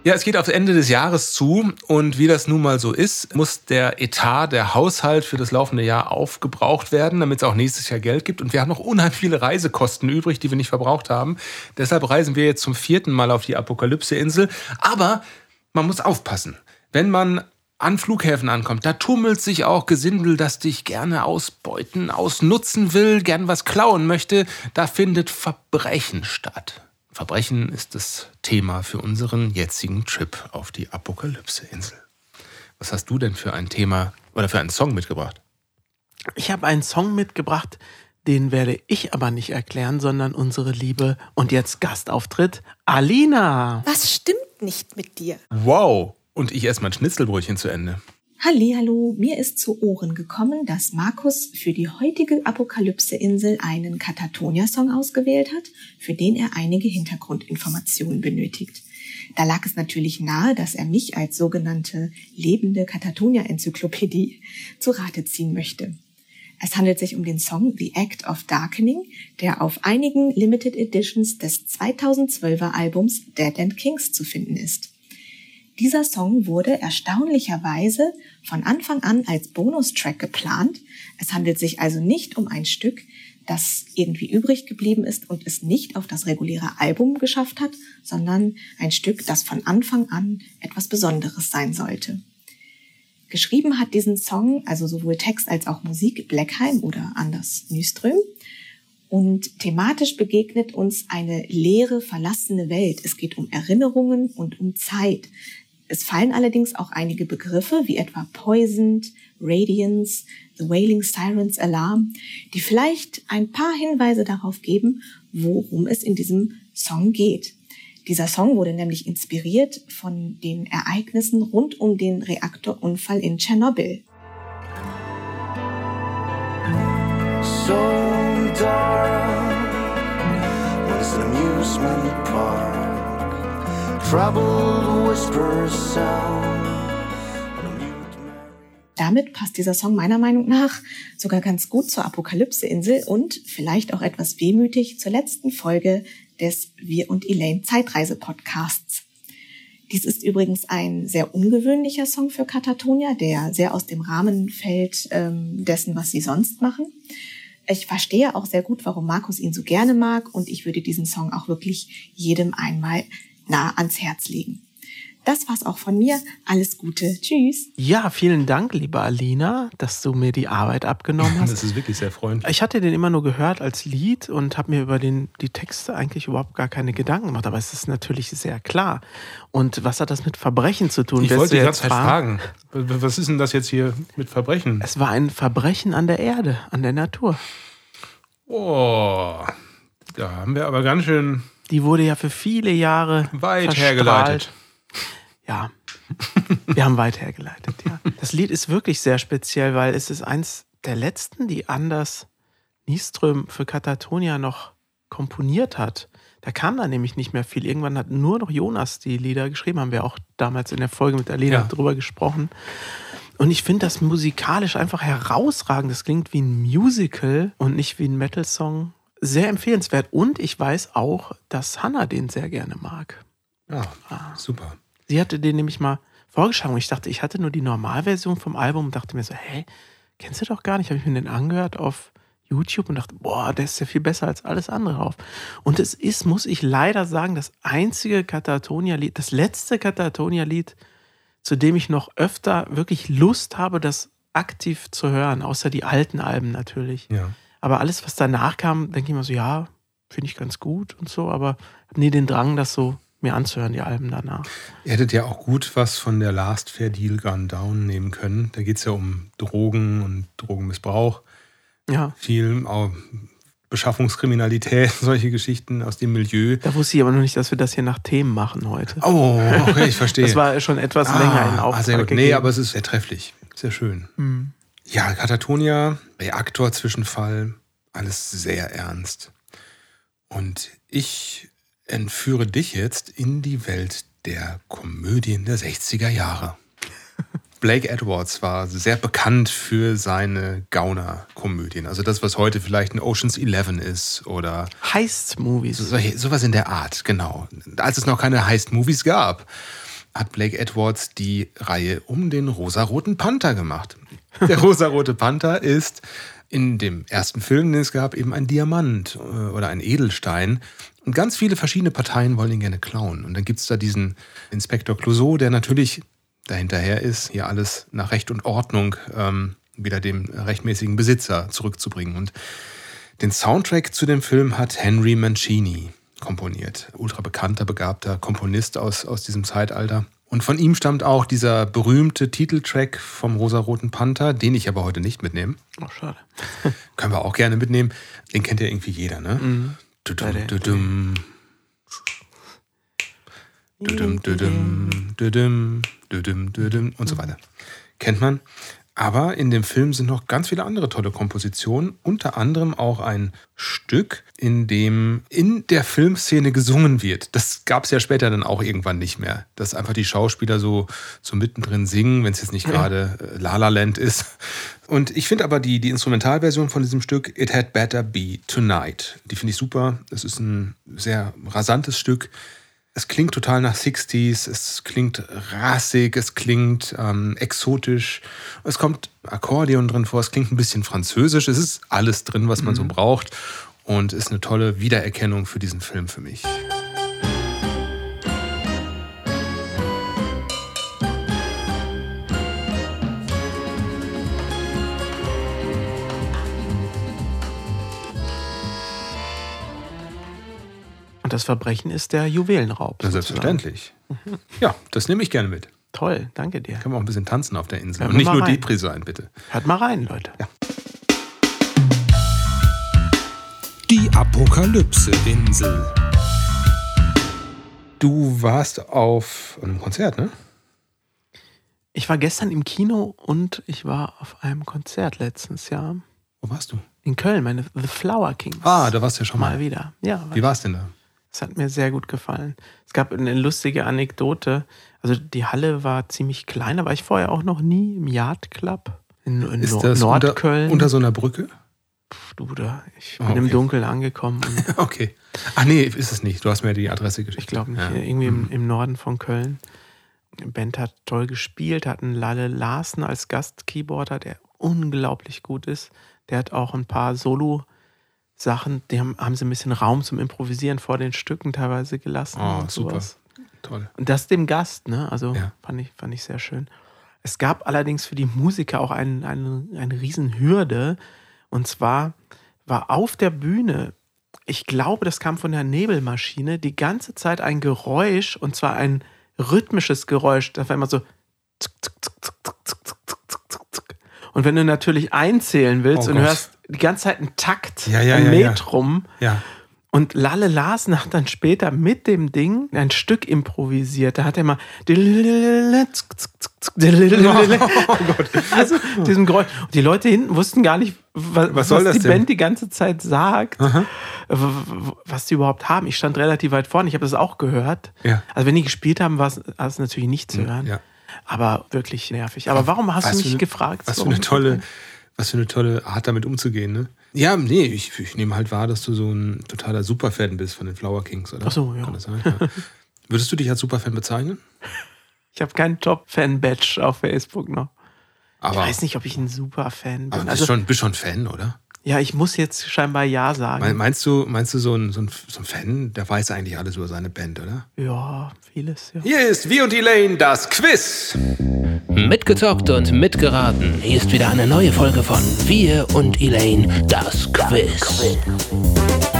[SPEAKER 2] Ja, es geht aufs Ende des Jahres zu und wie das nun mal so ist, muss der Etat, der Haushalt für das laufende Jahr aufgebraucht werden, damit es auch nächstes Jahr Geld gibt. Und wir haben noch unheimlich viele Reisekosten übrig, die wir nicht verbraucht haben. Deshalb reisen wir jetzt zum vierten Mal auf die Apokalypse-Insel. Aber man muss aufpassen. Wenn man an Flughäfen ankommt, da tummelt sich auch Gesindel, das dich gerne ausbeuten, ausnutzen will, gern was klauen möchte. Da findet Verbrechen statt. Verbrechen ist das Thema für unseren jetzigen Trip auf die Apokalypse-Insel. Was hast du denn für ein Thema oder für einen Song mitgebracht?
[SPEAKER 1] Ich habe einen Song mitgebracht, den werde ich aber nicht erklären, sondern unsere liebe und jetzt Gastauftritt Alina.
[SPEAKER 11] Was stimmt nicht mit dir?
[SPEAKER 2] Wow! Und ich esse mein Schnitzelbrötchen zu Ende.
[SPEAKER 11] Hallihallo, mir ist zu Ohren gekommen, dass Markus für die heutige Apokalypse-Insel einen Katatonia-Song ausgewählt hat, für den er einige Hintergrundinformationen benötigt. Da lag es natürlich nahe, dass er mich als sogenannte lebende Katatonia-Enzyklopädie zu Rate ziehen möchte. Es handelt sich um den Song The Act of Darkening, der auf einigen Limited Editions des 2012er Albums Dead and Kings zu finden ist. Dieser Song wurde erstaunlicherweise von Anfang an als Bonustrack geplant. Es handelt sich also nicht um ein Stück, das irgendwie übrig geblieben ist und es nicht auf das reguläre Album geschafft hat, sondern ein Stück, das von Anfang an etwas Besonderes sein sollte. Geschrieben hat diesen Song, also sowohl Text als auch Musik, Blackheim oder anders Nyström. Und thematisch begegnet uns eine leere, verlassene Welt. Es geht um Erinnerungen und um Zeit. Es fallen allerdings auch einige Begriffe wie etwa Poisoned, Radiance, The Wailing Sirens Alarm, die vielleicht ein paar Hinweise darauf geben, worum es in diesem Song geht. Dieser Song wurde nämlich inspiriert von den Ereignissen rund um den Reaktorunfall in Tschernobyl.
[SPEAKER 6] So dark was an amusement park. Troubled whispers sound.
[SPEAKER 11] Damit passt dieser Song meiner Meinung nach sogar ganz gut zur Apokalypse-Insel und vielleicht auch etwas wehmütig zur letzten Folge des Wir und Elaine Zeitreise-Podcasts. Dies ist übrigens ein sehr ungewöhnlicher Song für Katatonia, der sehr aus dem Rahmen fällt ähm, dessen, was sie sonst machen. Ich verstehe auch sehr gut, warum Markus ihn so gerne mag und ich würde diesen Song auch wirklich jedem einmal nah ans Herz legen. Das war's auch von mir. Alles Gute. Tschüss.
[SPEAKER 1] Ja, vielen Dank, liebe Alina, dass du mir die Arbeit abgenommen hast.
[SPEAKER 2] Das ist wirklich sehr freundlich.
[SPEAKER 1] Ich hatte den immer nur gehört als Lied und habe mir über den, die Texte eigentlich überhaupt gar keine Gedanken gemacht. Aber es ist natürlich sehr klar. Und was hat das mit Verbrechen zu tun?
[SPEAKER 2] Ich
[SPEAKER 1] Willst
[SPEAKER 2] wollte die
[SPEAKER 1] jetzt
[SPEAKER 2] Zeit fragen, was ist denn das jetzt hier mit Verbrechen?
[SPEAKER 1] Es war ein Verbrechen an der Erde, an der Natur.
[SPEAKER 2] Oh, da haben wir aber ganz schön
[SPEAKER 1] Die wurde ja für viele Jahre
[SPEAKER 2] weit
[SPEAKER 1] verstrahlt.
[SPEAKER 2] hergeleitet.
[SPEAKER 1] Ja, wir haben weit hergeleitet, ja. Das Lied ist wirklich sehr speziell, weil es ist eins der letzten, die Anders Nieström für Katatonia noch komponiert hat. Da kam da nämlich nicht mehr viel. Irgendwann hat nur noch Jonas die Lieder geschrieben, haben wir auch damals in der Folge mit Alena
[SPEAKER 2] Ja.
[SPEAKER 1] drüber gesprochen. Und ich finde das musikalisch einfach herausragend. Das klingt wie ein Musical und nicht wie ein Metal-Song. Sehr empfehlenswert. Und ich weiß auch, dass Hannah den sehr gerne mag.
[SPEAKER 2] Ja, super.
[SPEAKER 1] Sie hatte den nämlich mal vorgeschlagen und ich dachte, ich hatte nur die Normalversion vom Album und dachte mir so, hä, kennst du doch gar nicht? Habe ich mir den angehört auf YouTube und dachte, boah, der ist ja viel besser als alles andere drauf. Und es ist, muss ich leider sagen, das einzige Katatonia-Lied, das letzte Katatonia-Lied, zu dem ich noch öfter wirklich Lust habe, das aktiv zu hören, außer die alten Alben natürlich.
[SPEAKER 2] Ja.
[SPEAKER 1] Aber alles, was danach kam, denke ich mir so, ja, finde ich ganz gut und so, aber habe nie den Drang, das so mir anzuhören, die Alben danach.
[SPEAKER 2] Ihr hättet ja auch gut was von der Last Fair Deal Gone Down nehmen können. Da geht es ja um Drogen und Drogenmissbrauch.
[SPEAKER 1] Ja.
[SPEAKER 2] Viel auch Beschaffungskriminalität, solche Geschichten aus dem Milieu.
[SPEAKER 1] Da wusste ich aber noch nicht, dass wir das hier nach Themen machen heute.
[SPEAKER 2] Oh, okay, ich verstehe.
[SPEAKER 1] Das war schon etwas länger in Auftrag
[SPEAKER 2] ah, sehr gut. Nee, aber es ist sehr trefflich. Sehr schön.
[SPEAKER 1] Hm.
[SPEAKER 2] Ja, Katatonia, Reaktor, Zwischenfall, alles sehr ernst. Und ich entführe dich jetzt in die Welt der Komödien der 60er Jahre. Blake Edwards war sehr bekannt für seine Gauner-Komödien. Also das, was heute vielleicht ein Ocean's Eleven ist oder
[SPEAKER 1] Heist-Movies.
[SPEAKER 2] so, sowas in der Art, genau. Als es noch keine Heist-Movies gab, hat Blake Edwards die Reihe um den rosaroten Panther gemacht. Der rosarote Panther ist in dem ersten Film, den es gab, eben ein Diamant äh, oder ein Edelstein. Und ganz viele verschiedene Parteien wollen ihn gerne klauen. Und dann gibt es da diesen Inspektor Clouseau, der natürlich dahinterher ist, hier alles nach Recht und Ordnung ähm, wieder dem rechtmäßigen Besitzer zurückzubringen. Und den Soundtrack zu dem Film hat Henry Mancini komponiert. Ultra bekannter, begabter Komponist aus, aus diesem Zeitalter. Und von ihm stammt auch dieser berühmte Titeltrack vom Rosaroten Panther, den ich aber heute nicht mitnehme.
[SPEAKER 1] Oh, schade.
[SPEAKER 2] Können wir auch gerne mitnehmen. Den kennt ja irgendwie jeder, ne?
[SPEAKER 1] Mhm.
[SPEAKER 2] Und so weiter. Kennt man. Aber in dem Film sind noch ganz viele andere tolle Kompositionen, unter anderem auch ein Stück, in dem in der Filmszene gesungen wird. Das gab es ja später dann auch irgendwann nicht mehr, dass einfach die Schauspieler so, so mittendrin singen, wenn es jetzt nicht gerade äh, La La Land ist. Und ich finde aber die, die Instrumentalversion von diesem Stück It Had Better Be Tonight, die finde ich super. Es ist ein sehr rasantes Stück. Es klingt total nach 60s, es klingt rassig, es klingt ähm, exotisch, es kommt Akkordeon drin vor, es klingt ein bisschen französisch, es ist alles drin, was man so braucht und ist eine tolle Wiedererkennung für diesen Film für mich.
[SPEAKER 1] Und das Verbrechen ist der Juwelenraub.
[SPEAKER 2] Na,
[SPEAKER 1] sozusagen.
[SPEAKER 2] selbstverständlich. Ja, das nehme ich gerne mit.
[SPEAKER 1] Toll, danke dir.
[SPEAKER 2] Kann man auch ein bisschen tanzen auf der Insel
[SPEAKER 1] Hören
[SPEAKER 2] und
[SPEAKER 1] wir
[SPEAKER 2] nicht nur
[SPEAKER 1] rein.
[SPEAKER 2] Depri sein, bitte.
[SPEAKER 1] Hört mal rein, Leute.
[SPEAKER 2] Ja.
[SPEAKER 3] Die Apokalypse-Insel.
[SPEAKER 2] Du warst auf einem Konzert, ne?
[SPEAKER 1] Ich war gestern im Kino und ich war auf einem Konzert letztens Jahr.
[SPEAKER 2] Wo warst du?
[SPEAKER 1] In Köln, meine The Flower Kings.
[SPEAKER 2] Ah, da warst du ja schon mal.
[SPEAKER 1] Mal wieder. Ja,
[SPEAKER 2] Wie war es denn da?
[SPEAKER 1] Es hat mir sehr gut gefallen. Es gab eine lustige Anekdote. Also die Halle war ziemlich klein, da war ich vorher auch noch nie im Yard Club in, in
[SPEAKER 2] Ist das
[SPEAKER 1] Nordköln.
[SPEAKER 2] unter, unter so einer Brücke?
[SPEAKER 1] du, da, ich
[SPEAKER 2] Ah,
[SPEAKER 1] bin im
[SPEAKER 2] okay.
[SPEAKER 1] Dunkeln angekommen.
[SPEAKER 2] Okay. Ach nee, ist es nicht. Du hast mir die Adresse geschickt.
[SPEAKER 1] ich glaube nicht,
[SPEAKER 2] Ja.
[SPEAKER 1] irgendwie im,
[SPEAKER 2] Mhm.
[SPEAKER 1] im Norden von Köln. Band hat toll gespielt, hatten Lalle Larsen als Gast-Keyboarder, der unglaublich gut ist. Der hat auch ein paar Sachen, die haben, haben sie ein bisschen Raum zum Improvisieren vor den Stücken teilweise gelassen.
[SPEAKER 2] Oh, super.
[SPEAKER 1] Sowas.
[SPEAKER 2] Toll.
[SPEAKER 1] Und das dem Gast, ne? Also
[SPEAKER 2] ja.
[SPEAKER 1] fand, ich, fand ich sehr schön. Es gab allerdings für die Musiker auch ein, eine, eine Riesenhürde. Und zwar war auf der Bühne, ich glaube, das kam von der Nebelmaschine, die ganze Zeit ein Geräusch, und zwar ein rhythmisches Geräusch. Das war immer so. Und wenn du natürlich einzählen willst
[SPEAKER 2] oh
[SPEAKER 1] und
[SPEAKER 2] Gott.
[SPEAKER 1] hörst die ganze Zeit einen Takt,
[SPEAKER 2] Ja, ja,
[SPEAKER 1] ein. Metrum,
[SPEAKER 2] Ja.
[SPEAKER 1] und Lalle Larsen hat dann später mit dem Ding ein Stück improvisiert. Da hat er mal.
[SPEAKER 2] Oh
[SPEAKER 1] Also diesem Geräusch. Und die Leute hinten wussten gar nicht, was,
[SPEAKER 2] Was das
[SPEAKER 1] die
[SPEAKER 2] denn?
[SPEAKER 1] Band die ganze Zeit sagt, w- was die überhaupt haben. Ich stand relativ weit vorne, ich habe das auch gehört.
[SPEAKER 2] Ja.
[SPEAKER 1] Also wenn die gespielt haben, war es natürlich nicht zu hören.
[SPEAKER 2] Ja.
[SPEAKER 1] Aber wirklich nervig. Aber warum hast
[SPEAKER 2] Was
[SPEAKER 1] du
[SPEAKER 2] für
[SPEAKER 1] mich
[SPEAKER 2] eine-
[SPEAKER 1] gefragt?
[SPEAKER 2] Was für
[SPEAKER 1] warum
[SPEAKER 2] eine
[SPEAKER 1] ich
[SPEAKER 2] tolle, was für eine tolle Art, damit umzugehen, ne? Ja, nee, ich, ich nehme halt wahr, dass du so ein totaler Superfan bist von den Flower Kings, oder?
[SPEAKER 1] Ach so, ja.
[SPEAKER 2] Sein? Ja. Würdest du dich als Superfan bezeichnen?
[SPEAKER 1] Ich habe keinen Top-Fan-Badge auf Facebook noch.
[SPEAKER 2] Aber,
[SPEAKER 1] ich weiß nicht, ob ich ein Super-Fan bin.
[SPEAKER 2] aber bist,
[SPEAKER 1] Also,
[SPEAKER 2] schon, bist schon Fan, oder?
[SPEAKER 1] Ja, ich muss jetzt scheinbar Ja sagen.
[SPEAKER 2] Me- Meinst du, meinst du so, ein, so, ein, so ein Fan, der weiß eigentlich alles über seine Band, oder?
[SPEAKER 1] ja, vieles, ja.
[SPEAKER 2] Hier ist Wir und Elaine, das Quiz.
[SPEAKER 12] Mitgezockt und mitgeraten. Hier ist wieder eine neue Folge von Wir und Elaine, das Quiz.
[SPEAKER 2] ja, ich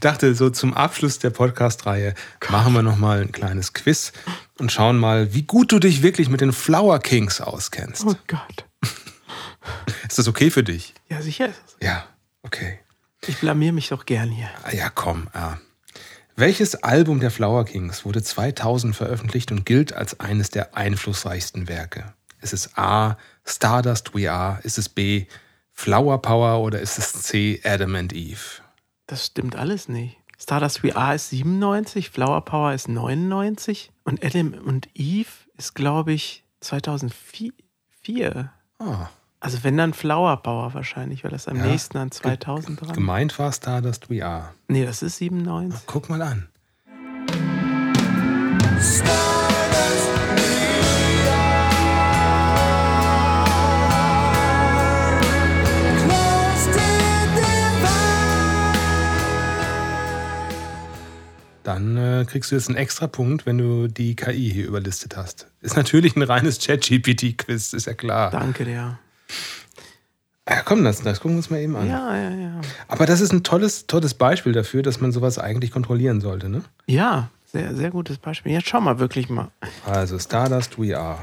[SPEAKER 2] dachte, so zum Abschluss der Podcast-Reihe machen wir noch mal ein kleines Quiz und schauen mal, wie gut du dich wirklich mit den Flower Kings auskennst.
[SPEAKER 1] Oh Gott.
[SPEAKER 2] Ist das okay für dich?
[SPEAKER 1] Ja, sicher ist es.
[SPEAKER 2] Ja, okay.
[SPEAKER 1] Ich blamier mich doch gern hier.
[SPEAKER 2] Ah, Ja, komm. Ja. Welches Album der Flower Kings wurde 2000 veröffentlicht und gilt als eines der einflussreichsten Werke? Ist es A. Stardust We Are? Ist es B. Flower Power oder ist es C. Adam and Eve?
[SPEAKER 1] Das stimmt alles nicht. Stardust We Are ist 97, Flower Power ist 99 und Adam und Eve ist, glaube ich, 2004.
[SPEAKER 2] Ah,
[SPEAKER 1] Also wenn dann Flower Power wahrscheinlich, weil das am
[SPEAKER 2] Ja.
[SPEAKER 1] nächsten an 2000 dran.
[SPEAKER 2] gemeint war Stardust We Are.
[SPEAKER 1] Nee, das ist 97.
[SPEAKER 2] Guck mal an. Kriegst du jetzt einen extra Punkt, wenn du die KI hier überlistet hast. Ist natürlich ein reines Chat-GPT-Quiz, ist ja klar.
[SPEAKER 1] Danke dir.
[SPEAKER 2] Ja, komm, das, das gucken wir uns mal eben an.
[SPEAKER 1] Ja, ja, ja.
[SPEAKER 2] Aber das ist ein tolles, tolles Beispiel dafür, dass man sowas eigentlich kontrollieren sollte, ne?
[SPEAKER 1] Ja, sehr, sehr gutes Beispiel. Jetzt schau mal wirklich mal.
[SPEAKER 2] Also, Stardust We Are.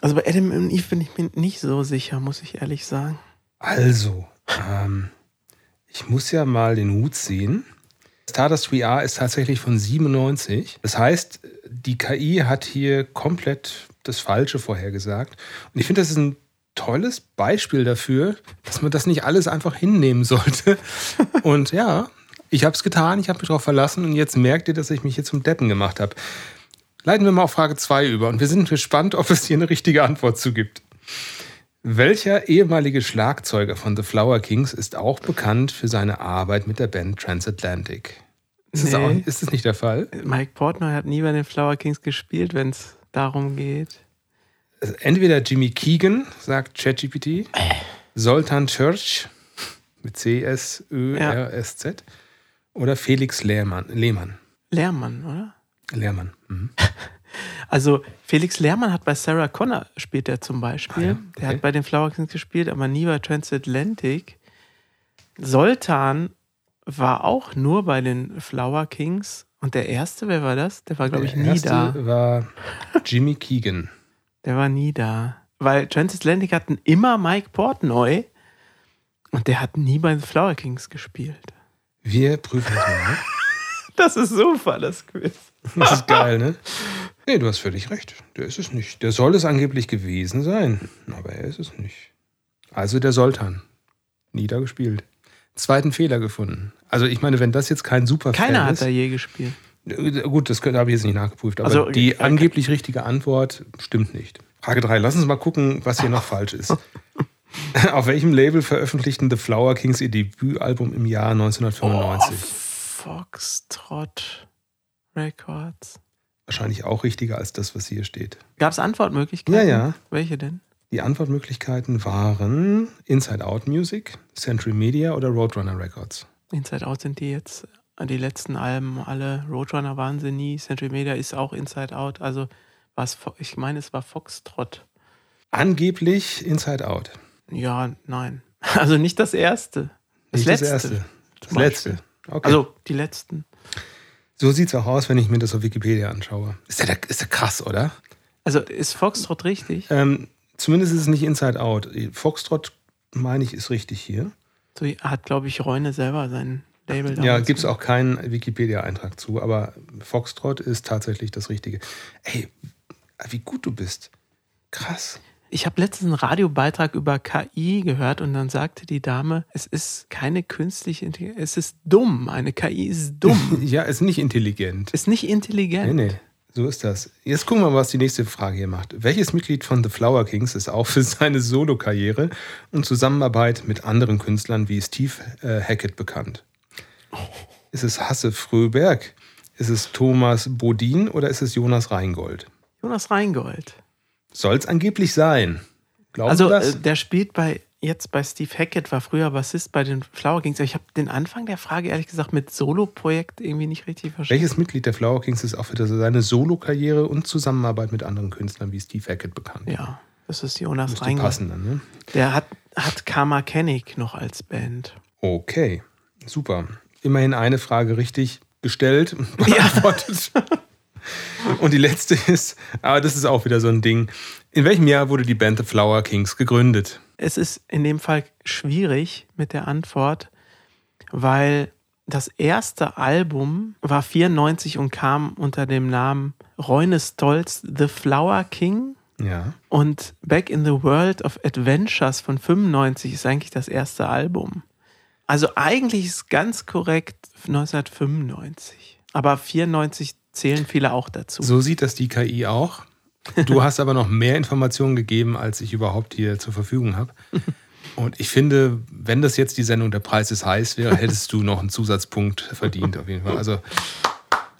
[SPEAKER 1] Also bei Adam und Eve bin ich mir nicht so sicher, muss ich ehrlich sagen.
[SPEAKER 2] Also, ähm, ich muss ja mal den Hut ziehen. Stardust VR ist tatsächlich von 97. Das heißt, die KI hat hier komplett das Falsche vorhergesagt. Und ich finde, das ist ein tolles Beispiel dafür, dass man das nicht alles einfach hinnehmen sollte. Und ja, ich habe es getan, ich habe mich darauf verlassen und jetzt merkt ihr, dass ich mich hier zum Deppen gemacht habe. Leiten wir mal auf Frage 2 über und wir sind gespannt, ob es hier eine richtige Antwort zu gibt. Welcher ehemalige Schlagzeuger von The Flower Kings ist auch bekannt für seine Arbeit mit der Band Transatlantic? Ist, das,
[SPEAKER 1] Nee.
[SPEAKER 2] auch, ist das nicht der Fall?
[SPEAKER 1] Mike Portnoy hat nie bei den Flower Kings gespielt, wenn es darum geht.
[SPEAKER 2] Also entweder Jimmy Keegan, sagt ChatGPT, Soltan Church mit C-S-Ö-R-S-Z oder Felix Lehrmann. Lehmann.
[SPEAKER 1] Lehrmann, oder?
[SPEAKER 2] Lehrmann. Mhm.
[SPEAKER 1] Also Felix Lehrmann hat bei Sarah Connor spielt er zum Beispiel.
[SPEAKER 2] Ah ja,
[SPEAKER 1] Der
[SPEAKER 2] okay.
[SPEAKER 1] hat bei den Flower Kings gespielt, aber nie bei Transatlantic. Soltan war auch nur bei den Flower Kings. Und der erste, wer war das? Der war, glaube ich,
[SPEAKER 2] Der
[SPEAKER 1] nie
[SPEAKER 2] erste
[SPEAKER 1] da.
[SPEAKER 2] war Jimmy Keegan.
[SPEAKER 1] Der war nie da. Weil Transatlantic hatten immer Mike Portnoy und der hat nie bei den Flower Kings gespielt.
[SPEAKER 2] Wir prüfen das mal.
[SPEAKER 1] Das ist super, das Quiz.
[SPEAKER 2] Das ist geil, ne? Nee, du hast völlig recht. Der ist es nicht. Der soll es angeblich gewesen sein, aber er ist es nicht. Also der Soltan. Nie da gespielt. Zweiten Fehler gefunden. Also ich meine, wenn das jetzt kein super
[SPEAKER 1] Keiner hat
[SPEAKER 2] ist,
[SPEAKER 1] da je gespielt.
[SPEAKER 2] Gut, das habe ich jetzt nicht nachgeprüft, aber
[SPEAKER 1] Also,
[SPEAKER 2] die
[SPEAKER 1] okay.
[SPEAKER 2] angeblich richtige Antwort stimmt nicht. Frage 3. Lass uns mal gucken, was hier noch falsch ist. Auf welchem Label veröffentlichten The Flower Kings ihr Debütalbum im Jahr 1995?
[SPEAKER 1] Foxtrot Records.
[SPEAKER 2] Wahrscheinlich auch richtiger als das, was hier steht.
[SPEAKER 1] Gab es Antwortmöglichkeiten?
[SPEAKER 2] Ja, ja.
[SPEAKER 1] Welche denn?
[SPEAKER 2] Die Antwortmöglichkeiten waren Inside Out Music, Century Media oder Roadrunner Records.
[SPEAKER 1] Inside Out sind die jetzt äh, die letzten Alben alle. Roadrunner waren sie nie. Century Media ist auch Inside Out. Also was ich meine, es war Foxtrot.
[SPEAKER 2] Angeblich Inside Out.
[SPEAKER 1] Ja, nein. Also nicht das erste. Das
[SPEAKER 2] Nicht
[SPEAKER 1] letzte.
[SPEAKER 2] Das, erste. das letzte. Okay.
[SPEAKER 1] Also die letzten.
[SPEAKER 2] so sieht es auch aus, wenn ich mir das auf Wikipedia anschaue. Ist ja, ist ja krass, oder?
[SPEAKER 1] Also ist Foxtrot richtig?
[SPEAKER 2] Ähm, zumindest ist es nicht Inside Out. Foxtrot, meine ich, ist richtig hier.
[SPEAKER 1] So hat, glaube ich, Reune selber sein Label
[SPEAKER 2] Ja, gibt es auch keinen Wikipedia-Eintrag zu, aber Foxtrot ist tatsächlich das Richtige. Ey, wie gut du bist. Krass.
[SPEAKER 1] Ich habe letztens einen Radiobeitrag über KI gehört und dann sagte die Dame, es ist keine künstliche Intelligenz, es ist dumm. Eine KI ist dumm.
[SPEAKER 2] Ja, ist nicht intelligent.
[SPEAKER 1] ist nicht intelligent.
[SPEAKER 2] Nee, nee, so ist das. Jetzt gucken wir mal, was die nächste Frage hier macht. Welches Mitglied von The Flower Kings ist auch für seine Solokarriere und Zusammenarbeit mit anderen Künstlern wie Steve äh, Hackett bekannt? Ist es Hasse Fröberg? Ist es Thomas Bodin oder ist es Jonas Reingold?
[SPEAKER 1] Jonas Reingold.
[SPEAKER 2] Soll es angeblich sein? Glauben
[SPEAKER 1] also
[SPEAKER 2] das?
[SPEAKER 1] äh, der spielt bei jetzt bei Steve Hackett, war früher Bassist bei den Flower Kings. Ich habe den Anfang der Frage ehrlich gesagt mit Solo-Projekt irgendwie nicht richtig verstanden.
[SPEAKER 2] Welches Mitglied der Flower Kings ist auch für seine Solokarriere und Zusammenarbeit mit anderen Künstlern wie Steve Hackett bekannt?
[SPEAKER 1] Ja, das ist Jonas
[SPEAKER 2] Müsste
[SPEAKER 1] Reingold.
[SPEAKER 2] passen dann, ne?
[SPEAKER 1] Der hat, hat Karma Kennig noch als Band.
[SPEAKER 2] Okay, super. Immerhin eine Frage richtig gestellt und beantwortet. Und die letzte ist, aber das ist auch wieder so ein Ding. In welchem Jahr wurde die Band The Flower Kings gegründet?
[SPEAKER 1] Es ist in dem Fall schwierig mit der Antwort, weil das erste Album war 94 und kam unter dem Namen Reune Stolz The Flower King.
[SPEAKER 2] Ja.
[SPEAKER 1] Und Back in the World of Adventures von 95 ist eigentlich das erste Album. Also eigentlich ist ganz korrekt 1995. Aber 94 zählen viele auch dazu.
[SPEAKER 2] So sieht das die KI auch. Du hast aber noch mehr Informationen gegeben, als ich überhaupt hier zur Verfügung habe. Und ich finde, wenn das jetzt die Sendung Der Preis ist heiß wäre, hättest du noch einen Zusatzpunkt verdient, auf jeden Fall. Also,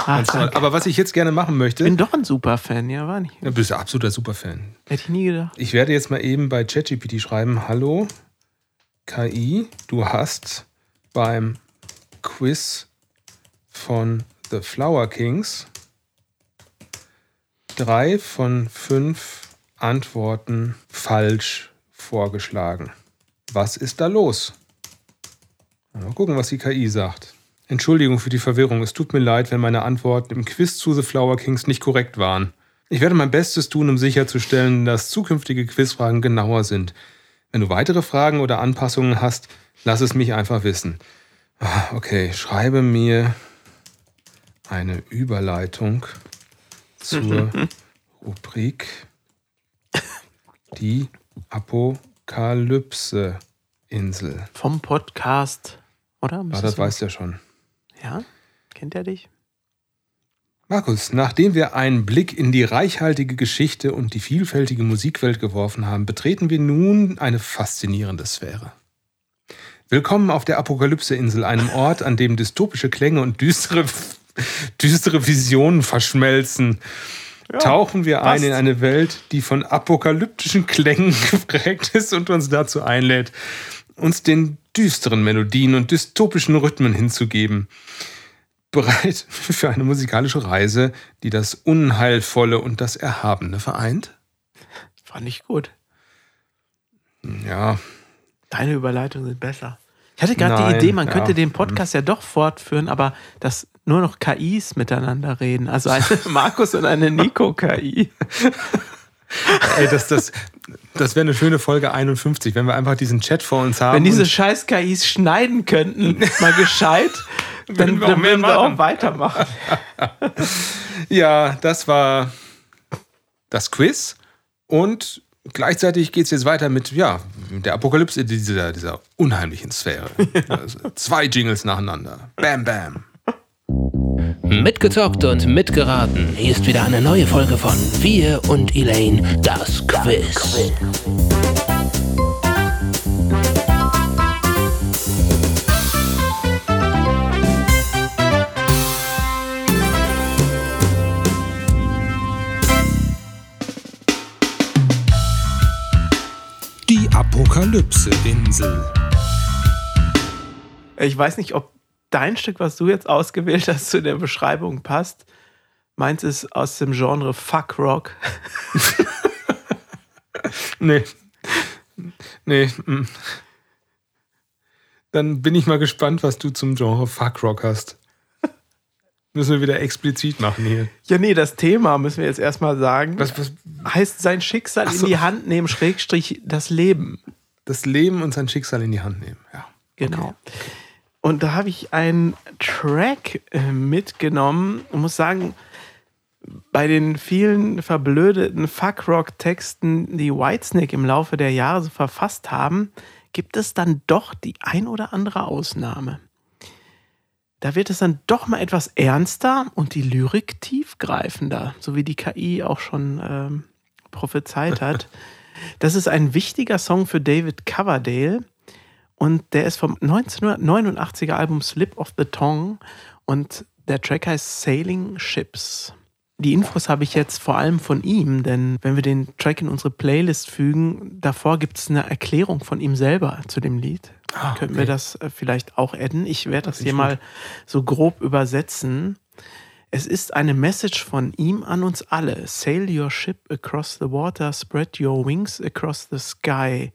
[SPEAKER 1] danke.
[SPEAKER 2] aber was ich jetzt gerne machen möchte.
[SPEAKER 1] bin doch ein Superfan, ja, war nicht.
[SPEAKER 2] Du bist ja absoluter Superfan.
[SPEAKER 1] Hätte ich nie gedacht.
[SPEAKER 2] Ich werde jetzt mal eben bei ChatGPT schreiben: Hallo, KI, du hast beim Quiz von The Flower Kings drei von fünf Antworten falsch vorgeschlagen. Was ist da los? Mal gucken, was die KI sagt. Entschuldigung für die Verwirrung. Es tut mir leid, wenn meine Antworten im Quiz zu The Flower Kings nicht korrekt waren. Ich werde mein Bestes tun, um sicherzustellen, dass zukünftige Quizfragen genauer sind. Wenn du weitere Fragen oder Anpassungen hast, lass es mich einfach wissen. Ah, Okay, schreibe mir eine Überleitung zur Rubrik Die Apokalypse-Insel.
[SPEAKER 1] Vom Podcast, oder? Müsste
[SPEAKER 2] das
[SPEAKER 1] so-
[SPEAKER 2] weiß der schon.
[SPEAKER 1] Ja? Kennt er dich?
[SPEAKER 2] Markus, nachdem wir einen Blick in die reichhaltige Geschichte und die vielfältige Musikwelt geworfen haben, betreten wir nun eine faszinierende Sphäre. Willkommen auf der Apokalypse-Insel, einem Ort, an dem dystopische Klänge und düstere, düstere Visionen verschmelzen. Tauchen wir ein
[SPEAKER 1] passt.
[SPEAKER 2] in eine Welt, die von apokalyptischen Klängen geprägt ist und uns dazu einlädt, uns den düsteren Melodien und dystopischen Rhythmen hinzugeben bereit für eine musikalische Reise, die das Unheilvolle und das Erhabene vereint?
[SPEAKER 1] Fand ich gut.
[SPEAKER 2] Ja,
[SPEAKER 1] Deine Überleitungen sind besser. Ich hatte gerade die Idee, man
[SPEAKER 2] ja.
[SPEAKER 1] könnte den Podcast ja doch fortführen, aber dass nur noch KIs miteinander reden. Also eine Markus und eine Nico-KI.
[SPEAKER 2] ey, das, das, das wäre eine schöne Folge 51, wenn wir einfach diesen Chat vor uns haben.
[SPEAKER 1] Wenn diese scheiß KIs schneiden könnten, mal gescheit, dann,
[SPEAKER 2] Würden wir auch
[SPEAKER 1] dann
[SPEAKER 2] mehr
[SPEAKER 1] würden wir auch
[SPEAKER 2] machen.
[SPEAKER 1] weitermachen.
[SPEAKER 2] ja, das war das Quiz. Und gleichzeitig geht es jetzt weiter mit ja, der Apokalypse dieser, dieser unheimlichen Sphäre. Also, zwei Jingles nacheinander. Bam, bam.
[SPEAKER 12] Mitgezockt und mitgeraten. Hier ist wieder eine neue Folge von Wir und Elaine, das Quiz.
[SPEAKER 3] Die Apokalypse-Insel.
[SPEAKER 1] Ich weiß nicht, ob dein Stück, was du jetzt ausgewählt hast, zu der Beschreibung passt. Meins ist aus dem Genre Fuck Rock.
[SPEAKER 2] Nee. Nee. mm. Dann bin ich mal gespannt, was du zum Genre Fuckrock hast. Müssen wir wieder explizit machen hier.
[SPEAKER 1] Ja, nee, das Thema müssen wir jetzt erstmal sagen.
[SPEAKER 2] Was, was,
[SPEAKER 1] heißt sein Schicksal
[SPEAKER 2] so.
[SPEAKER 1] in die Hand nehmen, Schrägstrich das Leben.
[SPEAKER 2] Das Leben und sein Schicksal in die Hand nehmen. Ja.
[SPEAKER 1] Genau. Und da habe ich einen Track äh, mitgenommen und muss sagen, bei den vielen verblödeten Fuckrock-Texten, die Whitesnake im Laufe der Jahre so verfasst haben, gibt es dann doch die ein oder andere Ausnahme. Da wird es dann doch mal etwas ernster und die Lyrik tiefgreifender, so wie die KI auch schon ähm, prophezeit hat. Das ist ein wichtiger Song für David Coverdale und der ist vom 1989er Album Slip of the Tongue und der Track heißt Sailing Ships. Die Infos habe ich jetzt vor allem von ihm, denn wenn wir den Track in unsere Playlist fügen, davor gibt es eine Erklärung von ihm selber zu dem Lied.
[SPEAKER 2] Ah,
[SPEAKER 1] Könnten
[SPEAKER 2] okay.
[SPEAKER 1] wir das äh, vielleicht auch adden? Ich werde das
[SPEAKER 2] finde
[SPEAKER 1] hier
[SPEAKER 2] ich
[SPEAKER 1] mal so grob übersetzen. Es ist eine Message von ihm an uns alle. Sail your ship across the water, spread your wings across the sky.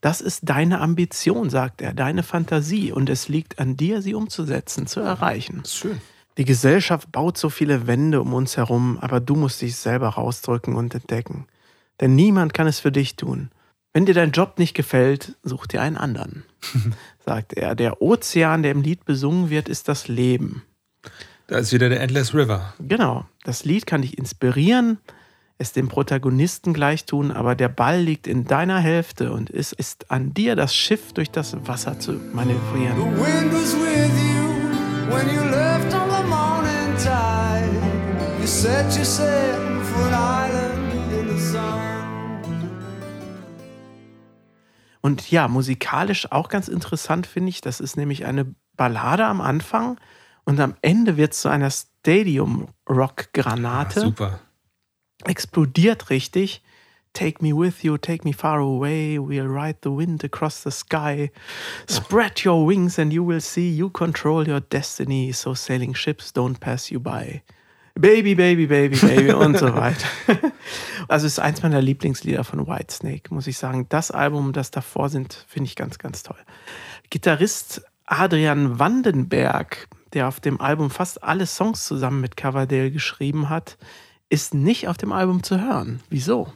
[SPEAKER 1] Das ist deine Ambition, sagt er, deine Fantasie und es liegt an dir, sie umzusetzen, zu erreichen.
[SPEAKER 2] Schön.
[SPEAKER 1] Die Gesellschaft baut so viele Wände um uns herum, aber du musst dich selber rausdrücken und entdecken. Denn niemand kann es für dich tun. Wenn dir dein Job nicht gefällt, such dir einen anderen, sagt er. Der Ozean, der im Lied besungen wird, ist das Leben.
[SPEAKER 2] Da ist wieder der Endless River.
[SPEAKER 1] Genau, das Lied kann dich inspirieren, es dem Protagonisten gleich tun, aber der Ball liegt in deiner Hälfte und es ist an dir, das Schiff durch das Wasser zu manövrieren.
[SPEAKER 6] The wind was with you when you left on the morning tide. You set yourself for an island in the sun.
[SPEAKER 1] Und ja, musikalisch auch ganz interessant finde ich, das ist nämlich eine Ballade am Anfang und am Ende wird es zu einer Stadium-Rock-Granate.
[SPEAKER 2] Super.
[SPEAKER 1] explodiert richtig. Take me with you, take me far away, we'll ride the wind across the sky. Spread your wings and you will see you control your destiny, so sailing ships don't pass you by. Baby, Baby, Baby, Baby und so weiter. Also es ist eins meiner Lieblingslieder von Whitesnake, muss ich sagen. Das Album, das davor sind, finde ich ganz, ganz toll. Gitarrist Adrian Vandenberg, der auf dem Album fast alle Songs zusammen mit Coverdale geschrieben hat, ist nicht auf dem Album zu hören. Wieso?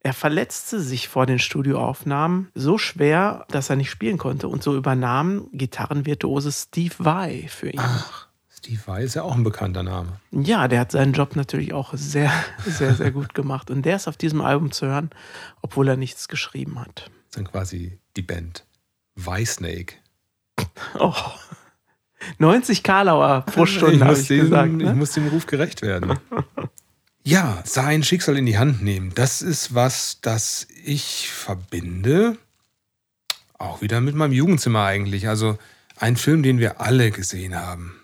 [SPEAKER 1] Er verletzte sich vor den Studioaufnahmen so schwer, dass er nicht spielen konnte und so übernahm Gitarrenvirtuose Steve Vai für ihn.
[SPEAKER 2] Ach, Steve Vai ist ja auch ein bekannter Name.
[SPEAKER 1] Ja, der hat seinen Job natürlich auch sehr, sehr, sehr gut gemacht. Und der ist auf diesem Album zu hören, obwohl er nichts geschrieben hat.
[SPEAKER 2] Das ist dann quasi die Band Snake.
[SPEAKER 1] Oh. 90 Karlauer pro Stunde,
[SPEAKER 2] ich,
[SPEAKER 1] habe
[SPEAKER 2] muss
[SPEAKER 1] ich
[SPEAKER 2] dem,
[SPEAKER 1] gesagt. Ne?
[SPEAKER 2] ich muss dem Ruf gerecht werden. ja, sein Schicksal in die Hand nehmen, das ist was, das ich verbinde. Auch wieder mit meinem Jugendzimmer eigentlich. Also ein Film, den wir alle gesehen haben.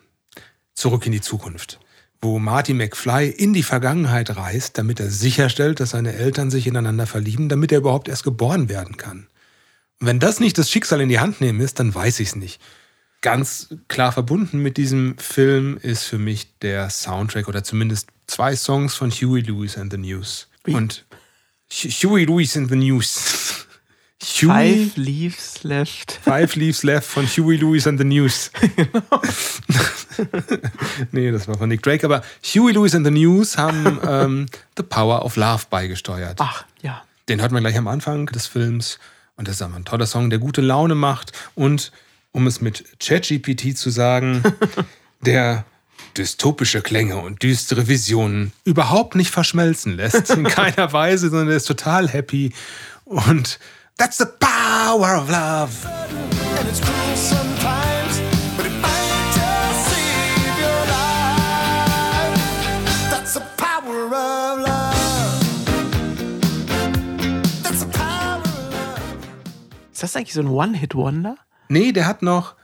[SPEAKER 2] Zurück in die Zukunft. Wo Marty McFly in die Vergangenheit reist, damit er sicherstellt, dass seine Eltern sich ineinander verlieben, damit er überhaupt erst geboren werden kann. Und wenn das nicht das Schicksal in die Hand nehmen ist, dann weiß ich es nicht ganz klar verbunden mit diesem Film ist für mich der Soundtrack oder zumindest zwei Songs von Huey Lewis and the News.
[SPEAKER 1] Wie?
[SPEAKER 2] Und Hu- Huey Lewis and the News. Huey,
[SPEAKER 1] Five Leaves Left.
[SPEAKER 2] Five Leaves Left von Huey Lewis and the News. nee, das war von Nick Drake, aber Huey Lewis and the News haben ähm, The Power of Love beigesteuert.
[SPEAKER 1] Ach, ja.
[SPEAKER 2] Den hört man gleich am Anfang des Films. Und das ist aber ein toller Song, der gute Laune macht. Und um es mit ChatGPT zu sagen, der dystopische Klänge und düstere Visionen überhaupt nicht verschmelzen lässt. In keiner Weise, sondern er ist total happy. Und that's the power of love.
[SPEAKER 6] And it's cruel sometimes, but it might just save your life. That's the power of love. That's the power of love.
[SPEAKER 1] Ist das eigentlich so ein One-Hit-Wonder?
[SPEAKER 2] Nee, der hat noch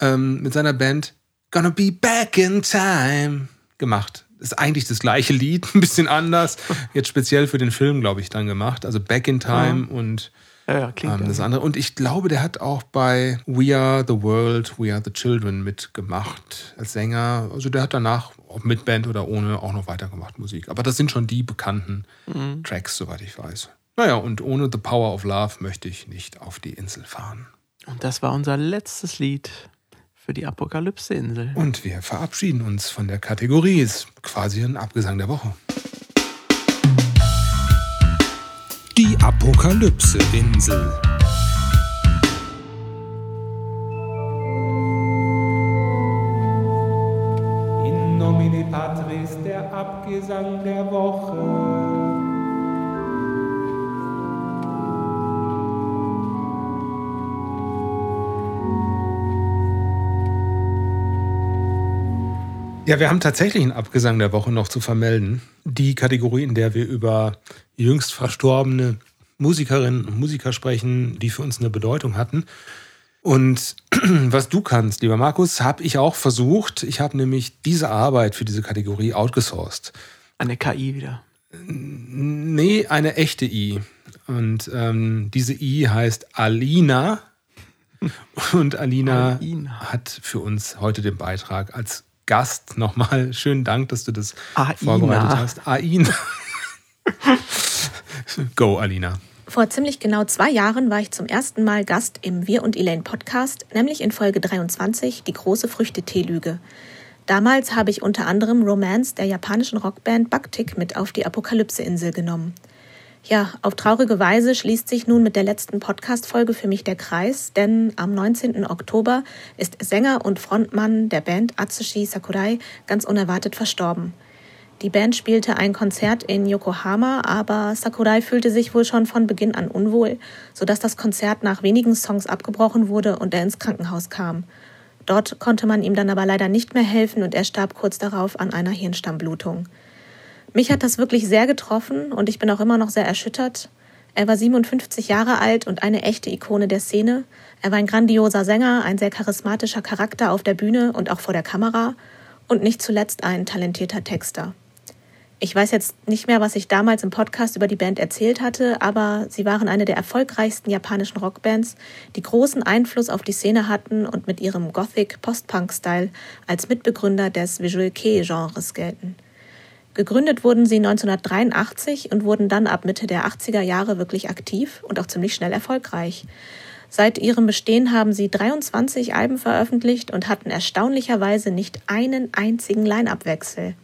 [SPEAKER 2] ähm, mit seiner Band Gonna Be Back in Time gemacht. Ist eigentlich das gleiche Lied, ein bisschen anders. Jetzt speziell für den Film, glaube ich, dann gemacht. Also Back in Time und
[SPEAKER 1] Ja, ja,
[SPEAKER 2] ähm,
[SPEAKER 1] ja.
[SPEAKER 2] das andere. Und ich glaube, der hat auch bei We Are the World, We Are the Children mitgemacht als Sänger. Also der hat danach, ob mit Band oder ohne, auch noch weitergemacht Musik. Aber das sind schon die bekannten
[SPEAKER 1] Mhm.
[SPEAKER 2] Tracks, soweit ich weiß. Naja, und ohne The Power of Love möchte ich nicht auf die Insel fahren.
[SPEAKER 1] Und das war unser letztes Lied für die Apokalypse-Insel.
[SPEAKER 2] Und wir verabschieden uns von der Kategorie. Ist quasi ein Abgesang der Woche.
[SPEAKER 3] Die Apokalypse-Insel.
[SPEAKER 13] In nomine Patris der Abgesang der Woche.
[SPEAKER 2] Ja, wir haben tatsächlich einen Abgesang der Woche noch zu vermelden. Die Kategorie, in der wir über jüngst verstorbene Musikerinnen und Musiker sprechen, die für uns eine Bedeutung hatten. Und was du kannst, lieber Markus, habe ich auch versucht. Ich habe nämlich diese Arbeit für diese Kategorie outgesourced.
[SPEAKER 1] Eine KI wieder.
[SPEAKER 2] Nee, eine echte I. Und ähm, diese I heißt Alina. Und Alina,
[SPEAKER 1] Alina.
[SPEAKER 2] hat für uns heute den Beitrag als Gast nochmal. Schönen Dank, dass du das
[SPEAKER 1] Aina.
[SPEAKER 2] vorbereitet hast. Aina. Go, Alina.
[SPEAKER 11] Vor ziemlich genau zwei Jahren war ich zum ersten Mal Gast im Wir und Elaine Podcast, nämlich in Folge 23, die große Früchteteelüge. Damals habe ich unter anderem Romance der japanischen Rockband Bactic mit auf die Apokalypse-Insel genommen. Ja, auf traurige Weise schließt sich nun mit der letzten Podcast-Folge für mich der Kreis, denn am 19. Oktober ist Sänger und Frontmann der Band Atsushi Sakurai ganz unerwartet verstorben. Die Band spielte ein Konzert in Yokohama, aber Sakurai fühlte sich wohl schon von Beginn an unwohl, sodass das Konzert nach wenigen Songs abgebrochen wurde und er ins Krankenhaus kam. Dort konnte man ihm dann aber leider nicht mehr helfen und er starb kurz darauf an einer Hirnstammblutung. Mich hat das wirklich sehr getroffen und ich bin auch immer noch sehr erschüttert. Er war 57 Jahre alt und eine echte Ikone der Szene. Er war ein grandioser Sänger, ein sehr charismatischer Charakter auf der Bühne und auch vor der Kamera und nicht zuletzt ein talentierter Texter. Ich weiß jetzt nicht mehr, was ich damals im Podcast über die Band erzählt hatte, aber sie waren eine der erfolgreichsten japanischen Rockbands, die großen Einfluss auf die Szene hatten und mit ihrem Gothic-Post-Punk-Style als Mitbegründer des Visual Kei-Genres gelten. Gegründet wurden sie 1983 und wurden dann ab Mitte der 80er Jahre wirklich aktiv und auch ziemlich schnell erfolgreich. Seit ihrem Bestehen haben sie 23 Alben veröffentlicht und hatten erstaunlicherweise nicht einen einzigen Line-Up-Wechsel.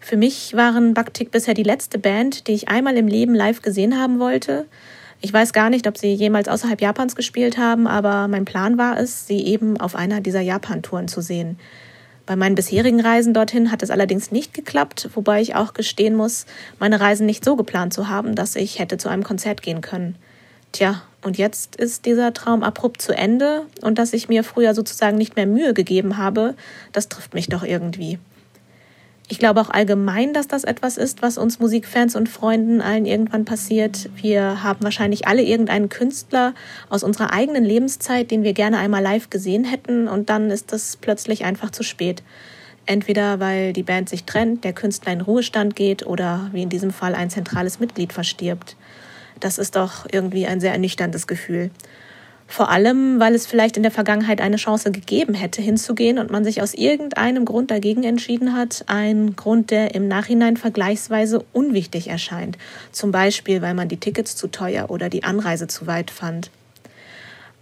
[SPEAKER 11] Für mich waren Baktik bisher die letzte Band, die ich einmal im Leben live gesehen haben wollte. Ich weiß gar nicht, ob sie jemals außerhalb Japans gespielt haben, aber mein Plan war es, sie eben auf einer dieser Japan-Touren zu sehen. Bei meinen bisherigen Reisen dorthin hat es allerdings nicht geklappt, wobei ich auch gestehen muss, meine Reisen nicht so geplant zu haben, dass ich hätte zu einem Konzert gehen können. Tja, und jetzt ist dieser Traum abrupt zu Ende und dass ich mir früher sozusagen nicht mehr Mühe gegeben habe, das trifft mich doch irgendwie. Ich glaube auch allgemein, dass das etwas ist, was uns Musikfans und Freunden allen irgendwann passiert. Wir haben wahrscheinlich alle irgendeinen Künstler aus unserer eigenen Lebenszeit, den wir gerne einmal live gesehen hätten und dann ist es plötzlich einfach zu spät. Entweder weil die Band sich trennt, der Künstler in Ruhestand geht oder wie in diesem Fall ein zentrales Mitglied verstirbt. Das ist doch irgendwie ein sehr ernüchterndes Gefühl. Vor allem, weil es vielleicht in der Vergangenheit eine Chance gegeben hätte, hinzugehen und man sich aus irgendeinem Grund dagegen entschieden hat. Ein Grund, der im Nachhinein vergleichsweise unwichtig erscheint. Zum Beispiel, weil man die Tickets zu teuer oder die Anreise zu weit fand.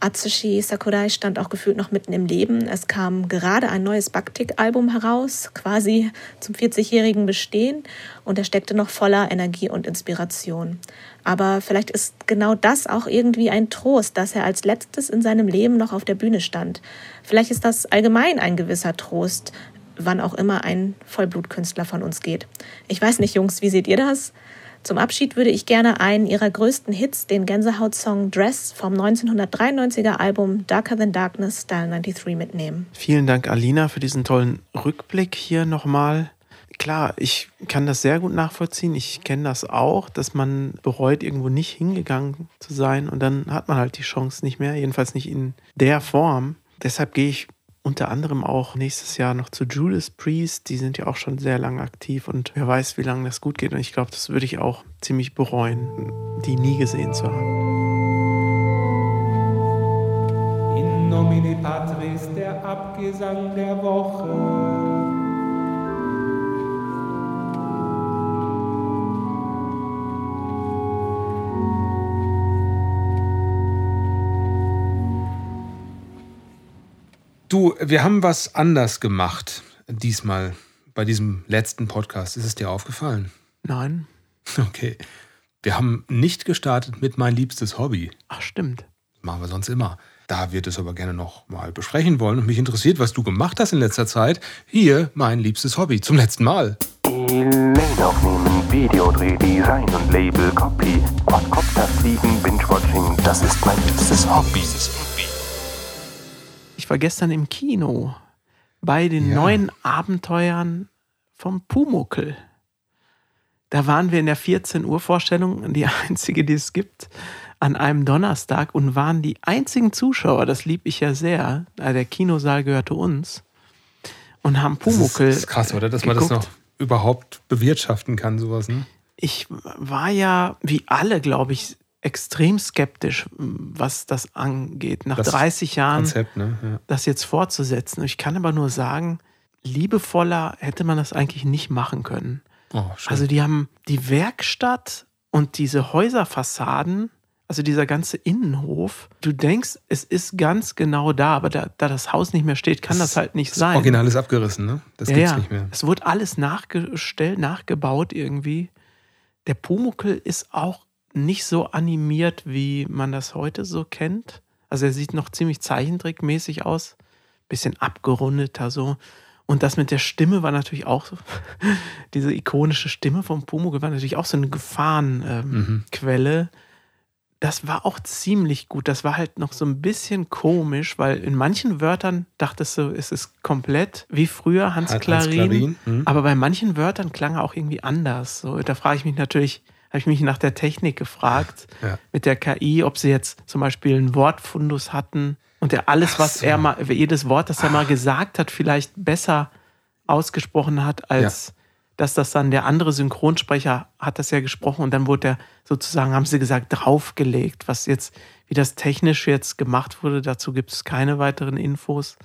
[SPEAKER 11] Atsushi Sakurai stand auch gefühlt noch mitten im Leben. Es kam gerade ein neues Baktik-Album heraus, quasi zum 40-jährigen Bestehen, und er steckte noch voller Energie und Inspiration. Aber vielleicht ist genau das auch irgendwie ein Trost, dass er als letztes in seinem Leben noch auf der Bühne stand. Vielleicht ist das allgemein ein gewisser Trost, wann auch immer ein Vollblutkünstler von uns geht. Ich weiß nicht, Jungs, wie seht ihr das? Zum Abschied würde ich gerne einen ihrer größten Hits, den Gänsehaut-Song Dress vom 1993er Album Darker Than Darkness Style 93 mitnehmen.
[SPEAKER 1] Vielen Dank, Alina, für diesen tollen Rückblick hier nochmal. Klar, ich kann das sehr gut nachvollziehen. Ich kenne das auch, dass man bereut, irgendwo nicht hingegangen zu sein und dann hat man halt die Chance nicht mehr, jedenfalls nicht in der Form. Deshalb gehe ich unter anderem auch nächstes Jahr noch zu Judas Priest. Die sind ja auch schon sehr lange aktiv und wer weiß, wie lange das gut geht. Und ich glaube, das würde ich auch ziemlich bereuen, die nie gesehen zu haben.
[SPEAKER 13] In nomine Patris, der Abgesang der Woche.
[SPEAKER 2] Du, wir haben was anders gemacht diesmal bei diesem letzten Podcast. Ist es dir aufgefallen?
[SPEAKER 1] Nein.
[SPEAKER 2] Okay. Wir haben nicht gestartet mit mein liebstes Hobby.
[SPEAKER 1] Ach, stimmt.
[SPEAKER 2] Das machen wir sonst immer. Da wird es aber gerne noch mal besprechen wollen und mich interessiert, was du gemacht hast in letzter Zeit. Hier mein liebstes Hobby zum letzten Mal.
[SPEAKER 14] Elaine aufnehmen, Videodreh, Design und Label, Copy, Quadcopter fliegen, Binge-Watching, das ist mein liebstes Hobby.
[SPEAKER 1] Ich war gestern im Kino bei den
[SPEAKER 2] Ja.
[SPEAKER 1] neuen Abenteuern vom Pumuckel. Da waren wir in der 14 Uhr Vorstellung, die einzige, die es gibt, an einem Donnerstag und waren die einzigen Zuschauer, das lieb ich ja sehr, äh, der Kinosaal gehörte uns und haben
[SPEAKER 2] Das ist,
[SPEAKER 1] Pumuckel.
[SPEAKER 2] das ist krass, oder? Dass man das
[SPEAKER 1] geguckt.
[SPEAKER 2] noch überhaupt bewirtschaften kann, sowas, ne?
[SPEAKER 1] Ich war ja, wie alle, glaube ich, extrem skeptisch, was das angeht. Nach
[SPEAKER 2] Das
[SPEAKER 1] 30 Jahren
[SPEAKER 2] Konzept, ne? Ja.
[SPEAKER 1] das jetzt fortzusetzen. Ich kann aber nur sagen, liebevoller hätte man das eigentlich nicht machen können.
[SPEAKER 2] Oh.
[SPEAKER 1] Also die haben die Werkstatt und diese Häuserfassaden, also dieser ganze Innenhof, du denkst, es ist ganz genau da, aber da, da das Haus nicht mehr steht, kann das, halt nicht
[SPEAKER 2] das
[SPEAKER 1] sein.
[SPEAKER 2] Original ist abgerissen, ne? Das
[SPEAKER 1] ja,
[SPEAKER 2] gibt's
[SPEAKER 1] ja.
[SPEAKER 2] nicht mehr.
[SPEAKER 1] Es wurde alles nachgestellt, nachgebaut irgendwie. Der Pumuckel ist auch nicht so animiert, wie man das heute so kennt. Also er sieht noch ziemlich zeichentrickmäßig aus. Bisschen abgerundeter so. Und das mit der Stimme war natürlich auch so. Diese ikonische Stimme vom Pumuckel war natürlich auch so eine Gefahrenquelle. Ähm, Quelle. Das war auch ziemlich gut. Das war halt noch so ein bisschen komisch, weil in manchen Wörtern dachtest du, es ist komplett wie früher Hans
[SPEAKER 2] Hans
[SPEAKER 1] Klarin.
[SPEAKER 2] Klarin, mhm.
[SPEAKER 1] Aber bei manchen Wörtern klang er auch irgendwie anders. So, da frage ich mich natürlich, habe ich mich nach der Technik gefragt,
[SPEAKER 2] Ja.
[SPEAKER 1] mit der KI, ob sie jetzt zum Beispiel einen Wortfundus hatten und er alles, was er mal, jedes Wort, das er mal gesagt hat, vielleicht besser ausgesprochen hat als dass das dann der andere Synchronsprecher hat das ja gesprochen und dann wurde der sozusagen, haben sie gesagt, draufgelegt. Was jetzt, wie das technisch jetzt gemacht wurde, dazu gibt es keine weiteren Infos.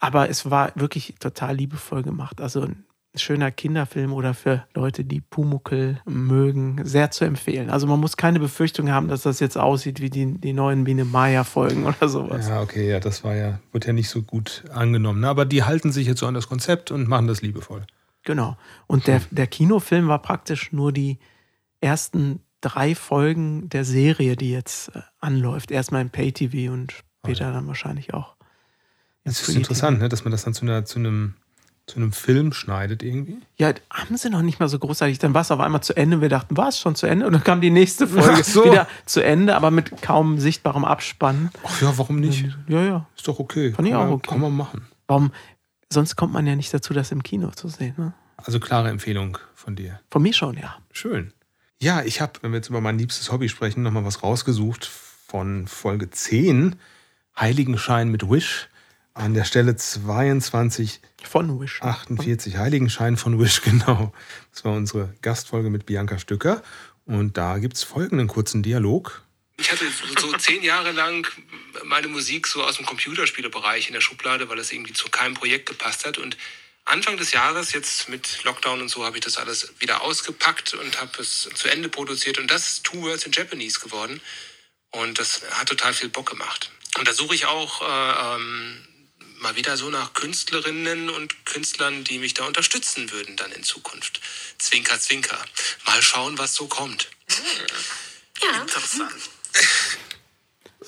[SPEAKER 1] Aber es war wirklich total liebevoll gemacht. Also ein schöner Kinderfilm oder für Leute, die Pumuckel mögen, sehr zu empfehlen. Also man muss keine Befürchtung haben, dass das jetzt aussieht wie die, die neuen Biene Maya-Folgen oder sowas.
[SPEAKER 2] Ja, okay, ja, das war ja, wird ja nicht so gut angenommen. Aber die halten sich jetzt so an das Konzept und machen das liebevoll.
[SPEAKER 1] Genau. Und der, der Kinofilm war praktisch nur die ersten drei Folgen der Serie, die jetzt äh, anläuft. Erstmal im Pay-TV und später dann wahrscheinlich auch.
[SPEAKER 2] Das ist interessant, ne? dass man das dann zu, einer, zu, einem, zu einem Film schneidet irgendwie.
[SPEAKER 1] Ja, haben sie noch nicht mal so großartig. Dann war es auf einmal zu Ende. Wir dachten, war es schon zu Ende? Und dann kam die nächste Folge
[SPEAKER 2] so.
[SPEAKER 1] wieder zu Ende, aber mit kaum sichtbarem Abspann.
[SPEAKER 2] Ach ja, warum nicht?
[SPEAKER 1] Ja, ja.
[SPEAKER 2] Ist doch okay.
[SPEAKER 1] Fand ich
[SPEAKER 2] Kann
[SPEAKER 1] auch
[SPEAKER 2] man-
[SPEAKER 1] okay.
[SPEAKER 2] Kann man machen.
[SPEAKER 1] Warum? Sonst kommt man ja nicht dazu, das im Kino zu sehen. Ne?
[SPEAKER 2] Also klare Empfehlung von dir.
[SPEAKER 1] Von mir schon, ja.
[SPEAKER 2] Schön. Ja, ich habe, wenn wir jetzt über mein liebstes Hobby sprechen, nochmal was rausgesucht von Folge 10, Heiligenschein mit Wish. An der Stelle 22
[SPEAKER 1] Von Wish.
[SPEAKER 2] 48, Heiligenschein von Wish, genau. Das war unsere Gastfolge mit Bianca Stücker. Und da gibt es folgenden kurzen Dialog.
[SPEAKER 10] Ich hatte so zehn Jahre lang meine Musik so aus dem Computerspielebereich in der Schublade, weil es irgendwie zu keinem Projekt gepasst hat. Und Anfang des Jahres, jetzt mit Lockdown und so, habe ich das alles wieder ausgepackt und habe es zu Ende produziert. Und das ist Two Words in Japanese geworden. Und das hat total viel Bock gemacht. Und da suche ich auch äh, ähm, mal wieder so nach Künstlerinnen und Künstlern, die mich da unterstützen würden dann in Zukunft. Zwinker, zwinker. Mal schauen, was so kommt.
[SPEAKER 11] Ja.
[SPEAKER 10] Interessant.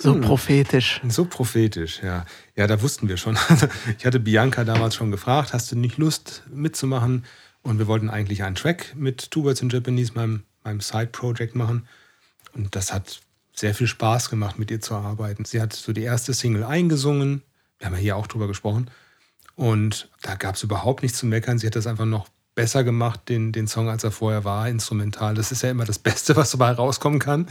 [SPEAKER 1] So
[SPEAKER 2] Hm.
[SPEAKER 1] prophetisch.
[SPEAKER 2] So prophetisch, ja. Ja, da wussten wir schon. Ich hatte Bianca damals schon gefragt, hast du nicht Lust mitzumachen? Und wir wollten eigentlich einen Track mit Two Words in Japanese, meinem, meinem Side-Project machen. Und das hat sehr viel Spaß gemacht, mit ihr zu arbeiten. Sie hat so die erste Single eingesungen. Wir haben ja hier auch drüber gesprochen. Und da gab es überhaupt nichts zu meckern. Sie hat das einfach noch besser gemacht, den, den Song, als er vorher war, instrumental. Das ist ja immer das Beste, was dabei rauskommen kann.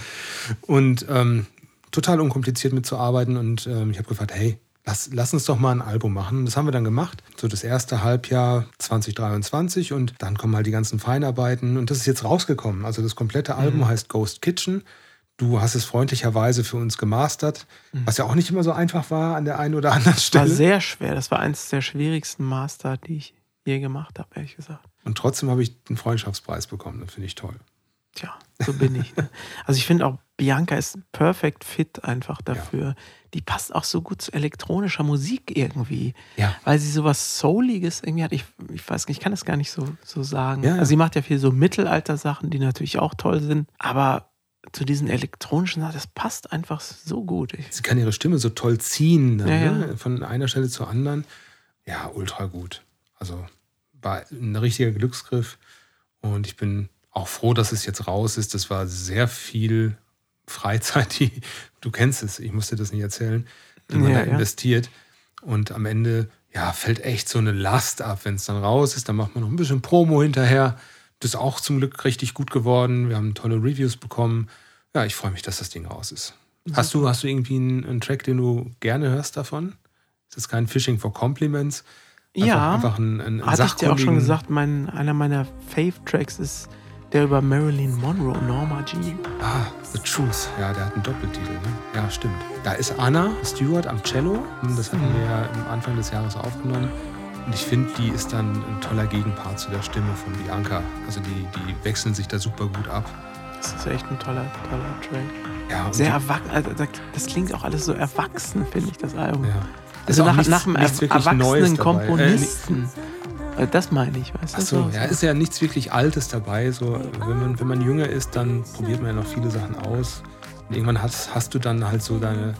[SPEAKER 2] Und ähm, total unkompliziert mitzuarbeiten. Und ähm, ich habe gefragt, hey, lass, lass uns doch mal ein Album machen. Das haben wir dann gemacht. So das erste Halbjahr 2023 und dann kommen halt die ganzen Feinarbeiten. Und das ist jetzt rausgekommen. Also das komplette Album
[SPEAKER 1] Mhm.
[SPEAKER 2] heißt Ghost Kitchen. Du hast es freundlicherweise für uns gemastert, was ja auch nicht immer so einfach war an der einen oder anderen
[SPEAKER 1] Das war
[SPEAKER 2] Stelle.
[SPEAKER 1] sehr schwer. Das war eines der schwierigsten Master, die ich je gemacht habe, ehrlich gesagt.
[SPEAKER 2] Und trotzdem habe ich den Freundschaftspreis bekommen. Das finde ich toll.
[SPEAKER 1] Tja, so bin ich. Ne? Also ich finde auch, Bianca ist perfekt fit einfach dafür. Die passt auch so gut zu elektronischer Musik irgendwie.
[SPEAKER 2] Ja.
[SPEAKER 1] Weil sie sowas Souliges irgendwie hat. Ich, ich weiß nicht, ich kann das gar nicht so, so sagen.
[SPEAKER 2] Ja, ja.
[SPEAKER 1] Also sie macht ja viel so Mittelalter-Sachen, die natürlich auch toll sind. Aber zu diesen elektronischen Sachen, das passt einfach so gut. Ich,
[SPEAKER 2] Sie kann ihre Stimme so toll ziehen, dann,
[SPEAKER 1] Ja, ja.
[SPEAKER 2] Ne? von einer Stelle zur anderen. Ja, ultra gut. Also war ein richtiger Glücksgriff. Und ich bin auch froh, dass es jetzt raus ist. Das war sehr viel Freizeit, die, du kennst es, ich musste das nicht erzählen, die man
[SPEAKER 1] Ja,
[SPEAKER 2] da
[SPEAKER 1] ja.
[SPEAKER 2] investiert. Und am Ende, ja, fällt echt so eine Last ab, wenn es dann raus ist. Dann macht man noch ein bisschen Promo hinterher. Das ist auch zum Glück richtig gut geworden. Wir haben tolle Reviews bekommen. Ja, ich freue mich, dass das Ding raus ist. Hast du, hast du irgendwie einen, einen Track, den du gerne hörst davon? Ist das kein Fishing for Compliments? Einfach,
[SPEAKER 1] ja,
[SPEAKER 2] Einfach ein, ein, ein
[SPEAKER 1] hatte ich dir auch schon gesagt, mein, einer meiner Fave-Tracks ist der über Marilyn Monroe, Norma Jean.
[SPEAKER 2] Ah, The Truth. Ja, der hat einen Doppeltitel. Ne? Ja, stimmt. Da ist Anna Stewart am Cello. Das hatten wir ja am Anfang des Jahres aufgenommen. Und ich finde, die ist dann ein toller Gegenpart zu der Stimme von Bianca. Also die, die wechseln sich da super gut ab.
[SPEAKER 1] Das ist echt ein toller, toller Track.
[SPEAKER 2] Ja,
[SPEAKER 1] Sehr erwachsen. Also da- das klingt auch alles so erwachsen, finde ich, das Album.
[SPEAKER 2] Ja.
[SPEAKER 1] Also nach,
[SPEAKER 2] nichts-
[SPEAKER 1] nach einem erwachsenen
[SPEAKER 2] Neues. Äh,
[SPEAKER 1] Komponisten. Äh, das meine ich, weißt du?
[SPEAKER 2] Ach so, ja, ist ja nichts wirklich Altes dabei. So, wenn, man, wenn man jünger ist, dann probiert man ja noch viele Sachen aus. Und irgendwann hast, hast du dann halt so deine,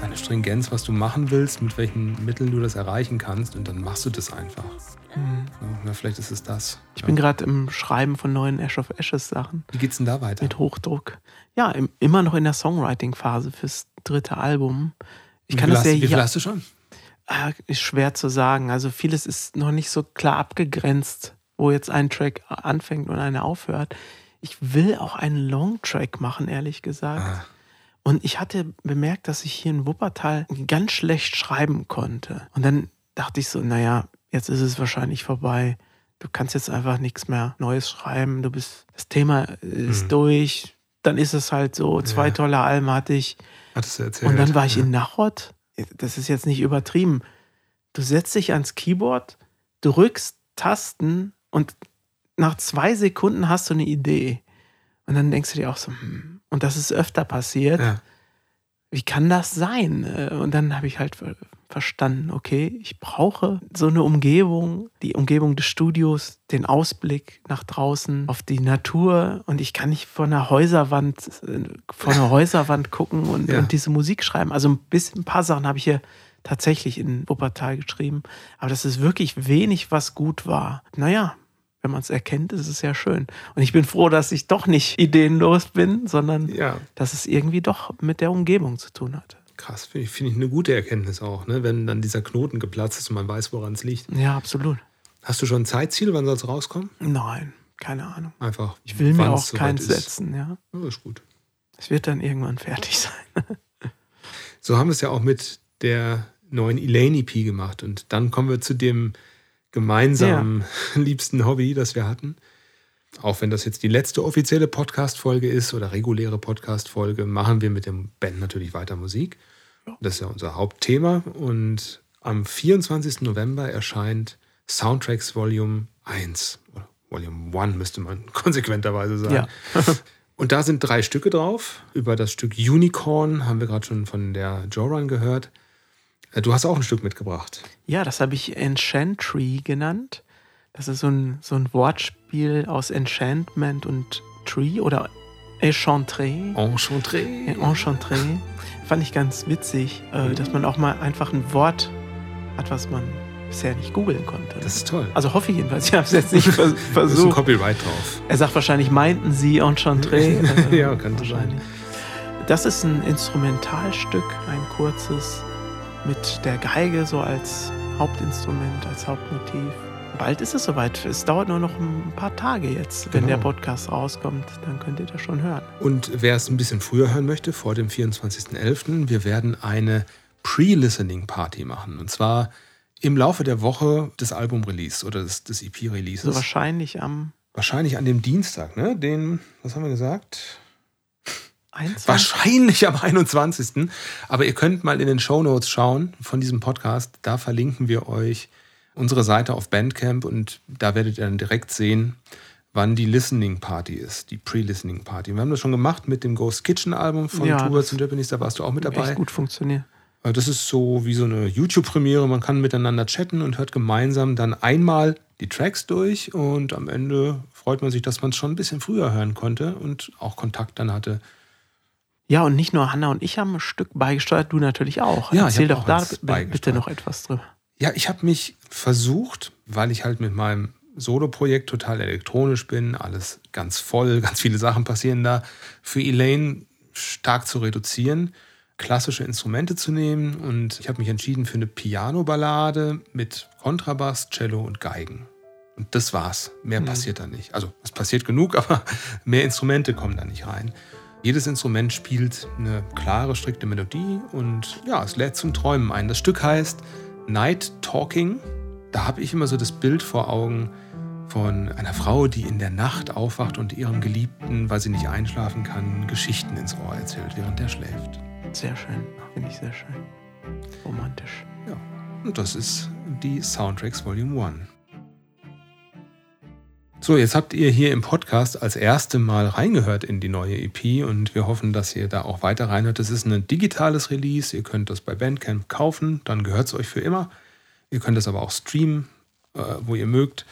[SPEAKER 2] deine Stringenz, was du machen willst, mit welchen Mitteln du das erreichen kannst. Und dann machst du das einfach.
[SPEAKER 1] Mhm.
[SPEAKER 2] Ja, vielleicht ist es das.
[SPEAKER 1] Ich bin gerade im Schreiben von neuen Ash of Ashes Sachen.
[SPEAKER 2] Wie geht's denn da weiter?
[SPEAKER 1] Mit Hochdruck. Ja, im, immer noch in der Songwriting-Phase fürs dritte Album. Ich
[SPEAKER 2] Wie
[SPEAKER 1] kann
[SPEAKER 2] viel
[SPEAKER 1] das
[SPEAKER 2] hast,
[SPEAKER 1] ja
[SPEAKER 2] wie viel
[SPEAKER 1] hier.
[SPEAKER 2] hast du schon?
[SPEAKER 1] Ah, Ist schwer zu sagen. Also vieles ist noch nicht so klar abgegrenzt, wo jetzt ein Track anfängt und einer aufhört. Ich will auch einen Longtrack machen, ehrlich gesagt.
[SPEAKER 2] Ah.
[SPEAKER 1] Und ich hatte bemerkt, dass ich hier in Wuppertal ganz schlecht schreiben konnte. Und dann dachte ich so, naja, jetzt ist es wahrscheinlich vorbei. du kannst jetzt einfach nichts mehr Neues schreiben. Du bist, das Thema ist
[SPEAKER 2] Mhm.
[SPEAKER 1] durch. Dann ist es halt so. Zwei
[SPEAKER 2] Ja.
[SPEAKER 1] tolle Alben hatte ich.
[SPEAKER 2] Hattest du erzählt.
[SPEAKER 1] Und dann war ich
[SPEAKER 2] ja.
[SPEAKER 1] in Nachod. Das ist jetzt nicht übertrieben. Du setzt dich ans Keyboard, drückst Tasten und nach zwei Sekunden hast du eine Idee. Und dann denkst du dir auch so, hm, und das ist öfter passiert.
[SPEAKER 2] Ja.
[SPEAKER 1] Wie kann das sein? Und dann habe ich halt ver- verstanden, okay, ich brauche so eine Umgebung, die Umgebung des Studios, den Ausblick nach draußen auf die Natur und ich kann nicht vor einer Häuserwand, vor einer Häuserwand gucken und,
[SPEAKER 2] Ja.
[SPEAKER 1] und diese Musik schreiben. Also ein bisschen, ein paar Sachen habe ich hier tatsächlich in Wuppertal geschrieben, aber das ist wirklich wenig, was gut war. Naja, wenn man es erkennt, ist es ja schön. Und ich bin froh, dass ich doch nicht ideenlos bin, sondern
[SPEAKER 2] Ja.
[SPEAKER 1] dass es irgendwie doch mit der Umgebung zu tun hat.
[SPEAKER 2] Krass, finde ich, finde ich eine gute Erkenntnis auch, ne? wenn dann dieser Knoten geplatzt ist und man weiß, woran es liegt.
[SPEAKER 1] Ja, absolut.
[SPEAKER 2] Hast du schon ein Zeitziel, wann soll es rauskommen?
[SPEAKER 1] Nein, keine Ahnung.
[SPEAKER 2] Einfach.
[SPEAKER 1] Ich will mir auch keins setzen, ja.
[SPEAKER 2] Ja, ist gut.
[SPEAKER 1] Es wird dann irgendwann fertig sein.
[SPEAKER 2] So haben wir es ja auch mit der neuen Elaine EP gemacht. Und dann kommen wir zu dem gemeinsamen liebsten Hobby, das wir hatten. Auch wenn das jetzt die letzte offizielle Podcast-Folge ist oder reguläre Podcast-Folge, machen wir mit dem Band natürlich weiter Musik. Das ist ja unser Hauptthema. Und am 24. November erscheint Soundtracks Volume 1. Oder Volume 1 müsste man konsequenterweise sagen.
[SPEAKER 1] Ja.
[SPEAKER 2] Und da sind drei Stücke drauf. Über das Stück Unicorn haben wir gerade schon von der Joran gehört. Äh, Du hast auch ein Stück mitgebracht.
[SPEAKER 1] Ja, das habe ich Enchantry genannt. Das ist so ein, so ein Wortspiel aus Enchantment und Tree oder Enchantré.
[SPEAKER 2] Enchantré.
[SPEAKER 1] Enchantré. Fand ich ganz witzig, äh, dass man auch mal einfach ein Wort hat, was man bisher nicht googeln konnte.
[SPEAKER 2] Das ist toll.
[SPEAKER 1] Also hoffe ich jedenfalls. Ich habe es jetzt nicht vers-
[SPEAKER 2] Da ist ein
[SPEAKER 1] versucht.
[SPEAKER 2] Copyright drauf.
[SPEAKER 1] Er sagt wahrscheinlich, meinten Sie Enchantré?
[SPEAKER 2] Ja, kann so sein.
[SPEAKER 1] wahrscheinlich. Das ist ein Instrumentalstück, ein kurzes, mit der Geige so als Hauptinstrument, als Hauptmotiv. Bald ist es soweit. Es dauert nur noch ein paar Tage jetzt. Wenn
[SPEAKER 2] Genau.
[SPEAKER 1] der Podcast rauskommt, dann könnt ihr das schon hören.
[SPEAKER 2] Und wer es ein bisschen früher hören möchte, vor dem 24.11., wir werden eine Pre-Listening-Party machen. Und zwar im Laufe der Woche des Album-Release oder des, des EP-Releases.
[SPEAKER 1] So wahrscheinlich am
[SPEAKER 2] Wahrscheinlich an dem Dienstag, ne? Den, was haben wir gesagt?
[SPEAKER 1] 21.
[SPEAKER 2] Wahrscheinlich am 21. Aber ihr könnt mal in den Shownotes schauen von diesem Podcast. Da verlinken wir euch unsere Seite auf Bandcamp und da werdet ihr dann direkt sehen, wann die Listening Party ist, die Pre-Listening Party. Wir haben das schon gemacht mit dem Ghost Kitchen Album von
[SPEAKER 1] Ja, das
[SPEAKER 2] und Japanese, da warst du auch mit dabei.
[SPEAKER 1] Echt gut funktioniert.
[SPEAKER 2] Äh, Das ist so wie so eine YouTube-Premiere. Man kann miteinander chatten und hört gemeinsam dann einmal die Tracks durch und am Ende freut man sich, dass man es schon ein bisschen früher hören konnte und auch Kontakt dann hatte.
[SPEAKER 1] Ja, und nicht nur Hanna und ich haben ein Stück beigesteuert, du natürlich auch.
[SPEAKER 2] Ja,
[SPEAKER 1] Erzähl doch
[SPEAKER 2] auch
[SPEAKER 1] da bitte noch etwas drüber.
[SPEAKER 2] Ja, ich habe mich versucht, weil ich halt mit meinem Solo-Projekt total elektronisch bin, alles ganz voll, ganz viele Sachen passieren da, für Elaine stark zu reduzieren, klassische Instrumente zu nehmen und ich habe mich entschieden für eine Piano-Ballade mit Kontrabass, Cello und Geigen. Und das war's. Mehr
[SPEAKER 1] Mhm.
[SPEAKER 2] passiert da nicht. Also es passiert genug, aber mehr Instrumente kommen da nicht rein. Jedes Instrument spielt eine klare, strikte Melodie und ja, es lädt zum Träumen ein. Das Stück heißt Night Talking. Da habe ich immer so das Bild vor Augen von einer Frau, die in der Nacht aufwacht und ihrem Geliebten, weil sie nicht einschlafen kann, Geschichten ins Ohr erzählt, während der schläft.
[SPEAKER 1] Sehr schön, finde ich sehr schön. Romantisch.
[SPEAKER 2] Ja, und das ist die Soundtracks Volume 1. So, jetzt habt ihr hier im Podcast als erste Mal reingehört in die neue EP und wir hoffen, dass ihr da auch weiter reinhört. Das ist ein digitales Release. Ihr könnt das bei Bandcamp kaufen, dann gehört es euch für immer. Ihr könnt es aber auch streamen, äh, wo ihr mögt.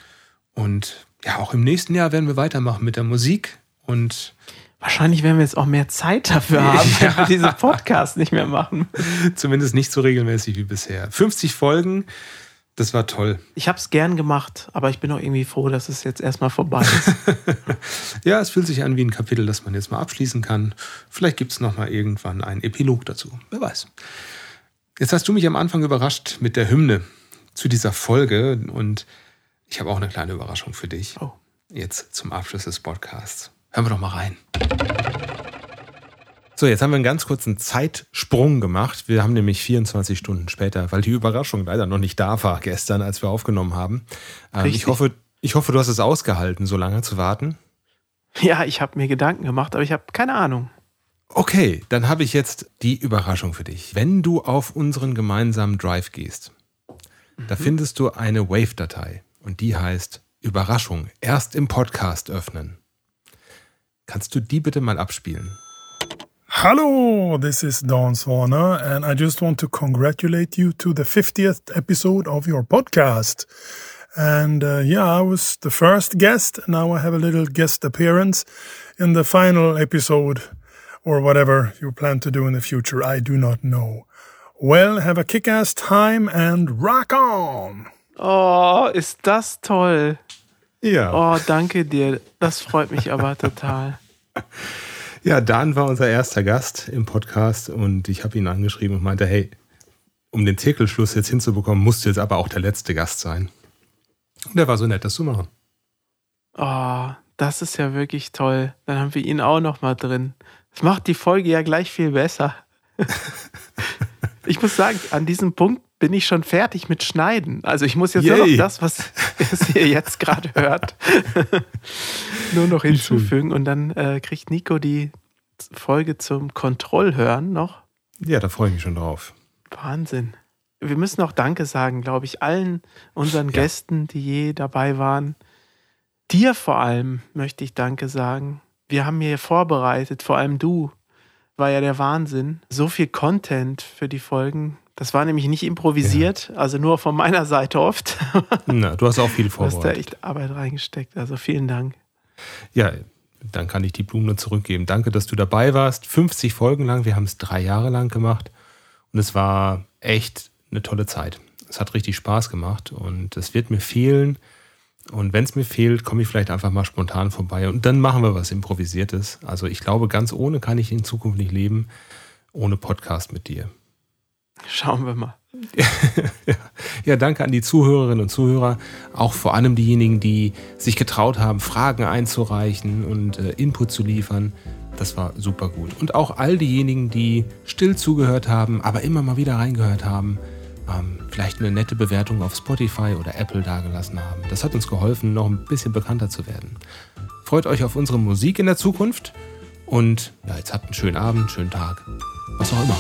[SPEAKER 2] Und ja, auch im nächsten Jahr werden wir weitermachen mit der Musik und
[SPEAKER 1] Wahrscheinlich werden wir jetzt auch mehr Zeit dafür haben, wenn wir diese Podcasts nicht mehr machen.
[SPEAKER 2] zumindest nicht so regelmäßig wie bisher. 50 Folgen, das war toll.
[SPEAKER 1] Ich habe es gern gemacht, aber ich bin auch irgendwie froh, dass es jetzt erstmal vorbei ist.
[SPEAKER 2] Ja, es fühlt sich an wie ein Kapitel, das man jetzt mal abschließen kann. Vielleicht gibt es noch mal irgendwann einen Epilog dazu. Wer weiß. Jetzt hast du mich am Anfang überrascht mit der Hymne zu dieser Folge und ich habe auch eine kleine Überraschung für dich.
[SPEAKER 1] Oh.
[SPEAKER 2] Jetzt zum Abschluss des Podcasts. Hören wir doch mal rein. So, jetzt haben wir einen ganz kurzen Zeitsprung gemacht. Wir haben nämlich 24 Stunden später, weil die Überraschung leider noch nicht da war gestern, als wir aufgenommen haben. Ähm,
[SPEAKER 1] Richtig.
[SPEAKER 2] ich hoffe, Ich hoffe, du hast es ausgehalten, so lange zu warten.
[SPEAKER 1] Ja, ich habe mir Gedanken gemacht, aber ich habe keine Ahnung.
[SPEAKER 2] Okay, dann habe ich jetzt die Überraschung für dich. Wenn du auf unseren gemeinsamen Drive gehst, da findest du eine Wave-Datei und die heißt Überraschung, erst im Podcast öffnen. Kannst du die bitte mal abspielen?
[SPEAKER 15] Hello, this is Don Swana, and I just want to congratulate you to the 50th episode of your podcast. And uh, yeah, I was the first guest, now I have a little guest appearance in the final episode, or whatever you plan to do in the future. I do not know. Well, have a kick ass time and rock on!
[SPEAKER 1] Oh, ist das toll.
[SPEAKER 2] Ja.
[SPEAKER 1] Oh, danke dir. Das freut mich aber total.
[SPEAKER 2] Ja, Dan war unser erster Gast im Podcast und ich habe ihn angeschrieben und meinte, hey, um den Zirkelschluss jetzt hinzubekommen, musst du jetzt aber auch der letzte Gast sein. Und er war so nett, das zu machen.
[SPEAKER 1] Oh, das ist ja wirklich toll. Dann haben wir ihn auch noch mal drin. Das macht die Folge ja gleich viel besser. ich muss sagen, an diesem Punkt bin ich schon fertig mit Schneiden. Also ich muss jetzt nur
[SPEAKER 2] Yay.
[SPEAKER 1] noch das, was, ihr jetzt gerade hört, nur noch hinzufügen und dann äh, kriegt Nico die Folge zum Kontrollhören noch.
[SPEAKER 2] Ja, da freue ich mich schon drauf.
[SPEAKER 1] Wahnsinn. Wir müssen auch Danke sagen, glaube ich, allen unseren Gästen, die je dabei waren. Dir vor allem möchte ich Danke sagen. Wir haben hier vorbereitet, vor allem du, war ja der Wahnsinn. So viel Content für die Folgen. Das war nämlich nicht improvisiert, also nur von meiner Seite oft.
[SPEAKER 2] Na, du hast auch viel
[SPEAKER 1] Du hast da
[SPEAKER 2] vorbereitet.
[SPEAKER 1] echt Arbeit reingesteckt. Also vielen Dank.
[SPEAKER 2] Ja, dann kann ich die Blumen nur zurückgeben. Danke, dass du dabei warst. 50 Folgen lang. Wir haben es drei Jahre lang gemacht. Und es war echt eine tolle Zeit. Es hat richtig Spaß gemacht und es wird mir fehlen. Und wenn es mir fehlt, komme ich vielleicht einfach mal spontan vorbei und dann machen wir was Improvisiertes. Also ich glaube, ganz ohne kann ich in Zukunft nicht leben, ohne Podcast mit dir.
[SPEAKER 1] Schauen wir mal.
[SPEAKER 2] Ja, danke an die Zuhörerinnen und Zuhörer, auch vor allem diejenigen, die sich getraut haben, Fragen einzureichen und äh, Input zu liefern. Das war super gut. Und auch all diejenigen, die still zugehört haben, aber immer mal wieder reingehört haben, ähm, vielleicht eine nette Bewertung auf Spotify oder Apple dagelassen haben. Das hat uns geholfen, noch ein bisschen bekannter zu werden. Freut euch auf unsere Musik in der Zukunft und ja, jetzt habt einen schönen Abend, schönen Tag, was auch immer.